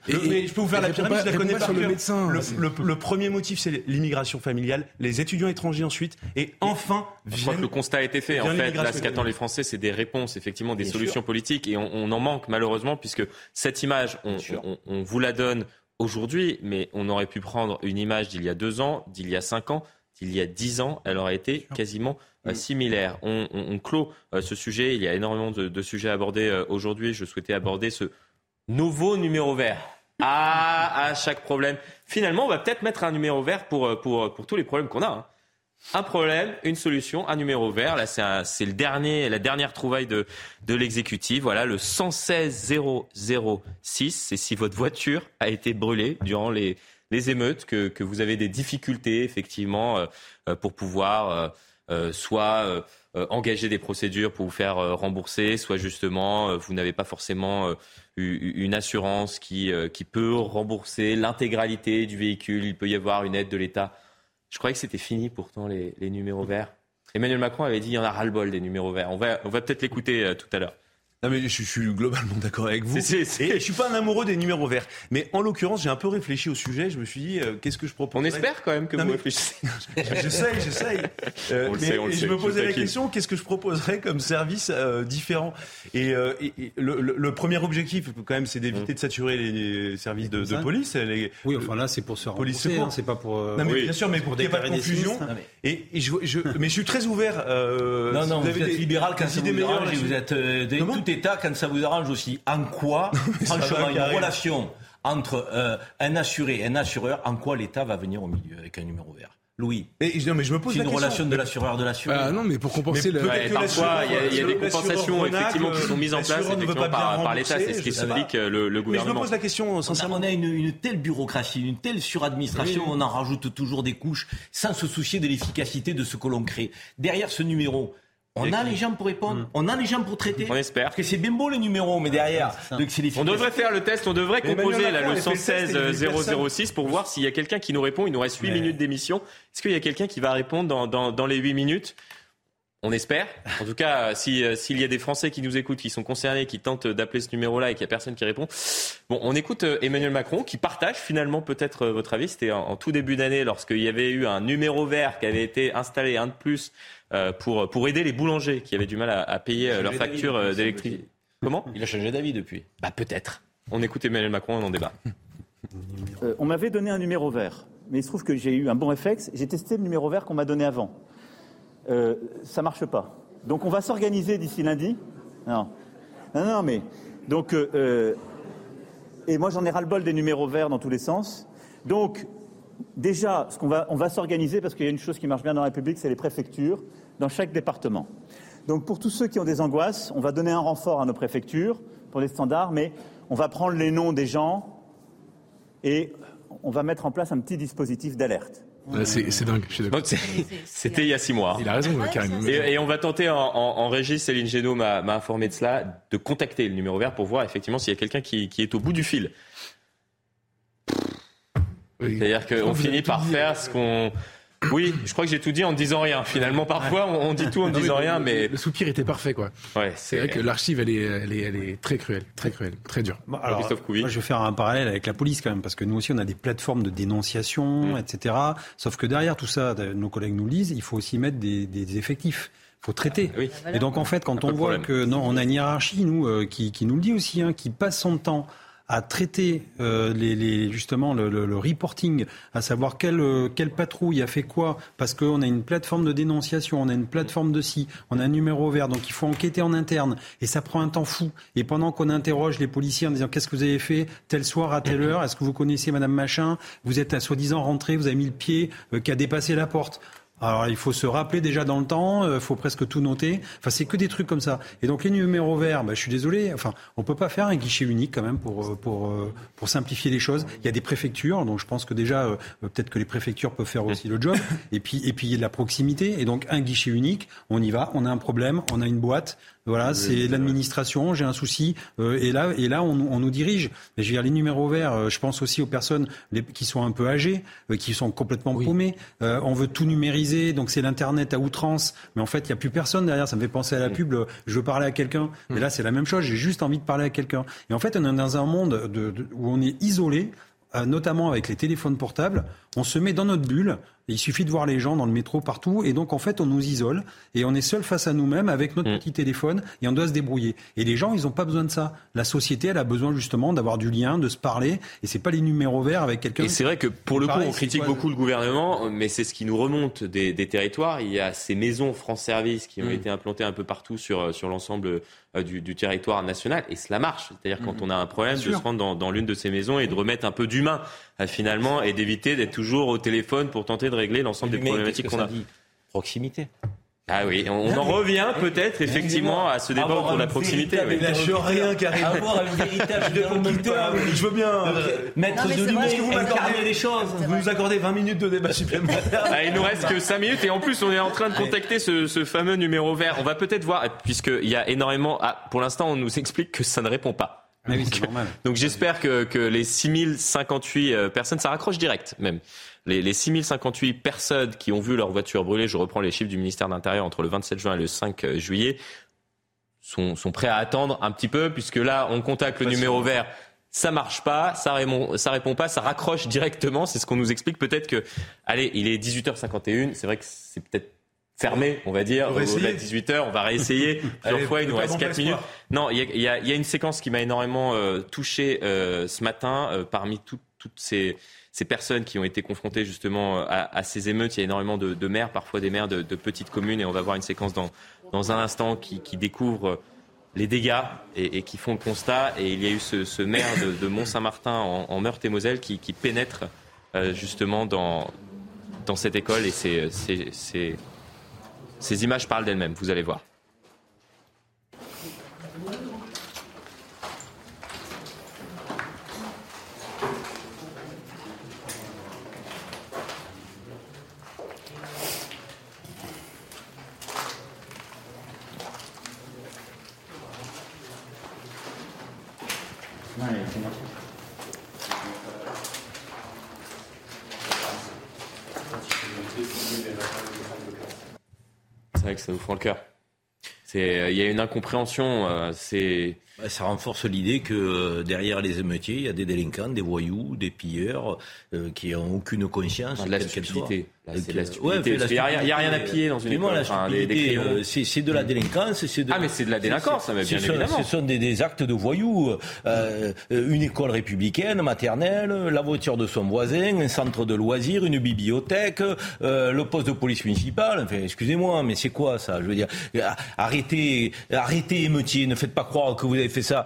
Et, mais je peux vous faire la pyramide, je la connais par le cœur. médecin. Le, le, le, premier motif, c'est l'immigration familiale, les étudiants étrangers ensuite, et enfin, je crois que le constat a été fait. En fait, là, ce qu'attendent les Français, c'est des réponses, effectivement, des Bien solutions sûr. politiques, et on, on, en manque malheureusement, puisque cette image, on, on, on vous la donne aujourd'hui, mais on aurait pu prendre une image d'il y a deux ans, d'il y a cinq ans, d'il y a dix ans, elle aurait été quasiment euh, similaire. On, on, on clôt euh, ce sujet. Il y a énormément de, de sujets abordés euh, aujourd'hui. Je souhaitais aborder ce nouveau numéro vert. Ah, à chaque problème. Finalement, on va peut-être mettre un numéro vert pour, pour, pour tous les problèmes qu'on a. Hein. Un problème, une solution, un numéro vert. Là, c'est le dernier, la dernière trouvaille de, de l'exécutif. Voilà, le 116 006. C'est si votre voiture a été brûlée durant les, les émeutes, que, vous avez des difficultés, effectivement, euh, pour pouvoir euh, euh, soit euh, engager des procédures pour vous faire euh, rembourser, soit justement euh, vous n'avez pas forcément une assurance qui, peut rembourser l'intégralité du véhicule. Il peut y avoir une aide de l'État. Je croyais que c'était fini pourtant les, numéros verts. Emmanuel Macron avait dit il y en a ras-le-bol des numéros verts. On va, peut-être l'écouter euh, tout à l'heure. Non mais je, suis globalement d'accord avec vous. C'est, c'est, Et je suis pas un amoureux des numéros verts. Mais en l'occurrence, j'ai un peu réfléchi au sujet. Je me suis dit, euh, qu'est-ce que je propose On espère quand même que Non, vous mais- réfléchissez. J'essaye, j'essaye. Euh, On le mais- sait, on le et sait, je me je posais la question, qu'est-ce que je proposerais comme service euh, différent? Et, euh, et- et le, le- le premier objectif, quand même, c'est d'éviter Mmh. de saturer les services de, police. Les, Oui, enfin là, c'est pour se Police hein, c'est pas pour. euh, non mais Oui. bien sûr, mais pour qu'il n'y ait pas de confusion. sinistres. Mais- Et, et je, je- mais je suis très ouvert. euh, Non, non, vous, avez êtes des- libéral quand vous êtes état quand ça vous arrange aussi. En quoi, franchement, une relation entre euh, un assuré et un assureur, en quoi l'État va venir au milieu avec un numéro vert? Louis, Et, non, mais je me pose c'est la une question. relation de l'assureur de l'assuré. Ah non, mais pour compenser Mais le. Ouais, parfois, il y y a des l'assureur- compensations l'assureur effectivement qui sont mises en place l'assureur effectivement, par, par l'État. C'est ce qui rembourser, je sais explique pas. euh, le, le Mais je me gouvernement. pose la question On a, sincèrement. on a une, une telle bureaucratie, une telle suradministration, on en rajoute toujours des couches sans se soucier de l'efficacité de ce que l'on crée. Derrière ce numéro, on a les gens pour répondre, on a les gens pour traiter. On espère. Parce que c'est bien beau le numéro, mais derrière, donc c'est On devrait faire le test, on devrait composer là, le a fait le test et 116 il y avait personne. 006 pour voir s'il y a quelqu'un qui nous répond. Il nous reste 8 Mais- minutes d'émission. Est-ce qu'il y a quelqu'un qui va répondre dans, dans, dans les 8 minutes? On espère. En tout cas, euh, si, s'il y a des Français qui nous écoutent, qui sont concernés, qui tentent d'appeler ce numéro-là et qu'il n'y a personne qui répond. Bon, on écoute euh, Emmanuel Macron qui partage finalement peut-être euh, votre avis. C'était en, en tout début d'année lorsqu'il y avait eu un numéro vert qui avait été installé, un de plus, pour, pour aider les boulangers qui avaient du mal à, à payer euh, leurs factures euh, d'électricité. Comment Il a changé d'avis depuis. Bah peut-être. On écoute Emmanuel Macron, on en débat. Euh, on m'avait donné un numéro vert, mais il se trouve que j'ai eu un bon réflexe. J'ai testé le numéro vert qu'on m'a donné avant. Euh, ça marche pas. Donc on va s'organiser d'ici lundi. Non, non, non, mais donc euh, euh, et moi j'en ai ras le bol des numéros verts dans tous les sens. Donc déjà, ce qu'on va, on va s'organiser parce qu'il y a une chose qui marche bien dans la République, c'est les préfectures dans chaque département. Donc pour tous ceux qui ont des angoisses, on va donner un renfort à nos préfectures pour les standards, mais on va prendre les noms des gens et on va mettre en place un petit dispositif d'alerte. Ouais, C'est dingue, je suis d'accord. Bon, c'est- C'était il y a six mois. Il a raison, Karim. Et, et on va tenter en, en- en régie, Céline Génaud m'a m'a informé de cela, de contacter le numéro vert pour voir effectivement s'il y a quelqu'un qui, qui est au bout du fil. C'est-à-dire qu'on finit par faire ce qu'on... Oui, je crois que j'ai tout dit en ne disant rien. Finalement, parfois, on, on dit tout en ne Non, disant rien, mais... Le soupir était parfait, quoi. Ouais, C'est vrai que l'archive, elle est, elle, est, elle est très cruelle, très cruelle, très dure. Bon, alors, Christophe Couvi. moi, je vais faire un parallèle avec la police quand même, parce que nous aussi, on a des plateformes de dénonciation, Mm. etc. Sauf que derrière tout ça, nos collègues nous le disent, il faut aussi mettre des, des effectifs. Il faut traiter. Oui. Et donc en fait, quand on voit problème. que non, on a une hiérarchie, nous, euh, qui, qui nous le dit aussi, hein, qui passe son temps à traiter euh, les, justement le, reporting, à savoir quelle, euh, quelle patrouille a fait quoi, parce qu'on a une plateforme de dénonciation, on a une plateforme de ci, on a un numéro vert, donc il faut enquêter en interne, et ça prend un temps fou. Et pendant qu'on interroge les policiers en disant qu'est-ce que vous avez fait tel soir à telle heure, est-ce que vous connaissez Madame Machin, vous êtes à soi-disant rentré, vous avez mis le pied euh, qui a dépassé la porte. Alors il faut se rappeler déjà dans le temps, il faut presque tout noter. Enfin c'est que des trucs comme ça. Et donc les numéros verts, bah, je suis désolé, enfin on peut pas faire un guichet unique quand même pour euh, pour euh, pour simplifier les choses. Il y a des préfectures, donc je pense que déjà euh, peut-être que les préfectures peuvent faire aussi le job. Et puis et puis il y a de la proximité et donc un guichet unique, on y va, on a un problème, on a une boîte, voilà, c'est l'administration, j'ai un souci, euh, et là, et là, on, nous- on nous dirige. Mais je veux dire, les numéros verts, euh, je pense aussi aux personnes les- qui sont un peu âgées, euh, qui sont complètement paumées. Euh, on veut tout numériser, donc c'est l'internet à outrance. Mais en fait, il n'y a plus personne derrière. Ça me fait penser à la pub. euh, Je veux parler à quelqu'un. Mais là, c'est la même chose. J'ai juste envie de parler à quelqu'un. Et en fait, on est dans un monde de- de- où on est isolé euh, notamment avec les téléphones portables, on se met dans notre bulle. Il suffit de voir les gens dans le métro partout, et donc en fait on nous isole et on est seul face à nous-mêmes avec notre petit téléphone et on doit se débrouiller. Et les gens, ils n'ont pas besoin de ça. La société, elle a besoin justement d'avoir du lien, de se parler, et c'est pas les numéros verts avec quelqu'un. Et c'est vrai que pour le coup, Pareil, on critique quoi, beaucoup le gouvernement, mais c'est ce qui nous remonte des, des territoires. Il y a ces maisons France Service qui ont Mm. été implantées un peu partout sur, sur l'ensemble euh, du, du territoire national, et cela marche. C'est-à-dire quand on a un problème, Mm. Bien de sûr. se rendre dans, dans l'une de ces maisons et de remettre un peu d'humain euh, finalement, et d'éviter d'être toujours au téléphone pour tenter de régler l'ensemble des Mais problématiques qu'on a. dit Proximité. Ah oui, on, en revient peut-être effectivement à ce débat de la proximité. véritable oui. Lâche rien, Karim. Avoir un véritable interlocuteur. Je veux bien. euh, Maître mais Est-ce que vous m'accordez les choses. Vous nous accordez 20 minutes de débat supplémentaire. Ah, il nous reste que 5 minutes et en plus on est en train de contacter ce, ce fameux numéro vert. On va peut-être voir, puisqu'il y a énormément... Ah, pour l'instant on nous explique que ça ne répond pas. Oui, normal. Donc j'espère que, que les 6058 euh, personnes, ça raccroche direct même. Les, les 6058 personnes qui ont vu leur voiture brûler, je reprends les chiffres du ministère de l'Intérieur entre le 27 juin et le 5 juillet, sont, sont prêts à attendre un petit peu, puisque là, on contacte le numéro vert ça marche pas, ça répond, ça répond pas, ça raccroche directement. C'est ce qu'on nous explique. Peut-être que, allez, il est 18h51. C'est vrai que c'est peut-être fermé, on va dire, de 18h. On va réessayer plusieurs fois. Il nous reste 4 minutes. Non, il y, y a, une séquence qui m'a énormément euh, touché euh, ce matin euh, parmi toutes ces ces personnes qui ont été confrontées justement à, à ces émeutes. Il y a énormément de, de maires, parfois des maires de, de, petites communes, et on va voir une séquence dans, dans un instant qui, qui découvre les dégâts et, et, qui font le constat. Et il y a eu ce, ce maire de, de Mont-Saint-Martin en, en Meurthe-et-Moselle qui, qui, pénètre euh, justement dans, dans cette école et c'est, ces images parlent d'elles-mêmes, vous allez voir. C'est que ça nous fend le cœur. Euh, il y a une incompréhension. Euh, c'est ça renforce l'idée que euh, derrière les émeutiers, il y a des délinquants, des voyous, des pilleurs euh, qui n'ont aucune conscience. de la stupidité. il n'y a, rien à piller dans une école. Enfin, euh, c'est de la délinquance. De, ah, mais c'est de la délinquance, ça, bien ce évidemment. Ce sont des, des, actes de voyous. Euh, une école républicaine, maternelle, la voiture de son voisin, un centre de loisirs, une bibliothèque, euh, le poste de police municipale. Enfin, excusez-moi, mais c'est quoi ça Je veux dire, arrêtez, arrêtez émeutiers, ne faites pas croire que vous avez fait ça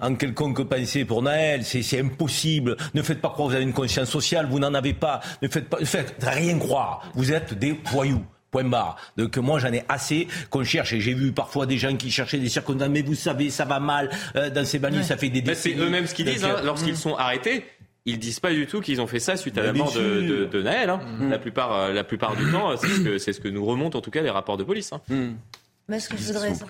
en quelconque pensée pour Naël. C'est impossible. Ne faites pas croire que vous avez une conscience sociale. Vous n'en avez pas. Ne faites, pas, ne faites rien croire. Vous êtes des voyous. Point barre. Donc moi j'en ai assez qu'on cherche et j'ai vu parfois des gens qui cherchaient des circonstances mais vous savez ça va mal euh, dans ces banlieues ça fait des décennies. C'est eux-mêmes ce qu'ils disent hein, lorsqu'ils mm. sont arrêtés. Ils disent pas du tout qu'ils ont fait ça suite à la mort de, de, de, Naël. Hein. Mm. La plupart, euh, la plupart du temps, c'est ce, que, ce que nous remontent en tout cas les rapports de police. Hein. Mm ce, que je voudrais ce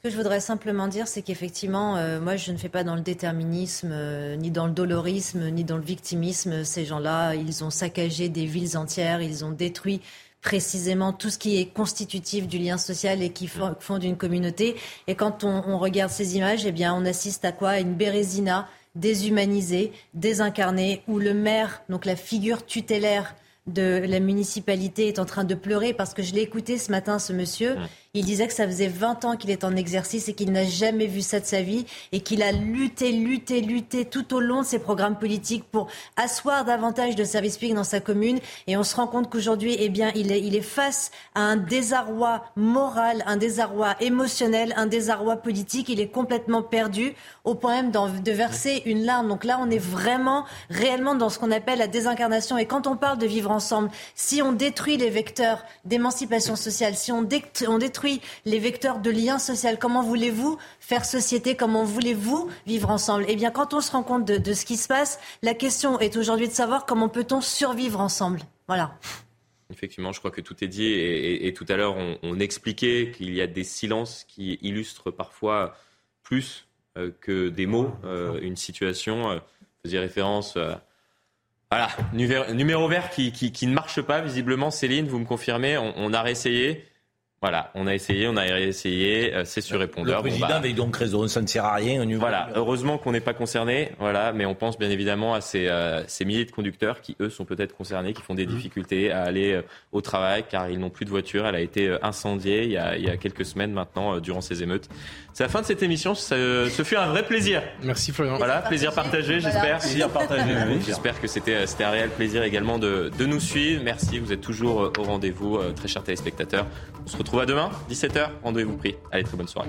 que je voudrais simplement dire, c'est qu'effectivement, euh, moi, je ne fais pas dans le déterminisme, euh, ni dans le dolorisme, ni dans le victimisme. Ces gens-là, ils ont saccagé des villes entières, ils ont détruit précisément tout ce qui est constitutif du lien social et qui font, d'une communauté. Et quand on, on, regarde ces images, eh bien, on assiste à quoi? Une bérésina déshumanisée, désincarnée, où le maire, donc la figure tutélaire de la municipalité est en train de pleurer parce que je l'ai écouté ce matin, ce monsieur. Il disait que ça faisait 20 ans qu'il est en exercice et qu'il n'a jamais vu ça de sa vie et qu'il a lutté, lutté, lutté tout au long de ses programmes politiques pour asseoir davantage de services publics dans sa commune. Et on se rend compte qu'aujourd'hui, eh bien, il est, face à un désarroi moral, un désarroi émotionnel, un désarroi politique. Il est complètement perdu au point même de verser une larme. Donc là, on est vraiment, réellement dans ce qu'on appelle la désincarnation. Et quand on parle de vivre ensemble, si on détruit les vecteurs d'émancipation sociale, si on détruit les vecteurs de lien social. Comment voulez-vous faire société? Comment voulez-vous vivre ensemble? Eh bien, quand on se rend compte de, ce qui se passe, la question est aujourd'hui de savoir comment peut-on survivre ensemble. Voilà. Effectivement, je crois que tout est dit. Et, tout à l'heure, on, expliquait qu'il y a des silences qui illustrent parfois plus euh, que des mots euh, une situation. Euh, faisait référence. voilà, numéro, vert qui, ne marche pas, visiblement. Céline, vous me confirmez, on, on a réessayé. Voilà, on a essayé, on a réessayé, euh, c'est sur répondeur. Le président bah, avait donc raison, ça ne sert à rien. Voilà, heureusement qu'on n'est pas concerné, voilà, mais on pense bien évidemment à ces, euh, ces milliers de conducteurs qui, eux, sont peut-être concernés, qui font des mmh. difficultés à aller euh, au travail car ils n'ont plus de voiture. Elle a été incendiée il y a, il y a quelques semaines maintenant durant ces émeutes. C'est la fin de cette émission, ce fut un vrai plaisir. Merci Florian. Voilà, plaisir partagé, j'espère. Plaisir partagé. J'espère que c'était un réel plaisir également de, de nous suivre. Merci, vous êtes toujours au rendez-vous, très chers téléspectateurs. On se retrouve à demain, 17h. Rendez-vous pris. Allez, très bonne soirée.